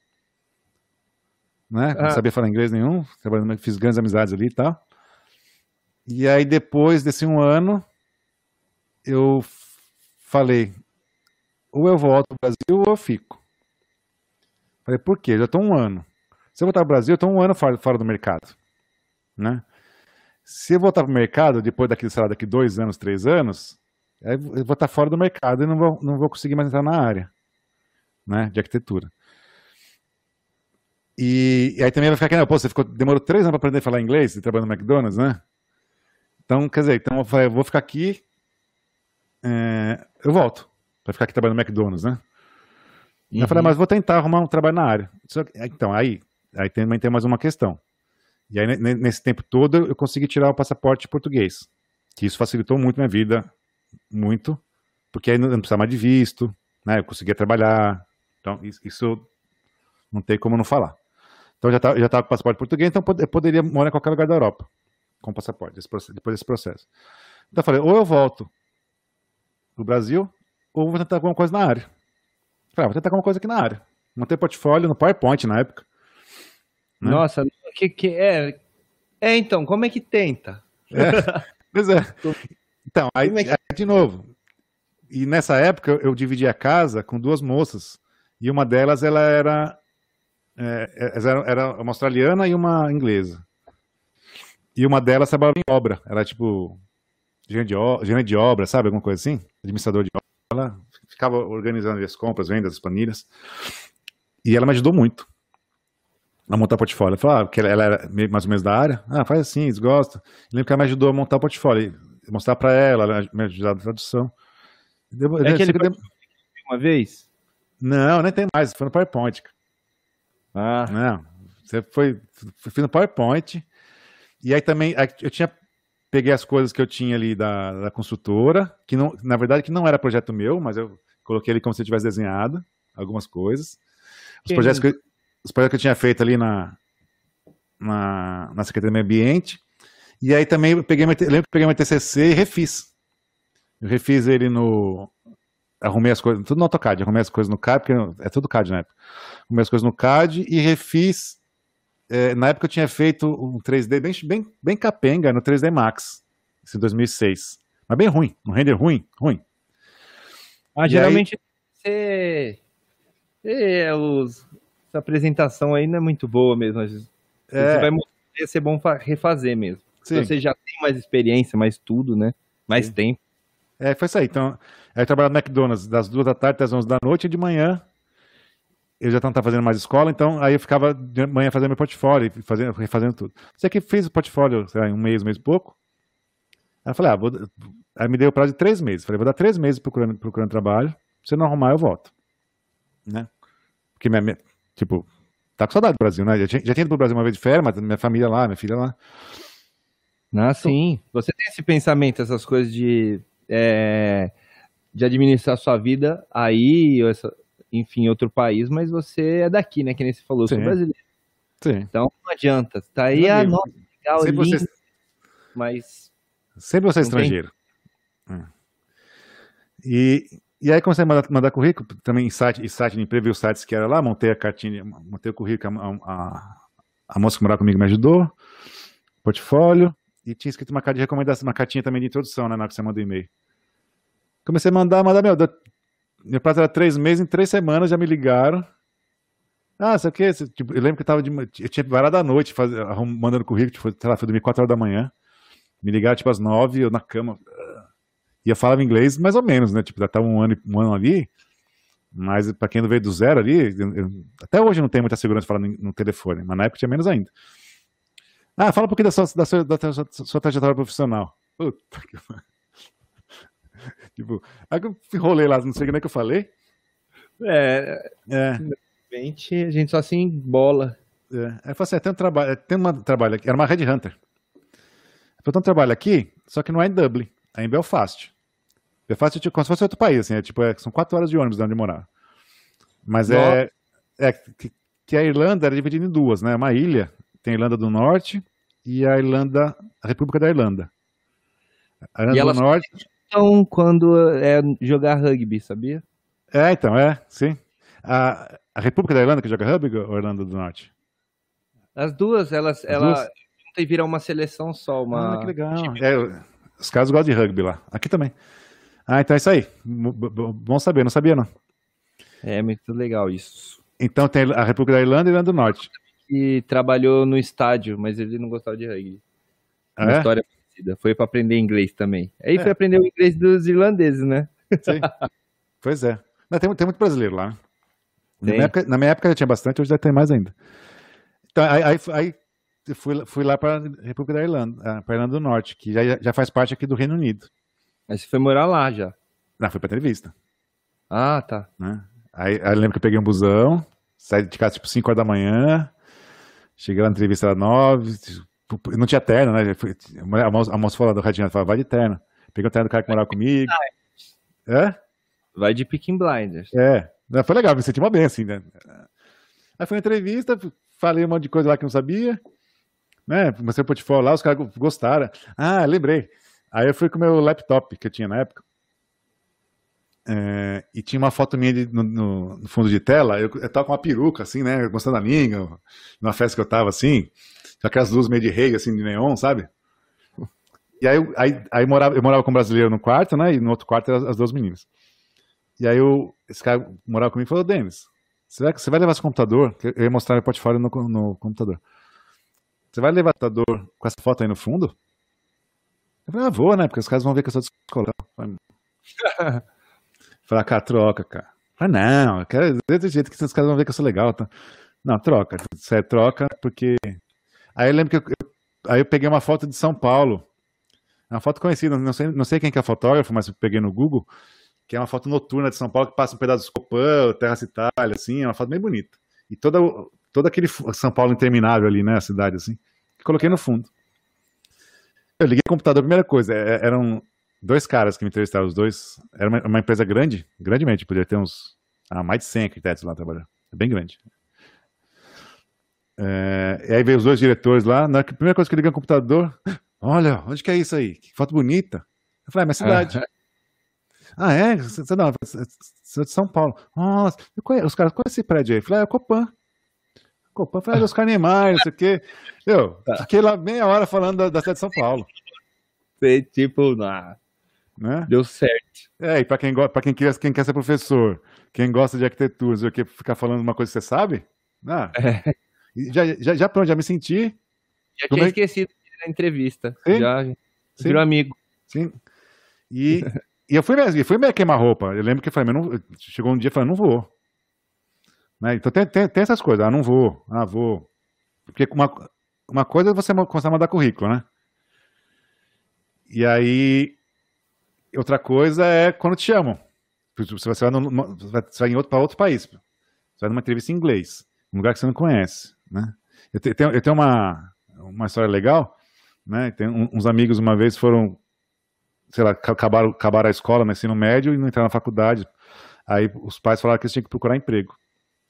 né? Não ah. sabia falar inglês nenhum, trabalhando, fiz grandes amizades ali e tal. E aí, depois desse um ano, eu falei, ou eu volto ao Brasil ou eu fico. Falei, por quê? Já estou um ano. Se eu voltar ao Brasil, eu estou um ano fora, fora do mercado. Né? Se eu voltar para o mercado, depois daqui, sei lá, daqui dois anos, três anos, eu vou estar fora do mercado e não vou, não vou conseguir mais entrar na área né, de arquitetura. E, e aí também vai ficar aqui, não, pô, você ficou, demorou três anos para aprender a falar inglês e trabalhando no McDonald's, né? Então, quer dizer, então eu falei, eu vou ficar aqui, é, eu volto para ficar aqui trabalhando no McDonald's, né? Uhum. Eu falei, mas vou tentar arrumar um trabalho na área. Então, aí, aí também tem mais uma questão. E aí, nesse tempo todo, eu consegui tirar o passaporte português. Que isso facilitou muito minha vida, muito, porque aí não precisava mais de visto, né? Eu conseguia trabalhar. Então, isso não tem como não falar. Então, eu já estava já com passaporte português, então eu poderia morar em qualquer lugar da Europa com passaporte, depois desse processo. Então, eu falei, ou eu volto pro Brasil, ou vou tentar alguma coisa na área. Falei, ah, vou tentar alguma coisa aqui na área. Montei portfólio no PowerPoint na época. Né? Nossa, que, que é. É, então, como é que tenta? É, pois é. <laughs> Então, aí, é que... aí, de novo. E nessa época eu, dividi a casa com duas moças. E uma delas ela era, é, era, era uma australiana e uma inglesa. E uma delas trabalhava em obra. Era tipo gerente de, obra, sabe? Alguma coisa assim? Administrador de obra. Ela ficava organizando as compras, vendas, as planilhas. E ela me ajudou muito a montar portfólio. Ela falou ah, que ela era mais ou menos da área. Ah, faz assim, eles gostam. Eu lembro que ela me ajudou a montar o portfólio. Mostrar para ela, ela me ajudar na tradução. é aquele que uma vez? Não, nem tem mais. Foi no PowerPoint. Ah. Não. Você foi, foi no PowerPoint. E aí também, eu tinha peguei as coisas que eu tinha ali da, da construtora, que não, na verdade que não era projeto meu, mas eu coloquei ali como se eu tivesse desenhado algumas coisas. Os projetos, que, eu, os projetos que eu tinha feito ali na, na, na Secretaria do Meio Ambiente. E aí também eu peguei, lembro que peguei meu TCC e refiz. Eu refiz ele no... Arrumei as coisas, tudo no AutoCAD, arrumei as coisas no CAD, porque é tudo CAD na época. Arrumei as coisas no CAD e refiz é, na época eu tinha feito um 3D bem, bem, bem capenga no 3D Max, em 2006. Mas bem ruim, um render ruim, ruim. Ah, geralmente aí... é, os... essa apresentação aí não é muito boa mesmo. É. Você vai mostrar, ia ser bom refazer mesmo. Sim. Você já tem mais experiência, mais tudo, né? Mais Sim. tempo. É, foi isso aí. Então, eu trabalhava no McDonald's das duas da tarde até as onze da noite e de manhã eu já não estava fazendo mais escola, então aí eu ficava de manhã fazendo meu portfólio, fazendo, refazendo tudo. Você que fez o portfólio, sei lá, em um mês, um mês e pouco. Aí eu falei, ah, vou, aí me deu o prazo de três meses. Falei, vou dar três meses procurando, procurando trabalho. Se não arrumar, eu volto. Né? Porque minha, minha tipo, tá com saudade do Brasil, né? Já tinha, já tinha ido pro Brasil uma vez de férias, mas minha família lá, minha filha lá. Ah, sim. Você tem esse pensamento, essas coisas de, é, de administrar sua vida aí, essa, enfim, outro país, mas você é daqui, né? Que nem você falou, eu sou brasileiro. Sim. Então não adianta. Tá aí a nossa legal, Sempre lindo, você... mas. Sempre você é estrangeiro. Tem... É. E, e aí comecei a mandar, mandar currículo, também em site, em site de emprego, vi os sites que era lá, montei a cartinha, montei o currículo, a, a, a moça que morava comigo me ajudou, portfólio, e tinha escrito uma carta de recomendação, uma cartinha também de introdução, né, na hora que você manda o e-mail. Comecei a mandar, mandar, meu, meu prazo era três meses, em três semanas já me ligaram. Ah, sei o que? Tipo, eu lembro que eu tava de. Eu tinha varado à noite, faz, mandando currículo, tipo, sei lá, foi dormir 4 horas da manhã. Me ligaram, tipo, às 9, eu na cama. E eu falava inglês mais ou menos, né? Tipo, já tava um ano, um ano ali. Mas para quem não veio do zero ali, eu, até hoje não tem muita segurança falando no telefone, mas na época tinha menos ainda. Ah, fala um pouquinho da sua, da sua, da sua, da sua trajetória profissional. Puta que <laughs> tipo, aí eu enrolei lá, não sei o que, é que eu falei. É, é. Realmente, a gente só assim bola. É. Aí eu falei assim, é, tem um trabalho, é, tem um trabalho aqui, era uma Red Hunter. Eu tem um trabalho aqui, só que não é em Dublin, é em Belfast. É fácil, tipo, como se fosse outro país, assim, é, tipo, é, são quatro horas de ônibus de onde morar. Mas é, é que, que, a Irlanda era dividida em duas, né? Uma ilha, tem a Irlanda do Norte e a Irlanda, a República da Irlanda. A Irlanda e do Norte. Então, quando é jogar rugby, sabia? É, então, é, sim. A, a República da Irlanda que joga rugby ou a Irlanda do Norte? As duas, elas, As ela e vira uma seleção só, uma. Ah, que legal. É, os caras gostam de rugby lá. Aqui também. Ah, então é isso aí. Bom saber, não sabia não. É muito legal isso. Então tem a República da Irlanda e a Irlanda do Norte. E trabalhou no estádio, mas ele não gostava de rugby. Ah, uma é? história parecida. Foi para aprender inglês também. Aí é. foi aprender o inglês dos irlandeses, né? Sim. <laughs> pois é. Não, tem, tem muito brasileiro lá. Na minha, época, na minha, época, já tinha bastante, hoje deve ter mais ainda. Então, aí, aí, aí fui, fui lá para a República da Irlanda, ah, para Irlanda do Norte, que já, já faz parte aqui do Reino Unido. Mas você foi morar lá já? Não, foi para entrevista. Ah, tá. Né? Aí, aí, lembro que eu peguei um busão, saí de casa tipo 5 horas da manhã, cheguei lá na entrevista às 9, tipo, não tinha terno, né? A moça, a moça falou do radinho, falou, vai de terno. Peguei o terno do cara que morava comigo. É? Vai de Picking Blinders. É. Foi legal, me senti uma bem assim, né? Aí foi uma entrevista, falei um monte de coisa lá que não sabia, né? Mostrei o portfólio lá, os caras gostaram. Ah, lembrei. Aí eu fui com o meu laptop que eu tinha na época. É, e tinha uma foto minha de, no, no, fundo de tela. Eu, eu tava com uma peruca, assim, né? Mostrando a língua, numa festa que eu tava assim, com aquelas luzes meio de rei, assim, de neon, sabe? E aí, aí, aí morava, eu morava com um brasileiro no quarto, né? E no outro quarto eram as duas meninas. E aí eu, esse cara morava comigo e falou, Denis, você vai, você vai levar esse computador? Eu ia mostrar o portfólio no, no computador. Você vai levar o computador com essa foto aí no fundo? Eu falei, ah, vou, né? Porque os caras vão ver que eu sou descolão. <laughs> Falei, ah, cara, troca, cara. Falei, não, eu quero desse jeito que os caras vão ver que eu sou legal. Tá? Não, troca. Você é troca, porque. Aí eu lembro que eu, aí eu peguei uma foto de São Paulo. É uma foto conhecida, não sei, não sei quem que é fotógrafo, mas eu peguei no Google, que é uma foto noturna de São Paulo que passa um pedaço do Copan, Terra Itália, assim, é uma foto bem bonita. E toda, todo aquele São Paulo interminável ali, né, a cidade, assim, que coloquei no fundo. Eu liguei o computador, a primeira coisa, é, eram dois caras que me entrevistaram, os dois. Era uma, uma empresa grande, grandemente, podia ter uns. Ah, mais de 100 arquitetos lá trabalhando. É bem grande. É, e aí veio os dois diretores lá. Na primeira coisa que eu liguei o computador, <laughs> olha, onde que é isso aí? Que foto bonita. Eu falei, ah, minha cidade. <laughs> ah, é? Você não, você é de São Paulo. Nossa, conheço, os caras conhecem esse prédio aí. Eu falei, ah, é Copan. Copan foi dos Carnemais, não sei o quê. Eu tá. fiquei lá meia hora falando da, da cidade de São Paulo. Sei, tipo, nah, né? deu certo. É, e para quem, pra quem, quer, quem quer ser professor, quem gosta de arquitetura, o que ficar falando uma coisa que você sabe, ah, é. já, já, já pronto, já me senti. Já tinha é... esquecido da entrevista. Sim? Já, Sim. virou amigo. Sim. E, e eu fui mesmo, fui meio queimar roupa. Eu lembro que eu falei, mas não, chegou um dia e falei, não vou. Né? Então tem, tem, tem, essas coisas, ah, não vou, ah, vou. Porque uma, uma coisa é você começar a mandar currículo, né? E aí, outra coisa é quando te chamam. Você vai, no, você vai em outro, para outro país. Você vai numa entrevista em inglês, um lugar que você não conhece, né? Eu tenho, eu tenho uma, uma história legal, né? Tem uns amigos uma vez foram, sei lá, acabaram, acabaram a escola no ensino médio e não entraram na faculdade. Aí os pais falaram que eles tinham que procurar emprego.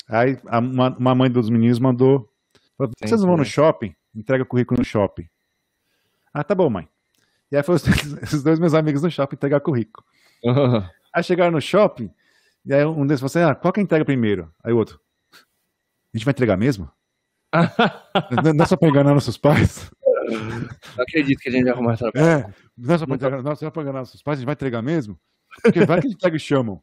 Aí uma, uma mãe dos meninos mandou: vocês não vão no shopping? Entrega currículo no shopping. Ah, tá bom, mãe. E aí foram <laughs> os dois meus amigos no shopping entregar currículo. Uhum. Aí chegaram no shopping, e aí um deles falou assim: ah, qual que entrega primeiro? Aí o outro: a gente vai entregar mesmo? <laughs> não é só pra enganar nossos pais? Não acredito que a gente vai arrumar trabalho. É, não é só pra, entregar, não, só pra enganar nossos pais, a gente vai entregar mesmo? Porque vai que a gente pega e chamam.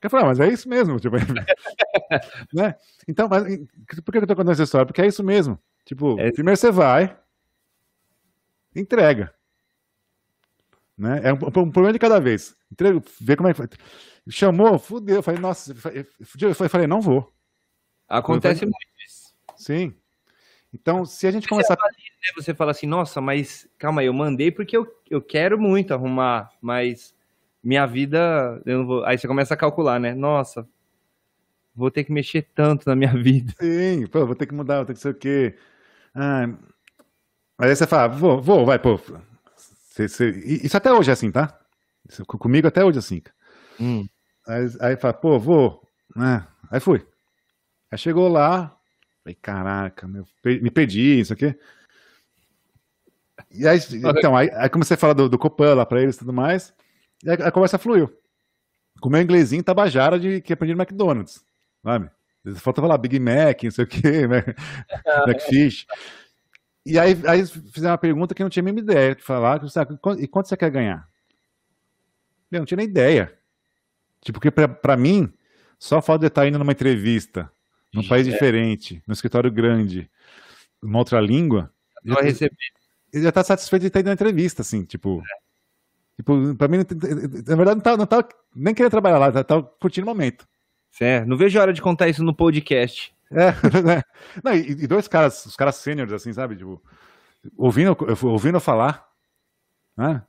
Eu falei, ah, mas é isso mesmo. Tipo, <laughs> né? Então, mas, por que eu tô contando essa história? Porque é isso mesmo. Tipo, é... primeiro você vai, entrega. Né? É um, um, problema de cada vez. Entrega, vê como é que foi. Chamou, fudeu. Eu falei, nossa, eu falei, não vou. Acontece falei, muito isso. Sim. Então, se a gente começar. Né? Você fala assim, nossa, mas calma aí, eu mandei porque eu, eu quero muito arrumar, mas minha vida, eu não vou... aí você começa a calcular, né? Nossa, vou ter que mexer tanto na minha <laughs> vida. Sim, pô, vou ter que mudar, vou ter que ser o quê? Ah, aí você fala, vou, vou, vai, pô. Você, você... Isso até hoje é assim, tá? Comigo até hoje, assim. Hum. Aí, aí fala, pô, vou. Né? Aí fui. Aí chegou lá, falei, caraca, meu, me perdi, isso aqui. E aí, então, aí, aí comecei a falar do, do Copan lá pra eles e tudo mais. E a, a conversa fluiu. Com o meu inglesinho tabajara de que aprendi no McDonald's, sabe? Falta falar Big Mac, não sei o quê, <laughs> McFish. E aí, aí fizeram uma pergunta que eu não tinha a mesma ideia de falar. Sabe, e quanto você quer ganhar? Eu não tinha nem ideia. Tipo, porque pra, pra mim, só fato de eu estar indo numa entrevista, num país é. diferente, num escritório grande, numa outra língua. Já, receber. Ele já tá satisfeito de estar indo na entrevista, assim, tipo. É. Tipo, pra mim, na verdade, não tava, não tava nem querendo trabalhar lá, tava curtindo o momento. Certo, não vejo a hora de contar isso no podcast. É, <laughs> né? Não, e, e, dois caras, os caras sêniores, assim, sabe? Tipo, ouvindo, ouvindo falar, né?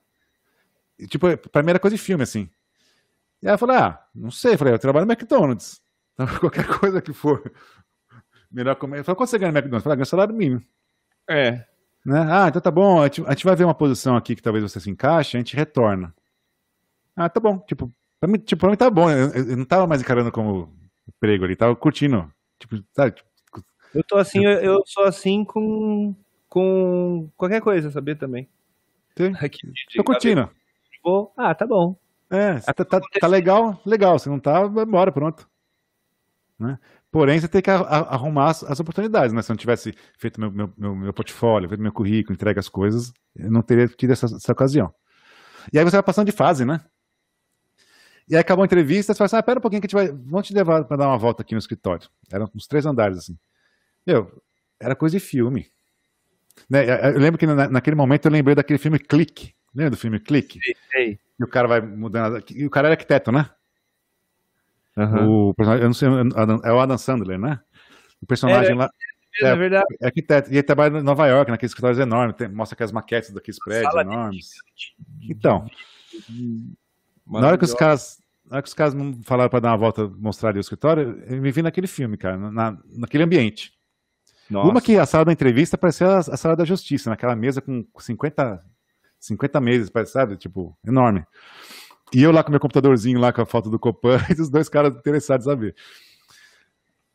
E, tipo, pra mim era coisa de filme, assim. E aí eu falei, ah, não sei, eu falei, eu trabalho no McDonald's. <laughs> Então, qualquer coisa que for <laughs> melhor comer. Eu falei, quanto você ganha no McDonald's? Eu falei, ah, ganho salário mínimo. É. Né? Ah, então tá bom, a gente, a gente vai ver uma posição aqui que talvez você se encaixe, a gente retorna. Ah, tá bom, tipo, pra mim, tipo, pra mim tá bom, eu, eu não tava mais encarando como emprego ali, tava curtindo, tipo, sabe? Tipo, eu tô assim, eu, eu, sou assim com, com qualquer coisa, sabia também. Sim, <laughs> Aqui, tô curtindo. Vou, ah, tá bom. É, tá, tá, tá, legal, legal, se não tá, vai embora, pronto. Né? Porém, você tem que arrumar as, as oportunidades, né? Se eu não tivesse feito meu, meu, meu, meu portfólio, feito meu currículo, entregue as coisas, eu não teria tido essa, essa ocasião. E aí você vai passando de fase, né? E aí acabou a entrevista, você fala assim, ah, pera um pouquinho que a gente vai, vamos te levar para dar uma volta aqui no escritório. Eram uns três andares, assim. Meu, era coisa de filme. Né? Eu lembro que na, naquele momento eu lembrei daquele filme Clique. Lembra do filme Clique? Sei, sei. E o cara vai mudando, e o cara era arquiteto, né? Uhum. O personagem, eu não sei, é o Adam Sandler, né? O personagem é, lá. É, é, verdade. É arquiteto. E ele trabalha em Nova York, naqueles escritórios enormes, tem, mostra aquelas maquetes daqueles prédios enormes. De... Então, na hora que os caras. Na hora que os caras falaram para dar uma volta, mostrar ali o escritório, eu me vi naquele filme, cara, na, naquele ambiente. Nossa. Uma que a sala da entrevista parecia a, a, sala da justiça, naquela mesa com 50, 50 meses, sabe? Tipo, enorme. E eu lá com meu computadorzinho, lá com a foto do Copan, <laughs> e os dois caras interessados em saber.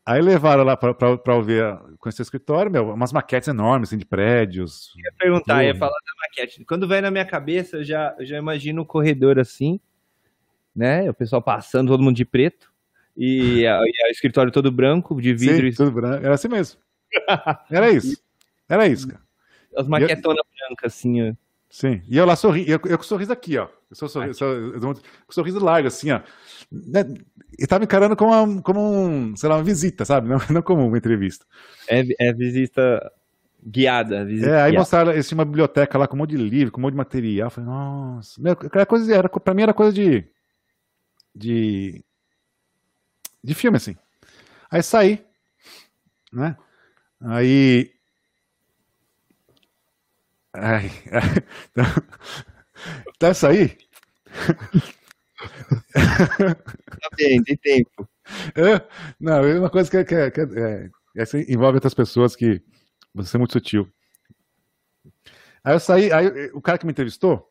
Aí levaram lá para ver, conhecer o escritório, meu, umas maquetes enormes, assim, de prédios. Eu ia perguntar, tudo. ia falar da maquete. Quando vem na minha cabeça, eu já, eu já imagino o corredor assim, né? O pessoal passando, todo mundo de preto, e, o escritório todo branco, de vidro. Sim, tudo branco. Era assim mesmo. Era isso. Era isso, cara. As maquetonas eu... brancas, assim, ó. Sim, e eu lá sorri, eu, eu com sorriso aqui, ó. Eu sou sorriso, eu sou, com sorriso largo, assim, ó. Né? E tava encarando como, uma, como um, sei lá, uma visita, sabe? Não, <laughs> não como uma entrevista. É, é visita guiada. Visita é, aí guiada. mostraram, eles tinham uma biblioteca lá com um monte de livro, com um monte de material. Eu falei, nossa, meu, era coisa, era, pra mim era coisa de. De. de filme, assim. Aí saí, né? Aí Ai, <laughs> então, tá isso aí? Tá bem, tem tempo. <laughs> É, não, é uma coisa que, que, que é, é, envolve outras pessoas que você é muito sutil. Aí eu saí, aí o cara que me entrevistou,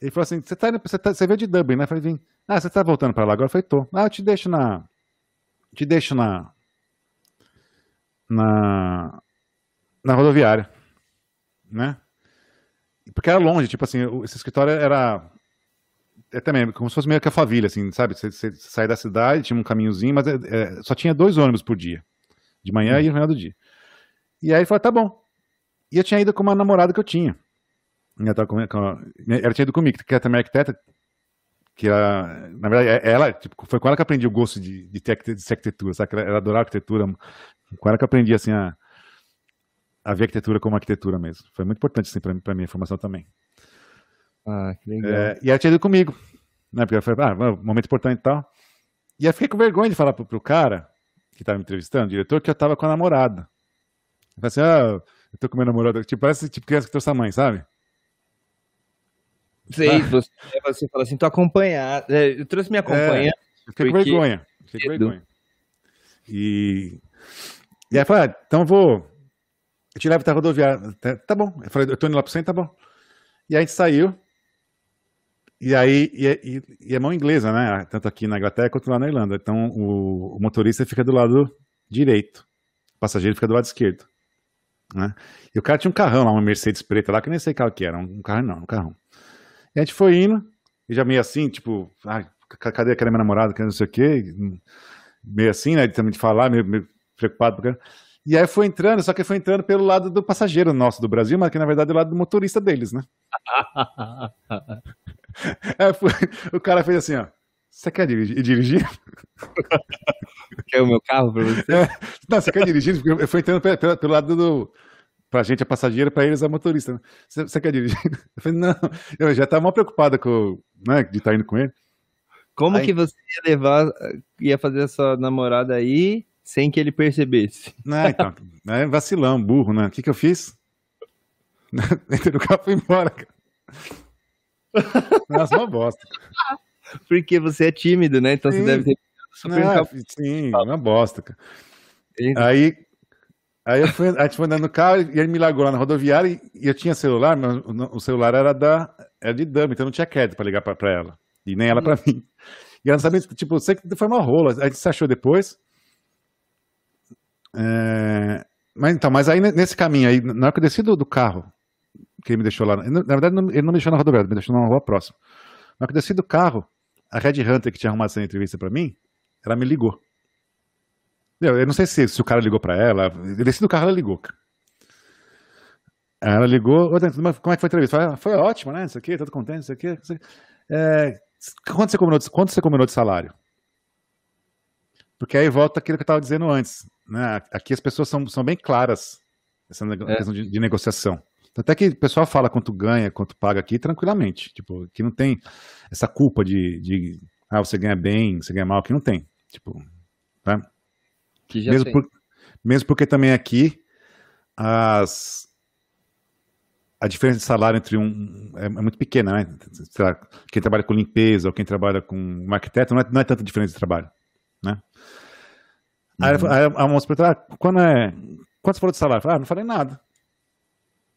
ele falou assim: você, tá, você, tá, você veio de Dublin, né? Eu falei, Vim. ah, você tá voltando para lá agora? Eu falei, tô. Ah, eu te deixo na. Te deixo na. Na. Na rodoviária né? Porque era longe, tipo assim, esse escritório era é também como se fosse meio que a família, assim, sabe? Você, você, você sai da cidade, tinha um caminhozinho, mas é, é, só tinha dois ônibus por dia, de manhã hum. e no final do dia. E aí ele falou, tá bom. E eu tinha ido com uma namorada que eu tinha. Ela, com, com, ela tinha ido comigo, que é também arquiteta, que ela, na verdade, é, ela, tipo, foi com ela que eu aprendi o gosto de, de, ter, de arquitetura, sabe? Ela, ela adorava arquitetura, com ela que eu aprendi, assim, a, a ver arquitetura como arquitetura mesmo. Foi muito importante assim, para minha formação também. Ah, que legal. É, e ela tinha ido comigo, né? Porque ela foi, ah, momento importante e tal. E aí fiquei com vergonha de falar pro, pro cara que estava me entrevistando, o diretor, que eu tava com a namorada. Eu falei assim, ah, eu tô com minha namorada. Tipo, parece tipo criança que trouxe a mãe, sabe? Sei, ah. você, você fala assim, tô acompanhado. É, eu trouxe minha acompanhante. É, fiquei com vergonha. Fiquei com vergonha. E, e aí eu falei, ah, então vou eu te levo até a rodoviária. Tá, bom. Eu falei, eu tô indo lá pro centro, tá bom. E aí a gente saiu. e aí, e, e, e, é mão inglesa, né? Tanto aqui na Inglaterra quanto lá na Irlanda. Então o, o motorista fica do lado direito, o passageiro fica do lado esquerdo. Né? E o cara tinha um carrão lá, uma Mercedes preta lá, que eu nem sei qual que era, um carro não, um carrão. E a gente foi indo, e já meio assim, tipo, ah, cadê aquela minha namorada, que não sei o quê, meio assim, né, também de falar, meio, meio preocupado, porque... E aí foi entrando, só que foi entrando pelo lado do passageiro nosso do Brasil, mas que na verdade é o lado do motorista deles, né? <laughs> é, foi, o cara fez assim, ó. Você quer dirigir? dirigir? Quer o meu carro pra você? É, não, você quer dirigir? Eu fui entrando pelo, pelo lado do. Pra gente é passageiro, pra eles é motorista. Né? Você, você, quer dirigir? <laughs> Eu falei, não. Eu já tava mal preocupado com, né, de estar tá indo com ele. Como aí... que você ia levar, ia fazer essa namorada aí sem que ele percebesse? <laughs> Não, então. É vacilão, burro, né? O que que eu fiz? <laughs> Entrei no carro e fui embora, cara. Nossa, uma bosta. Porque você é tímido, né? Então sim. você deve ter super Não, Sim, uma bosta, cara. Aí, aí eu fui, a gente foi andando no carro e ele me largou lá na rodoviária e, e eu tinha celular, mas o, celular era da era de dama, então não tinha crédito para ligar para ela. E nem ela para mim. <laughs> E ela não sabia, tipo, sei que foi uma rola. A gente se achou depois. É... Mas então, mas aí nesse caminho aí, na hora que eu desci do, do carro, que ele me deixou lá. Na verdade, ele não me deixou na rodoviária, me deixou numa rua próxima. Na hora que eu desci do carro, a Red Hunter que tinha arrumado essa entrevista para mim, ela me ligou. Eu, não sei se, se, o cara ligou para ela. Eu desci do carro, ela ligou. Ela ligou, como é que foi a entrevista? Foi, foi ótimo, né? Isso aqui, todo contente, isso aqui. Isso aqui. É, quanto, você combinou de, quanto você combinou de salário? Porque aí volta aquilo que eu estava dizendo antes. Né? Aqui as pessoas são, são bem claras essa é. questão de, de negociação. Até que o pessoal fala quanto ganha, quanto paga aqui tranquilamente. Tipo, que não tem essa culpa de, de ah, você ganha bem, você ganha mal, que não tem. Tipo, tá? Que já mesmo, por, mesmo porque também aqui as a diferença de salário entre um é, é muito pequena, né? Lá, quem trabalha com limpeza ou quem trabalha com um arquiteto não é, não é tanta diferença de trabalho, né? Uhum. Aí, aí a moça perguntou, ah, quando é, quanto você falou de salário? Eu falei, ah, não falei nada.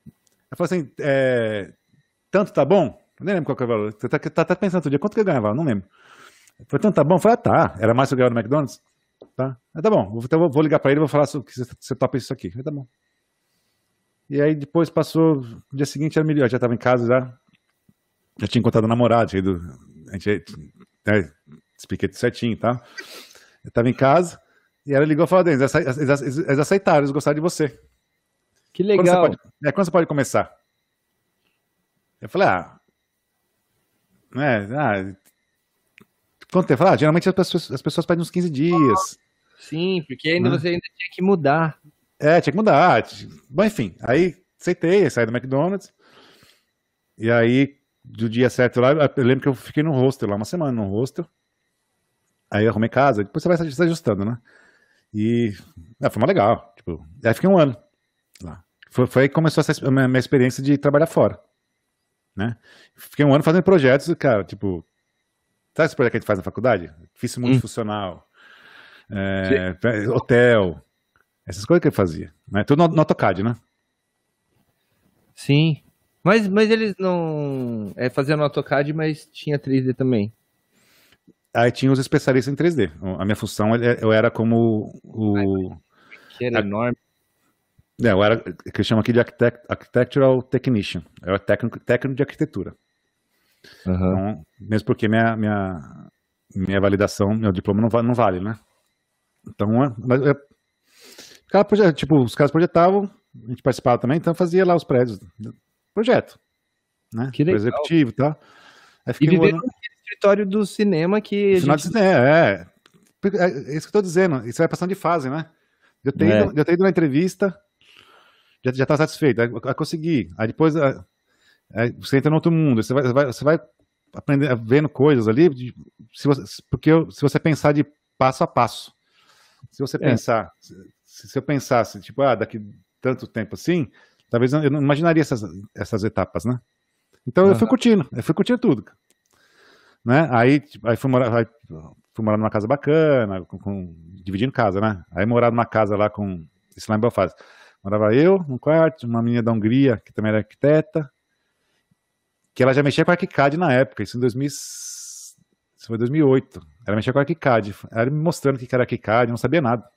Ela falou assim, é, tanto tá bom? Eu nem lembro qual que é o valor. Você tá, tá, tá pensando todo dia, quanto que eu ganhava? Não lembro. Foi tanto tá bom? Eu falei, ah, tá. Era mais que eu ganhava no McDonald's? Tá. Ah, tá bom. Então vou ligar pra ele e vou falar que você topa isso aqui. falei, tá bom. E aí depois passou, no dia seguinte era melhor, já tava em casa já. Já tinha encontrado o namorado, ido, a gente né, expliquei tudo certinho tá? Eu tava em casa e ela ligou e falou, Denis, eles aceitaram, eles gostaram de você. Que legal. Quando você pode, é, quando você pode começar? Eu falei, ah. É, ah quanto tempo? Ah, geralmente as pessoas, as pessoas pedem uns 15 dias. Sim, porque ainda né? você ainda tinha que mudar. É, tinha que mudar. Bom, enfim, aí aceitei, saí do McDonald's. E aí, do dia certo lá, eu lembro que eu fiquei no hostel lá, uma semana no hostel. Aí eu arrumei casa, depois você vai se ajustando, né? E é, foi uma legal. Tipo, aí fiquei um ano lá. Foi, foi aí que começou essa minha, minha experiência de trabalhar fora. Né? Fiquei um ano fazendo projetos, cara, tipo. Sabe esse projeto que a gente faz na faculdade? Difícil multifuncional, hum. É, hotel, essas coisas que ele fazia. Né? Tudo no, no AutoCAD, né? Sim. Mas, mas eles não. É, faziam no AutoCAD, mas tinha 3D também. Aí tinha os especialistas em 3D. A minha função eu era como o. Que era a, enorme. É, eu era que eles chamam aqui de architect, Architectural Technician. Eu era técnico, técnico de arquitetura. Uhum. Então, mesmo porque minha, minha, minha validação, meu diploma não, não vale, né? Então, mas eu, cara, tipo, os caras projetavam, a gente participava também, então fazia lá os prédios. Projeto. Né? Que legal. executivo e tal. Aí e viver no escritório do cinema que. Final gente... de cinema, é. É isso que eu tô dizendo. Isso vai passando de fase, né? Eu tenho, é. eu tenho uma entrevista, já, já tá satisfeito, aí, conseguir. Aí depois aí você entra no outro mundo, você vai, você vai aprender, vendo coisas ali, se você, porque eu, se você pensar de passo a passo. Se você é. pensar, se, se, eu pensasse, tipo, ah, daqui tanto tempo assim, talvez eu não imaginaria essas, essas etapas, né? Então uhum. eu fui curtindo, eu fui curtindo tudo. Né? Aí, tipo, aí fui morar, aí fui morar numa casa bacana, com, com, dividindo casa, né? Aí morar numa casa lá com, isso lá em Belfast. Morava eu, um quarto, uma menina da Hungria, que também era arquiteta, que ela já mexia com ArchiCAD na época, isso em 2000, isso foi 2008. Ela mexia com ArchiCAD, ela me mostrando o que era ArchiCAD, não sabia nada.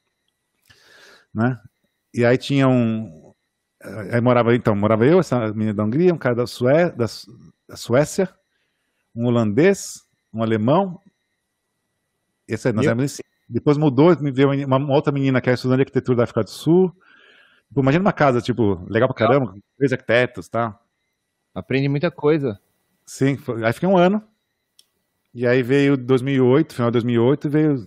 Né? E aí tinha um. Aí morava, então, morava eu, essa menina da Hungria, um cara da, Sué, da, Suécia, um holandês, um alemão. Esse aí, nós éramos em Depois mudou, me veio uma, uma, outra menina que é estudante de arquitetura da África do Sul. Tipo, imagina uma casa, tipo, legal pra caramba, três arquitetos, tá? Aprende muita coisa. Sim, foi, aí fiquei um ano. E aí veio 2008, final de 2008, veio.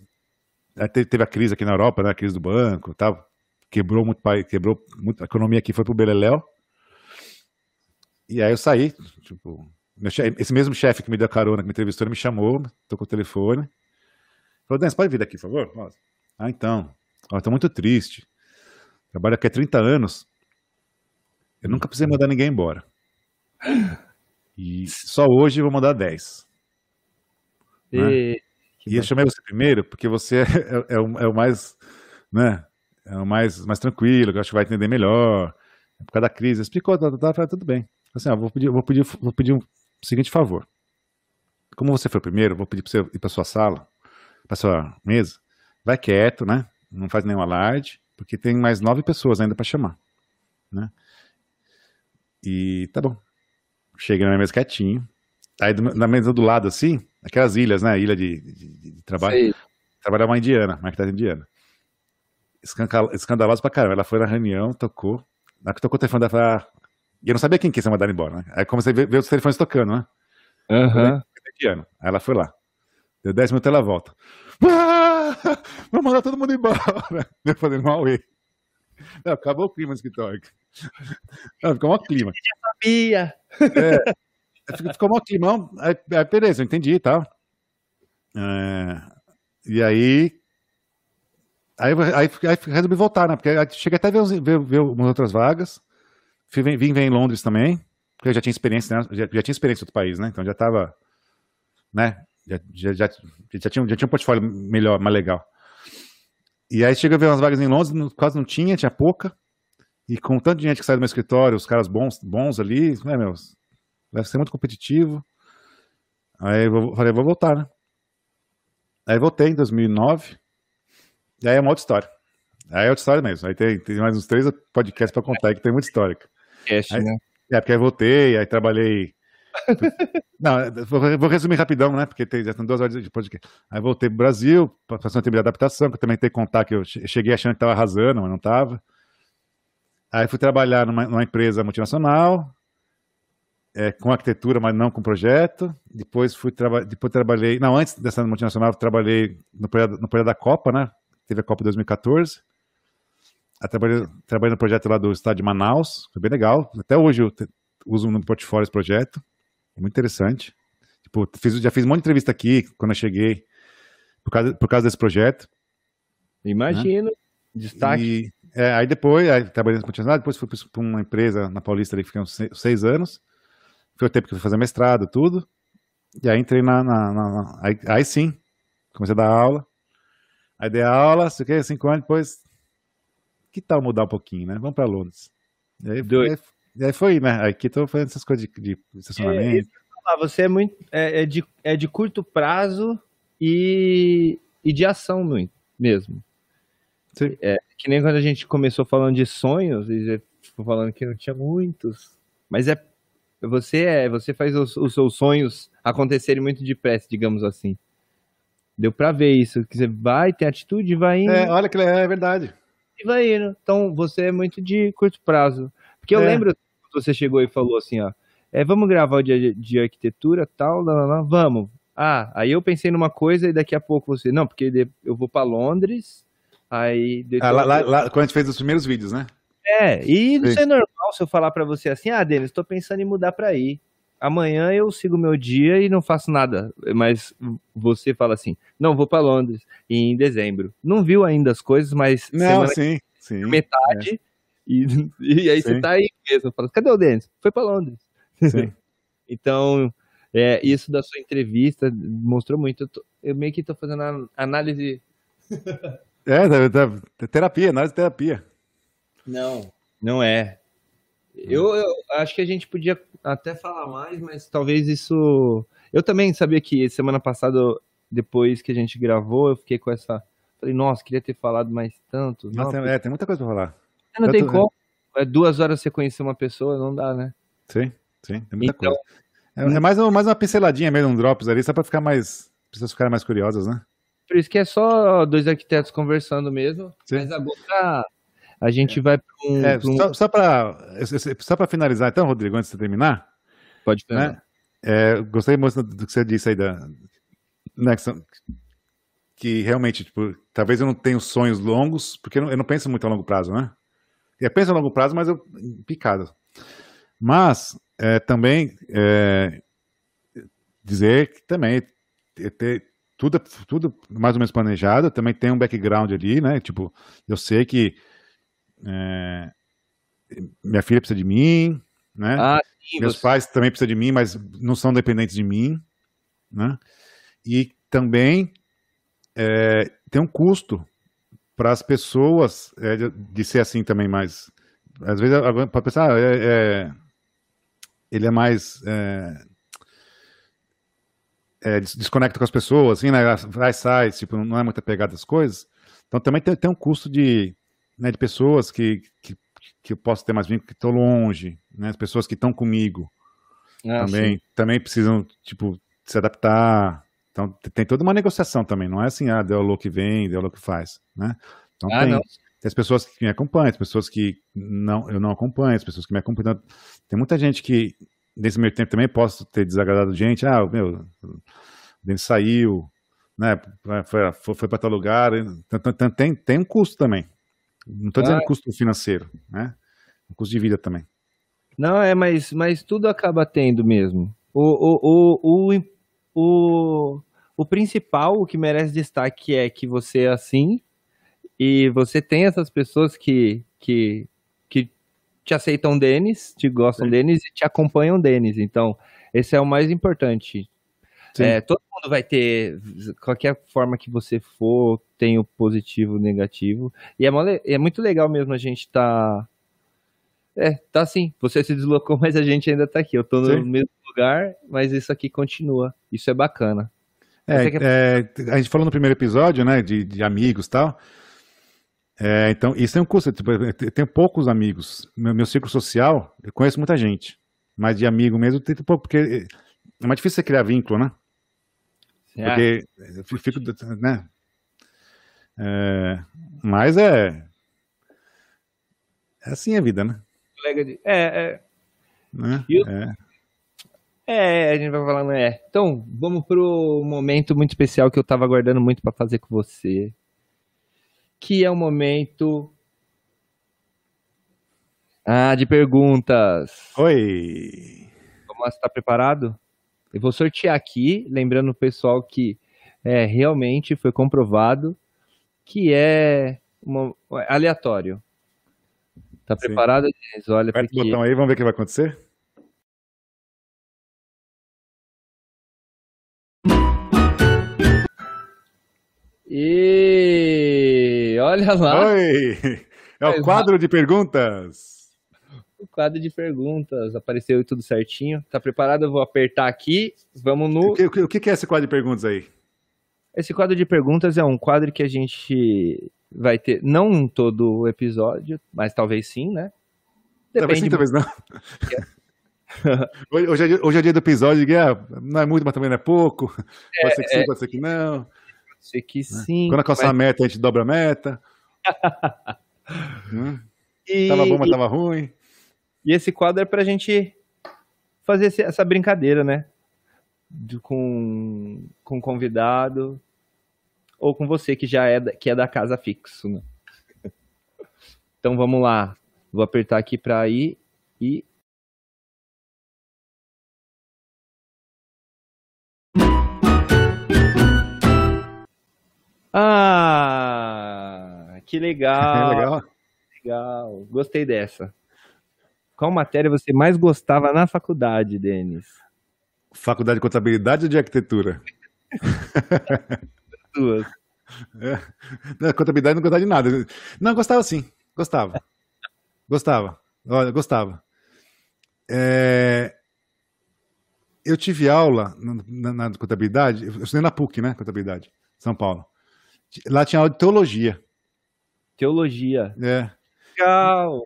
Teve a crise aqui na Europa, né? A crise do banco tal. Quebrou muito, quebrou muito. A economia aqui foi pro Beleléu. E aí eu saí, tipo, chefe, esse mesmo chefe que me deu carona, que me entrevistou, ele me chamou, tocou o telefone. Falou, Dan, pode vir daqui, por favor? Ah, então. Ó, tô muito triste. Trabalho aqui há 30 anos. Eu nunca precisei mandar ninguém embora. E só hoje eu vou mandar 10. E, né? e eu chamei você primeiro porque você <laughs> é, é, o, é, o, mais, né? É o mais, mais tranquilo, que eu acho que vai entender melhor. É por causa da crise. Explicou, tá, tá, tá, tudo bem. Assim, ó, vou pedir, vou pedir, vou pedir um seguinte favor. Como você foi primeiro, vou pedir para você ir para sua sala, para sua mesa. Vai quieto, né? Não faz nenhum alarde, porque tem mais nove pessoas ainda para chamar, né? E tá bom. Cheguei na minha mesa quietinho. Aí na mesa do lado, assim, aquelas ilhas, né? Ilha de, de, de trabalho. Sei. Trabalhava uma indiana, uma arquiteta indiana. Escandalosa pra caramba. Ela foi na reunião, tocou. Na que tocou o telefone dela, ah, e eu não sabia quem que ia ser mandado embora, né? Aí comecei a ver, ver os telefones tocando, né? Aham. Uhum. Aí ela foi lá. Deu 10 minutos ela volta. Ah, vou mandar todo mundo embora. <laughs> Eu fazendo mal Não, acabou o clima no escritório. Não, ficou um clima. Eu já sabia. É, ficou um clima. Aí, aí, beleza, eu entendi e tal. É, e aí. Aí, aí, aí resolvi voltar, né? Porque cheguei até a ver, ver, ver umas outras vagas. Vim, vim ver em Londres também, porque eu já tinha experiência, né? já, já, tinha experiência em outro país, né? Então já estava, né? Já, já, já, já, tinha, já tinha um portfólio melhor, mais legal. E aí chega a ver umas vagas em Londres, quase não tinha, tinha pouca. E com tanto de gente que sai do meu escritório, os caras bons, bons ali, né, meu? Deve ser muito competitivo. Aí eu falei, vou voltar, né? Aí voltei em 2009. E aí é uma outra história. Aí é outra história mesmo. Aí tem, tem mais uns três podcasts para contar que tem muita história. Podcast, aí, né? É, porque aí voltei, aí trabalhei. <laughs> Não, vou resumir rapidão, né? Porque tem, já tem duas horas de podcast. Aí voltei pro Brasil, fazer uma tempo de adaptação, que eu também tenho que contar que eu cheguei achando que estava arrasando, mas não estava. Aí fui trabalhar numa, numa empresa multinacional, é, com arquitetura, mas não com projeto. Depois fui traba depois trabalhei. Não, antes dessa multinacional, trabalhei no projeto, no projeto da Copa, né? Teve a Copa 2014. Aí trabalhei, trabalhei no projeto lá do estado de Manaus, foi bem legal. Até hoje eu uso no portfólio esse projeto, é muito interessante. Tipo, fiz, já fiz um monte de entrevista aqui quando eu cheguei, por causa, por causa desse projeto. Imagino, né? destaque. E, é, aí depois, aí trabalhei no continuidade, depois fui para uma empresa na Paulista ali, fiquei uns seis anos. Foi o tempo que eu fui fazer mestrado, tudo. E aí entrei na. na, na aí, aí, sim, comecei a dar aula. Aí dei aula, fiquei cinco anos, depois que tal mudar um pouquinho, né? Vamos para Londres. E aí, e aí foi, né? Aqui estou fazendo essas coisas de, de estacionamento. É, você é muito é, é, de, é de curto prazo e, e de ação muito, mesmo. Sim. É, que nem quando a gente começou falando de sonhos, e falando que não tinha muitos. Mas é você é, você faz os, os seus sonhos acontecerem muito depressa, digamos assim. Deu para ver isso, que você vai ter atitude, vai indo. É, olha que é, é verdade e vai indo. Então você é muito de curto prazo. Porque eu é. lembro que você chegou e falou assim, ó, é, vamos gravar o dia de arquitetura tal, lá, lá, lá, vamos. Ah, aí eu pensei numa coisa e daqui a pouco você, não, porque eu vou para Londres, aí... Ah, lá, lá, lá, quando a gente fez os primeiros vídeos, né? É, e não é normal se eu falar para você assim, ah, Denis, estou pensando em mudar para aí amanhã eu sigo meu dia e não faço nada. Mas você fala assim, não, vou para Londres em dezembro. Não viu ainda as coisas, mas não, sim, sim, metade. É. E, <laughs> e aí sim. você tá aí mesmo. Fala, cadê o Denis? Foi para Londres. Sim. <laughs> então, é, isso da sua entrevista mostrou muito. Eu, tô, eu meio que estou fazendo análise. É, terapia, análise terapia. Não, não é. Eu, eu, acho que a gente podia até falar mais, mas talvez isso. Eu também sabia que semana passada, depois que a gente gravou, eu fiquei com essa. Falei, nossa, queria ter falado mais tanto. Nossa, não, é, tem muita coisa pra falar. Não tem Tanto- como. É duas horas você conhecer uma pessoa, não dá, né? Sim, sim, tem muita Então- coisa. É, é mais, um- mais uma pinceladinha mesmo, um drops ali, só pra ficar mais. Pessoas ficarem mais curiosas, né? Por isso que é só dois arquitetos conversando mesmo. Sim. Mas agora a gente vai para um. É, um- só, só pra finalizar, então, Rodrigo, antes de terminar. Pode falar. né? É, gostei muito do que você disse aí da né, que realmente, tipo, talvez eu não tenha sonhos longos, porque eu não, eu não penso muito a longo prazo, né? Eu penso a longo prazo, mas eu picado. Mas é, também é, dizer que também é ter tudo, tudo mais ou menos planejado, também tem um background ali, né? Tipo, eu sei que é, minha filha precisa de mim, né? Ah, sim, Meus você- pais também precisam de mim, mas não são dependentes de mim, né? E também é, tem um custo para as pessoas é, de, de ser assim também, mas às vezes para pensar, ah, é, é, ele é mais é, é, des- desconecta com as pessoas, assim, né? Vai, sai, tipo, não é muito apegado às coisas. Então também tem, tem um custo de, né, de pessoas que, que, que eu posso ter mais vínculo, que estão longe, né? As pessoas que estão comigo Ah, também, também precisam, tipo, se adaptar. Então tem toda uma negociação também, não é assim, ah, deu o que vem, deu o que faz, né? Então Ah, tem, não. tem as pessoas que me acompanham, as pessoas que não, eu não acompanho, as pessoas que me acompanham. Então, Tem muita gente que, nesse meio tempo também, posso ter desagradado gente, ah, meu, o Denis saiu, né, foi, foi, foi para tal lugar, tem, tem um custo também. Não estou dizendo Ah. custo financeiro, né? Custo de vida também. Não, é, mas, mas tudo acaba tendo mesmo. O, o, o, o, o, o principal, o que merece destaque é que você é assim e você tem essas pessoas que, que, que te aceitam deles, te gostam Sim. deles e te acompanham deles. Então, esse é o mais importante. É, todo mundo vai ter, qualquer forma que você for, tem o positivo, o negativo. E é, é muito legal mesmo a gente tá. É, tá assim. Você se deslocou, <laughs> mas a gente ainda tá aqui. Eu tô no Sim. mesmo lugar, mas isso aqui continua. Isso é bacana. É, é, a gente falou no primeiro episódio, né, de, de amigos e tal. É, então, isso tem um custo. Tipo, eu te- tenho poucos amigos. Meu, meu círculo social, eu conheço muita gente. Mas de amigo mesmo, tem pouco, porque é mais difícil você criar vínculo, né? É, Porque eu fico, né? É, mas é. É assim a vida, né? é, é, Né? É. É, a gente vai falando, é. Então, vamos pro momento muito especial que eu tava aguardando muito pra fazer com você. Que é o momento. Ah, de perguntas. Oi! Lá, você tá preparado? Eu vou sortear aqui, lembrando o pessoal que é, realmente foi comprovado que é uma- aleatório. Tá Sim. preparado? Olha Aperta o aqui. botão aí, vamos ver o que vai acontecer. E olha lá. Oi! É o quadro de perguntas. Quadro de perguntas apareceu tudo certinho. Tá preparado? Eu vou apertar aqui. Vamos no. O que, o que- é esse quadro de perguntas aí? Esse quadro de perguntas é um quadro que a gente vai ter, não todo o episódio, mas talvez sim, né? Talvez sim, Depende. talvez não. <laughs> hoje, hoje é dia, hoje é dia do episódio, que ah, não é muito, mas também não é pouco. Pode ser que sim, pode ser que não. Pode ser que sim. Quando alcançar mas- a meta, a gente dobra a meta. <laughs> Hum, e, Tava bom, mas tava ruim. E esse quadro é pra gente fazer essa brincadeira, né? Com, com o convidado ou com você que já é da, que é da casa fixo, né? <laughs> Então vamos lá. Vou apertar aqui pra ir e Ah, que legal, É <laughs> legal. legal. Gostei dessa. Qual matéria você mais gostava na faculdade, Denis? Faculdade de Contabilidade ou de Arquitetura? <laughs> Duas. Na contabilidade não gostava de nada. Não, gostava sim. Gostava. Gostava. Olha, gostava. É, eu tive aula na, na, na, contabilidade, eu estudei na PUC, né? Contabilidade, São Paulo. Lá tinha aula de teologia. Teologia. É. Legal.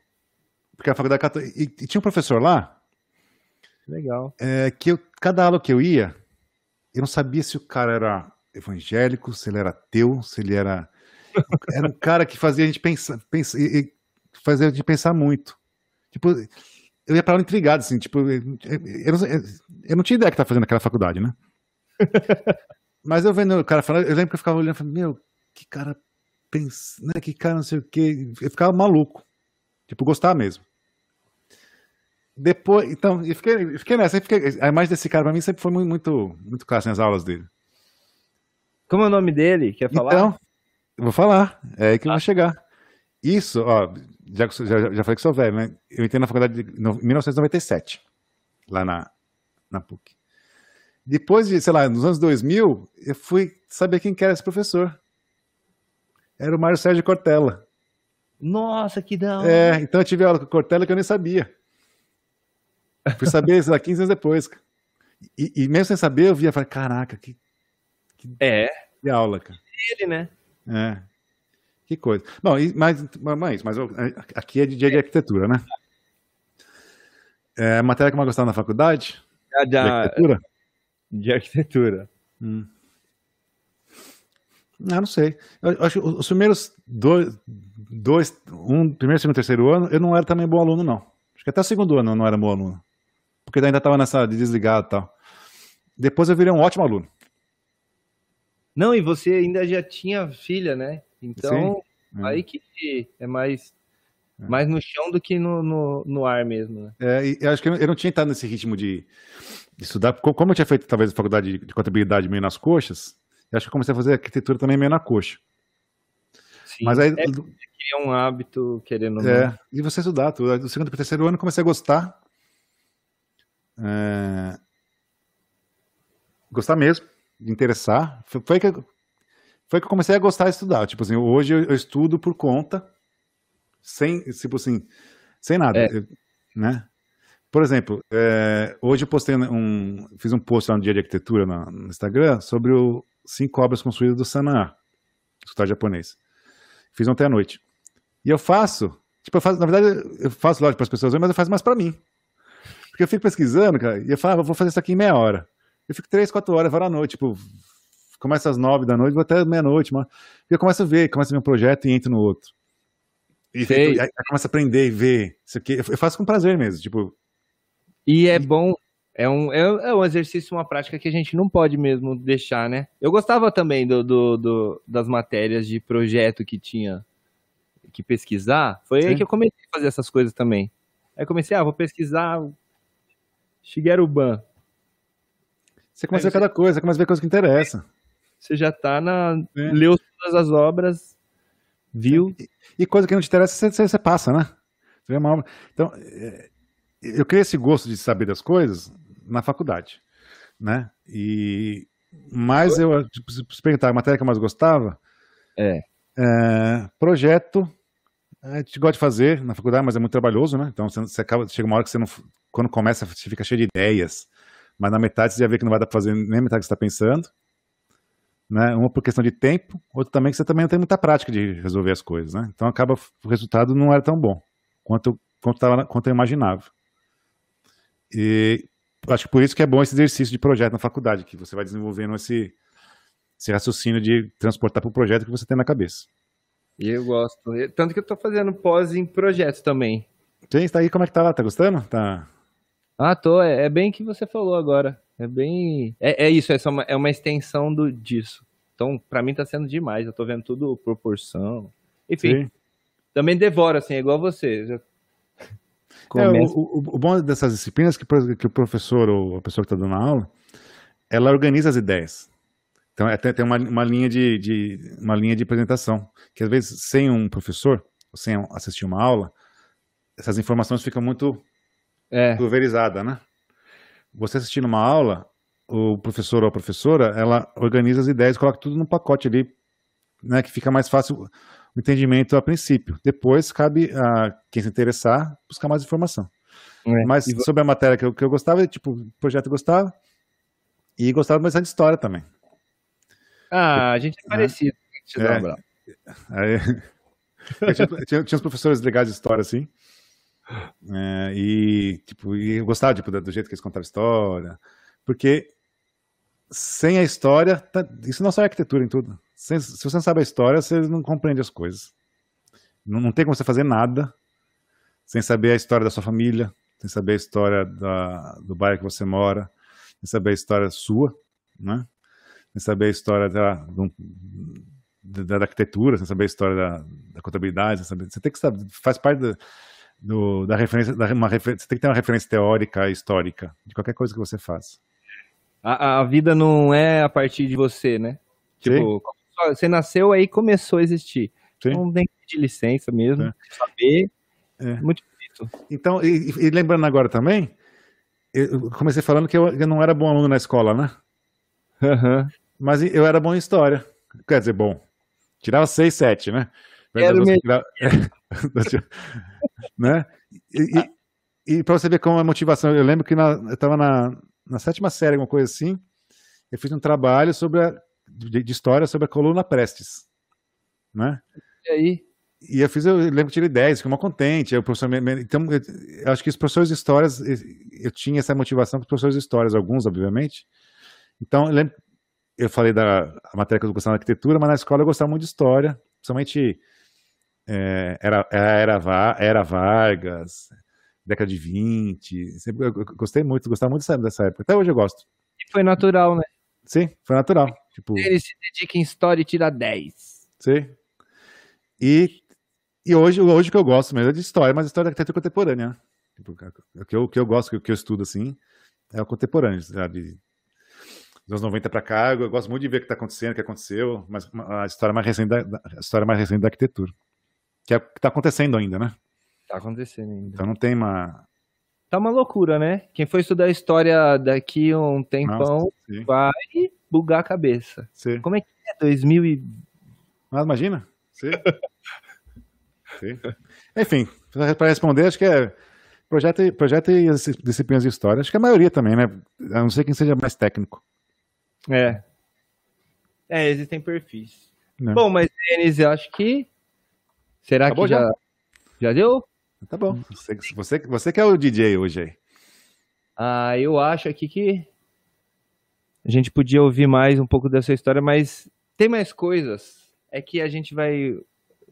Porque a faculdade católica. E, e, tinha um professor lá. Legal. É, que eu, cada aula que eu ia, eu não sabia se o cara era evangélico, se ele era ateu, se ele era. <laughs> Era um cara que fazia a gente pensar, pensar fazia a gente pensar muito. Tipo, eu ia pra aula intrigado, assim, tipo, eu, eu, não, eu não tinha ideia que tá fazendo aquela faculdade, né? <laughs> Mas eu vendo o cara falando, eu lembro que eu ficava olhando e falei, meu, que cara pensa, né? Que cara não sei o quê. Eu ficava maluco. Tipo, gostar mesmo. Depois, então, eu fiquei, eu fiquei nessa, eu fiquei, a imagem desse cara pra mim sempre foi muito, muito, muito clássica nas aulas dele. Como é o nome dele? Quer falar? Então, eu vou falar, é aí que ah. eu vou chegar. Isso, ó, já, já, já falei que sou velho, né? Eu entrei na faculdade em 1997, lá na, na PUC. Depois de, sei lá, nos anos 2000, eu fui saber quem que era esse professor. Era o Mário Sérgio Cortella. Nossa, que da hora. É, então eu tive aula com o Cortella que eu nem sabia. Fui saber, sei lá, 15 anos depois. E, e mesmo sem saber, eu via e falei, caraca, que, que, é. que aula, cara. Ele, né? É. Que coisa. Bom, mas, mas, mas aqui é de, de arquitetura, né? É a matéria que eu mais gostava na faculdade? É de, de arquitetura? De arquitetura. Hum. Ah, não sei. Eu, acho que os primeiros dois, dois, um, primeiro, segundo, terceiro ano, eu não era também bom aluno, não. Acho que até o segundo ano eu não era bom aluno. Porque ainda estava nessa de desligado e tal. Depois eu virei um ótimo aluno. Não, e você ainda já tinha filha, né? Então, Sim. aí que é mais, é. mais no chão do que no, no, no ar mesmo, né? É, e eu acho que eu não tinha estado nesse ritmo de, de estudar. Como eu tinha feito, talvez, a faculdade de contabilidade meio nas coxas, eu acho que eu comecei a fazer arquitetura também meio na coxa. Sim, Mas aí, é, é um hábito querendo. É, e você estudar tudo. Do segundo para o terceiro ano comecei a gostar. É... Gostar mesmo, interessar. Foi, que eu, foi que eu comecei a gostar de estudar. Tipo assim, hoje eu, eu estudo por conta, sem, tipo assim, sem nada. É. Né? Por exemplo, é, hoje eu postei um. Fiz um post lá no dia de arquitetura no, no Instagram sobre o cinco obras construídas do Sanaa, escritório japonês. Fiz ontem à noite. E eu faço, tipo, eu faço, na verdade, eu faço, lógico, para as pessoas, mas eu faço mais para mim. Porque eu fico pesquisando, cara, e eu falo, ah, vou fazer isso aqui em meia hora. Eu fico três, quatro horas, várias à noite, tipo, começa às nove da noite, vou até meia-noite, mas eu começo a ver, começo a ver um projeto e entro no outro. E aí, aí começa a aprender e ver isso aqui. Eu faço com prazer mesmo, tipo. E é bom, é um, é, é, um exercício, uma prática que a gente não pode mesmo deixar, né? Eu gostava também do, do, do das matérias de projeto que tinha que pesquisar. Foi Sim. aí que eu comecei a fazer essas coisas também. Aí comecei, ah, vou pesquisar Shigeru Ban. Você começa a ver cada coisa, começa a ver coisa que interessa. Você já tá na. É. Leu todas as obras, viu. E, e coisa que não te interessa, você, você passa, né? Você vê uma obra. Então, é, eu criei esse gosto de saber das coisas na faculdade, né? E mas eu, tipo, se perguntar a matéria que eu mais gostava, é, é projeto. A gente gosta de fazer na faculdade, mas é muito trabalhoso, né? Então você, você acaba, chega uma hora que você não, quando começa, você fica cheio de ideias, mas na metade você já vê que não vai dar para fazer nem a metade que você está pensando né? Uma por questão de tempo, outra também que você também não tem muita prática de resolver as coisas, né? Então acaba o resultado não era tão bom quanto quanto, tava, quanto eu imaginava. E acho que por isso que é bom esse exercício de projeto na faculdade, que você vai desenvolvendo esse, esse raciocínio de transportar para o projeto que você tem na cabeça. E eu gosto. Tanto que eu estou fazendo pós em projetos também. Sim, está aí, como é que tá lá? Tá gostando? Tá. Ah, tô. É, é bem que você falou agora. É bem. É, é isso, é, uma, é uma extensão do, disso. Então, para mim tá sendo demais. Eu tô vendo tudo proporção. Enfim. Sim. Também devoro, assim, é igual você. Começa... <laughs> É, o, o, o, bom dessas disciplinas é que, que o professor ou a pessoa que está dando aula, ela organiza as ideias. Então, até tem uma, uma, linha de, de, uma linha de apresentação, que às vezes sem um professor, sem assistir uma aula, essas informações ficam muito é. pulverizadas, né? você assistindo uma aula, o professor ou a professora, ela organiza as ideias, coloca tudo num pacote ali, né, que fica mais fácil o entendimento a princípio. Depois cabe a quem se interessar buscar mais informação. É, Mas sobre a matéria que eu, que eu gostava, tipo, o projeto eu gostava, E gostava bastante de história também. Ah, a gente é parecido. Dar um É. abraço. Aí, tinha, tinha, tinha uns professores legais de história, assim. É, e, tipo, e eu gostava tipo, do jeito que eles contavam história. Porque sem a história, tá- isso não é só arquitetura em tudo. Sem- se você não sabe a história, você não compreende as coisas. Não, não tem como você fazer nada sem saber a história da sua família, sem saber a história da, do bairro que você mora, sem saber a história sua, né? Sem saber a história da, do- da, da arquitetura, sem saber a história da, da contabilidade, saber, você tem que saber, faz parte da, do, da referência, da, uma você tem que ter uma referência teórica, histórica, de qualquer coisa que você faz. A, a vida não é a partir de você, né? Tipo, começou- você nasceu aí começou a existir. Sim. Então tem que pedir licença mesmo, É. saber. É. Muito bonito. Então, e, e lembrando agora também, eu comecei falando que eu, eu não era bom aluno na escola, né? Aham. Mas eu era bom em história. Quer dizer, bom. Tirava 6, 7, né? Era o Verdade, tirava- né? E, e, e pra você ver como a motivação. Eu lembro que na, eu estava na, na sétima série, alguma coisa assim. Eu fiz um trabalho sobre a, de, de história sobre a coluna Prestes. Né? E aí? E eu fiz, eu lembro que tirei 10, fiquei mal contente. Aí o professor, então, eu, eu acho que os professores de histórias, eu, eu tinha essa motivação com os professores de histórias, alguns, obviamente. Então, eu lembro, eu falei da matéria que eu gostava da arquitetura, mas na escola eu gostava muito de história, principalmente é, era, era, era Vargas, década de 20. Sempre, eu, eu gostei muito, gostava muito dessa, época. Até hoje eu gosto. E foi natural, né? Sim, foi natural. Tipo, Ele se dedica em história e tira 10. Sim. E, e hoje, hoje o que eu gosto mesmo é de história, mas história da arquitetura contemporânea. né? Tipo, o, que eu, o que eu gosto, o que eu estudo assim, é o contemporâneo, sabe? Dos anos 90 para cá, eu gosto muito de ver o que está acontecendo, o que aconteceu, mas a história mais recente da, a história mais recente da arquitetura. Que é o que está acontecendo ainda, né? Tá acontecendo ainda. Então não tem uma. Tá uma loucura, né? Quem for estudar história daqui um tempão Sim, vai bugar a cabeça. sim. Como é que é 2000 e... Mas imagina? Sim. Sim. Enfim, para responder, acho que é projeto, e- projeto e as disciplinas de história. Acho que a maioria também, né? A não ser quem seja mais técnico. É. É, existem perfis. Né? Bom, mas Denis, eu acho que. Será Acabou que já... já? já deu? Tá bom. Você, você, você que é o DJ hoje aí. Ah, eu acho aqui que a gente podia ouvir mais um pouco dessa história, mas tem mais coisas. É que a gente vai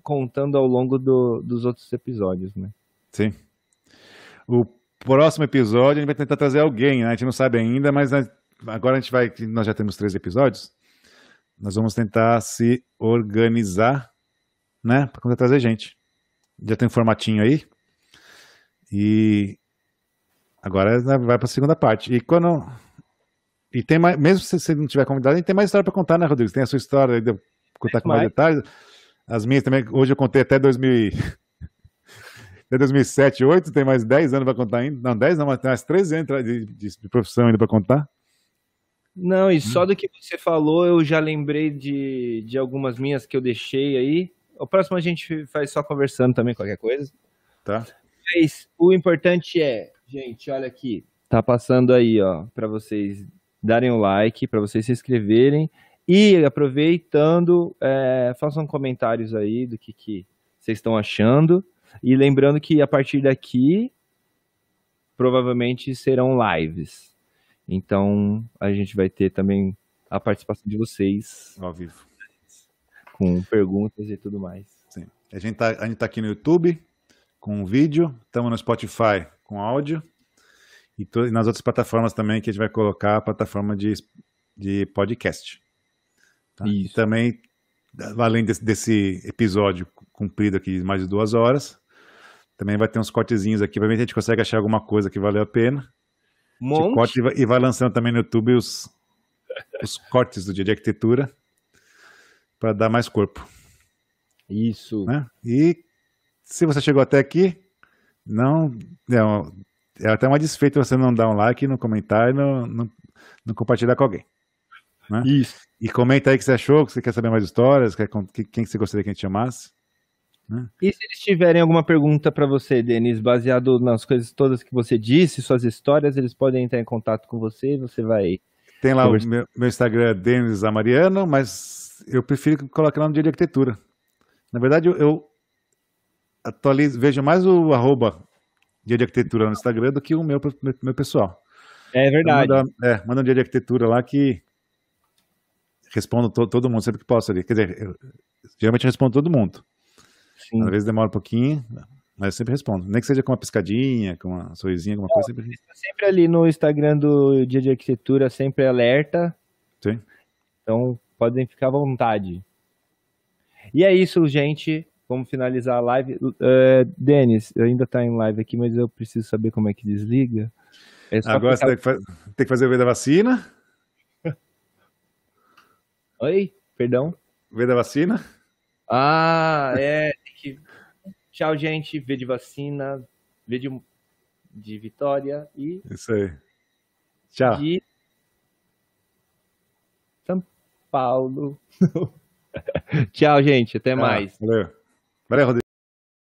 contando ao longo do- dos outros episódios, né? Sim. O próximo episódio a gente vai tentar trazer alguém, né? A gente não sabe ainda, mas a- agora a gente vai. Nós já temos três episódios. Nós vamos tentar se organizar, né? Para trazer gente. Já tem um formatinho aí. E agora vai para a segunda parte. E quando. E tem mais, mesmo se você não tiver convidado, a gente tem mais história para contar, né, Rodrigo? Tem a sua história, aí, de eu contar com mais mais. detalhes. As minhas também, hoje eu contei até 2000 e- <laughs> até 2007, 2008, tem mais 10 anos para contar ainda. Não, 10 não, mas tem mais 13 anos de, de, de profissão ainda para contar. Não, e Hum. só do que você falou, eu já lembrei de, de algumas minhas que eu deixei aí. O próximo a gente faz só conversando também, qualquer coisa. Tá? Mas o importante é, gente, olha aqui, tá passando aí, ó, para vocês darem o like, para vocês se inscreverem e aproveitando, é, façam comentários aí do que, que vocês estão achando e lembrando que a partir daqui provavelmente serão lives. Então a gente vai ter também a participação de vocês Ao vivo. com perguntas e tudo mais. Sim. A gente tá, a gente tá aqui no YouTube com vídeo, estamos no Spotify com áudio e, e nas outras plataformas também que a gente vai colocar a plataforma de, de podcast. Tá? E também, além desse, desse episódio comprido aqui de mais de duas horas, também vai ter uns cortezinhos aqui, provavelmente a gente consegue achar alguma coisa que valeu a pena. Monte. corta e vai, lançando também no YouTube os, os <laughs> cortes do dia de arquitetura para dar mais corpo. Isso. né? E se você chegou até aqui, não, não é até uma desfeita você não dar um like, não comentar e não, não, não compartilhar com alguém. Isso. E comenta aí o que você achou, que você quer saber mais histórias, quer, quem que você gostaria que a gente chamasse. E se eles tiverem alguma pergunta para você, Denis, baseado nas coisas todas que você disse, suas histórias, eles podem entrar em contato com você e você vai Tem lá o meu, meu Instagram, Denis Amariano, mas eu prefiro colocar lá no dia de arquitetura. Na verdade, eu, eu atualizo, vejo mais o arroba dia de arquitetura no Instagram do que o meu, meu, meu pessoal. É verdade. Manda, é, manda um dia de arquitetura lá que respondo to, todo mundo sempre que posso ali. Quer dizer, eu, geralmente respondo todo mundo. Sim. Às vezes demora um pouquinho, mas eu sempre respondo. Nem que seja com uma piscadinha, com uma sorrisinha, alguma coisa. Sempre... sempre ali no Instagram do Dia de Arquitetura, sempre alerta. Sim. Então, podem ficar à vontade. E é isso, gente. Vamos finalizar a live. Uh, Denis, ainda está em live aqui, mas eu preciso saber como é que desliga. É Agora você tem que, tem que fazer o V da vacina. <laughs> Oi, perdão. V da vacina? Ah, é. Tchau, gente. V de vacina, V de, de vitória e. Isso aí. Tchau. De São Paulo. <laughs> Tchau, gente. Até mais. Valeu. Valeu, Rodrigo.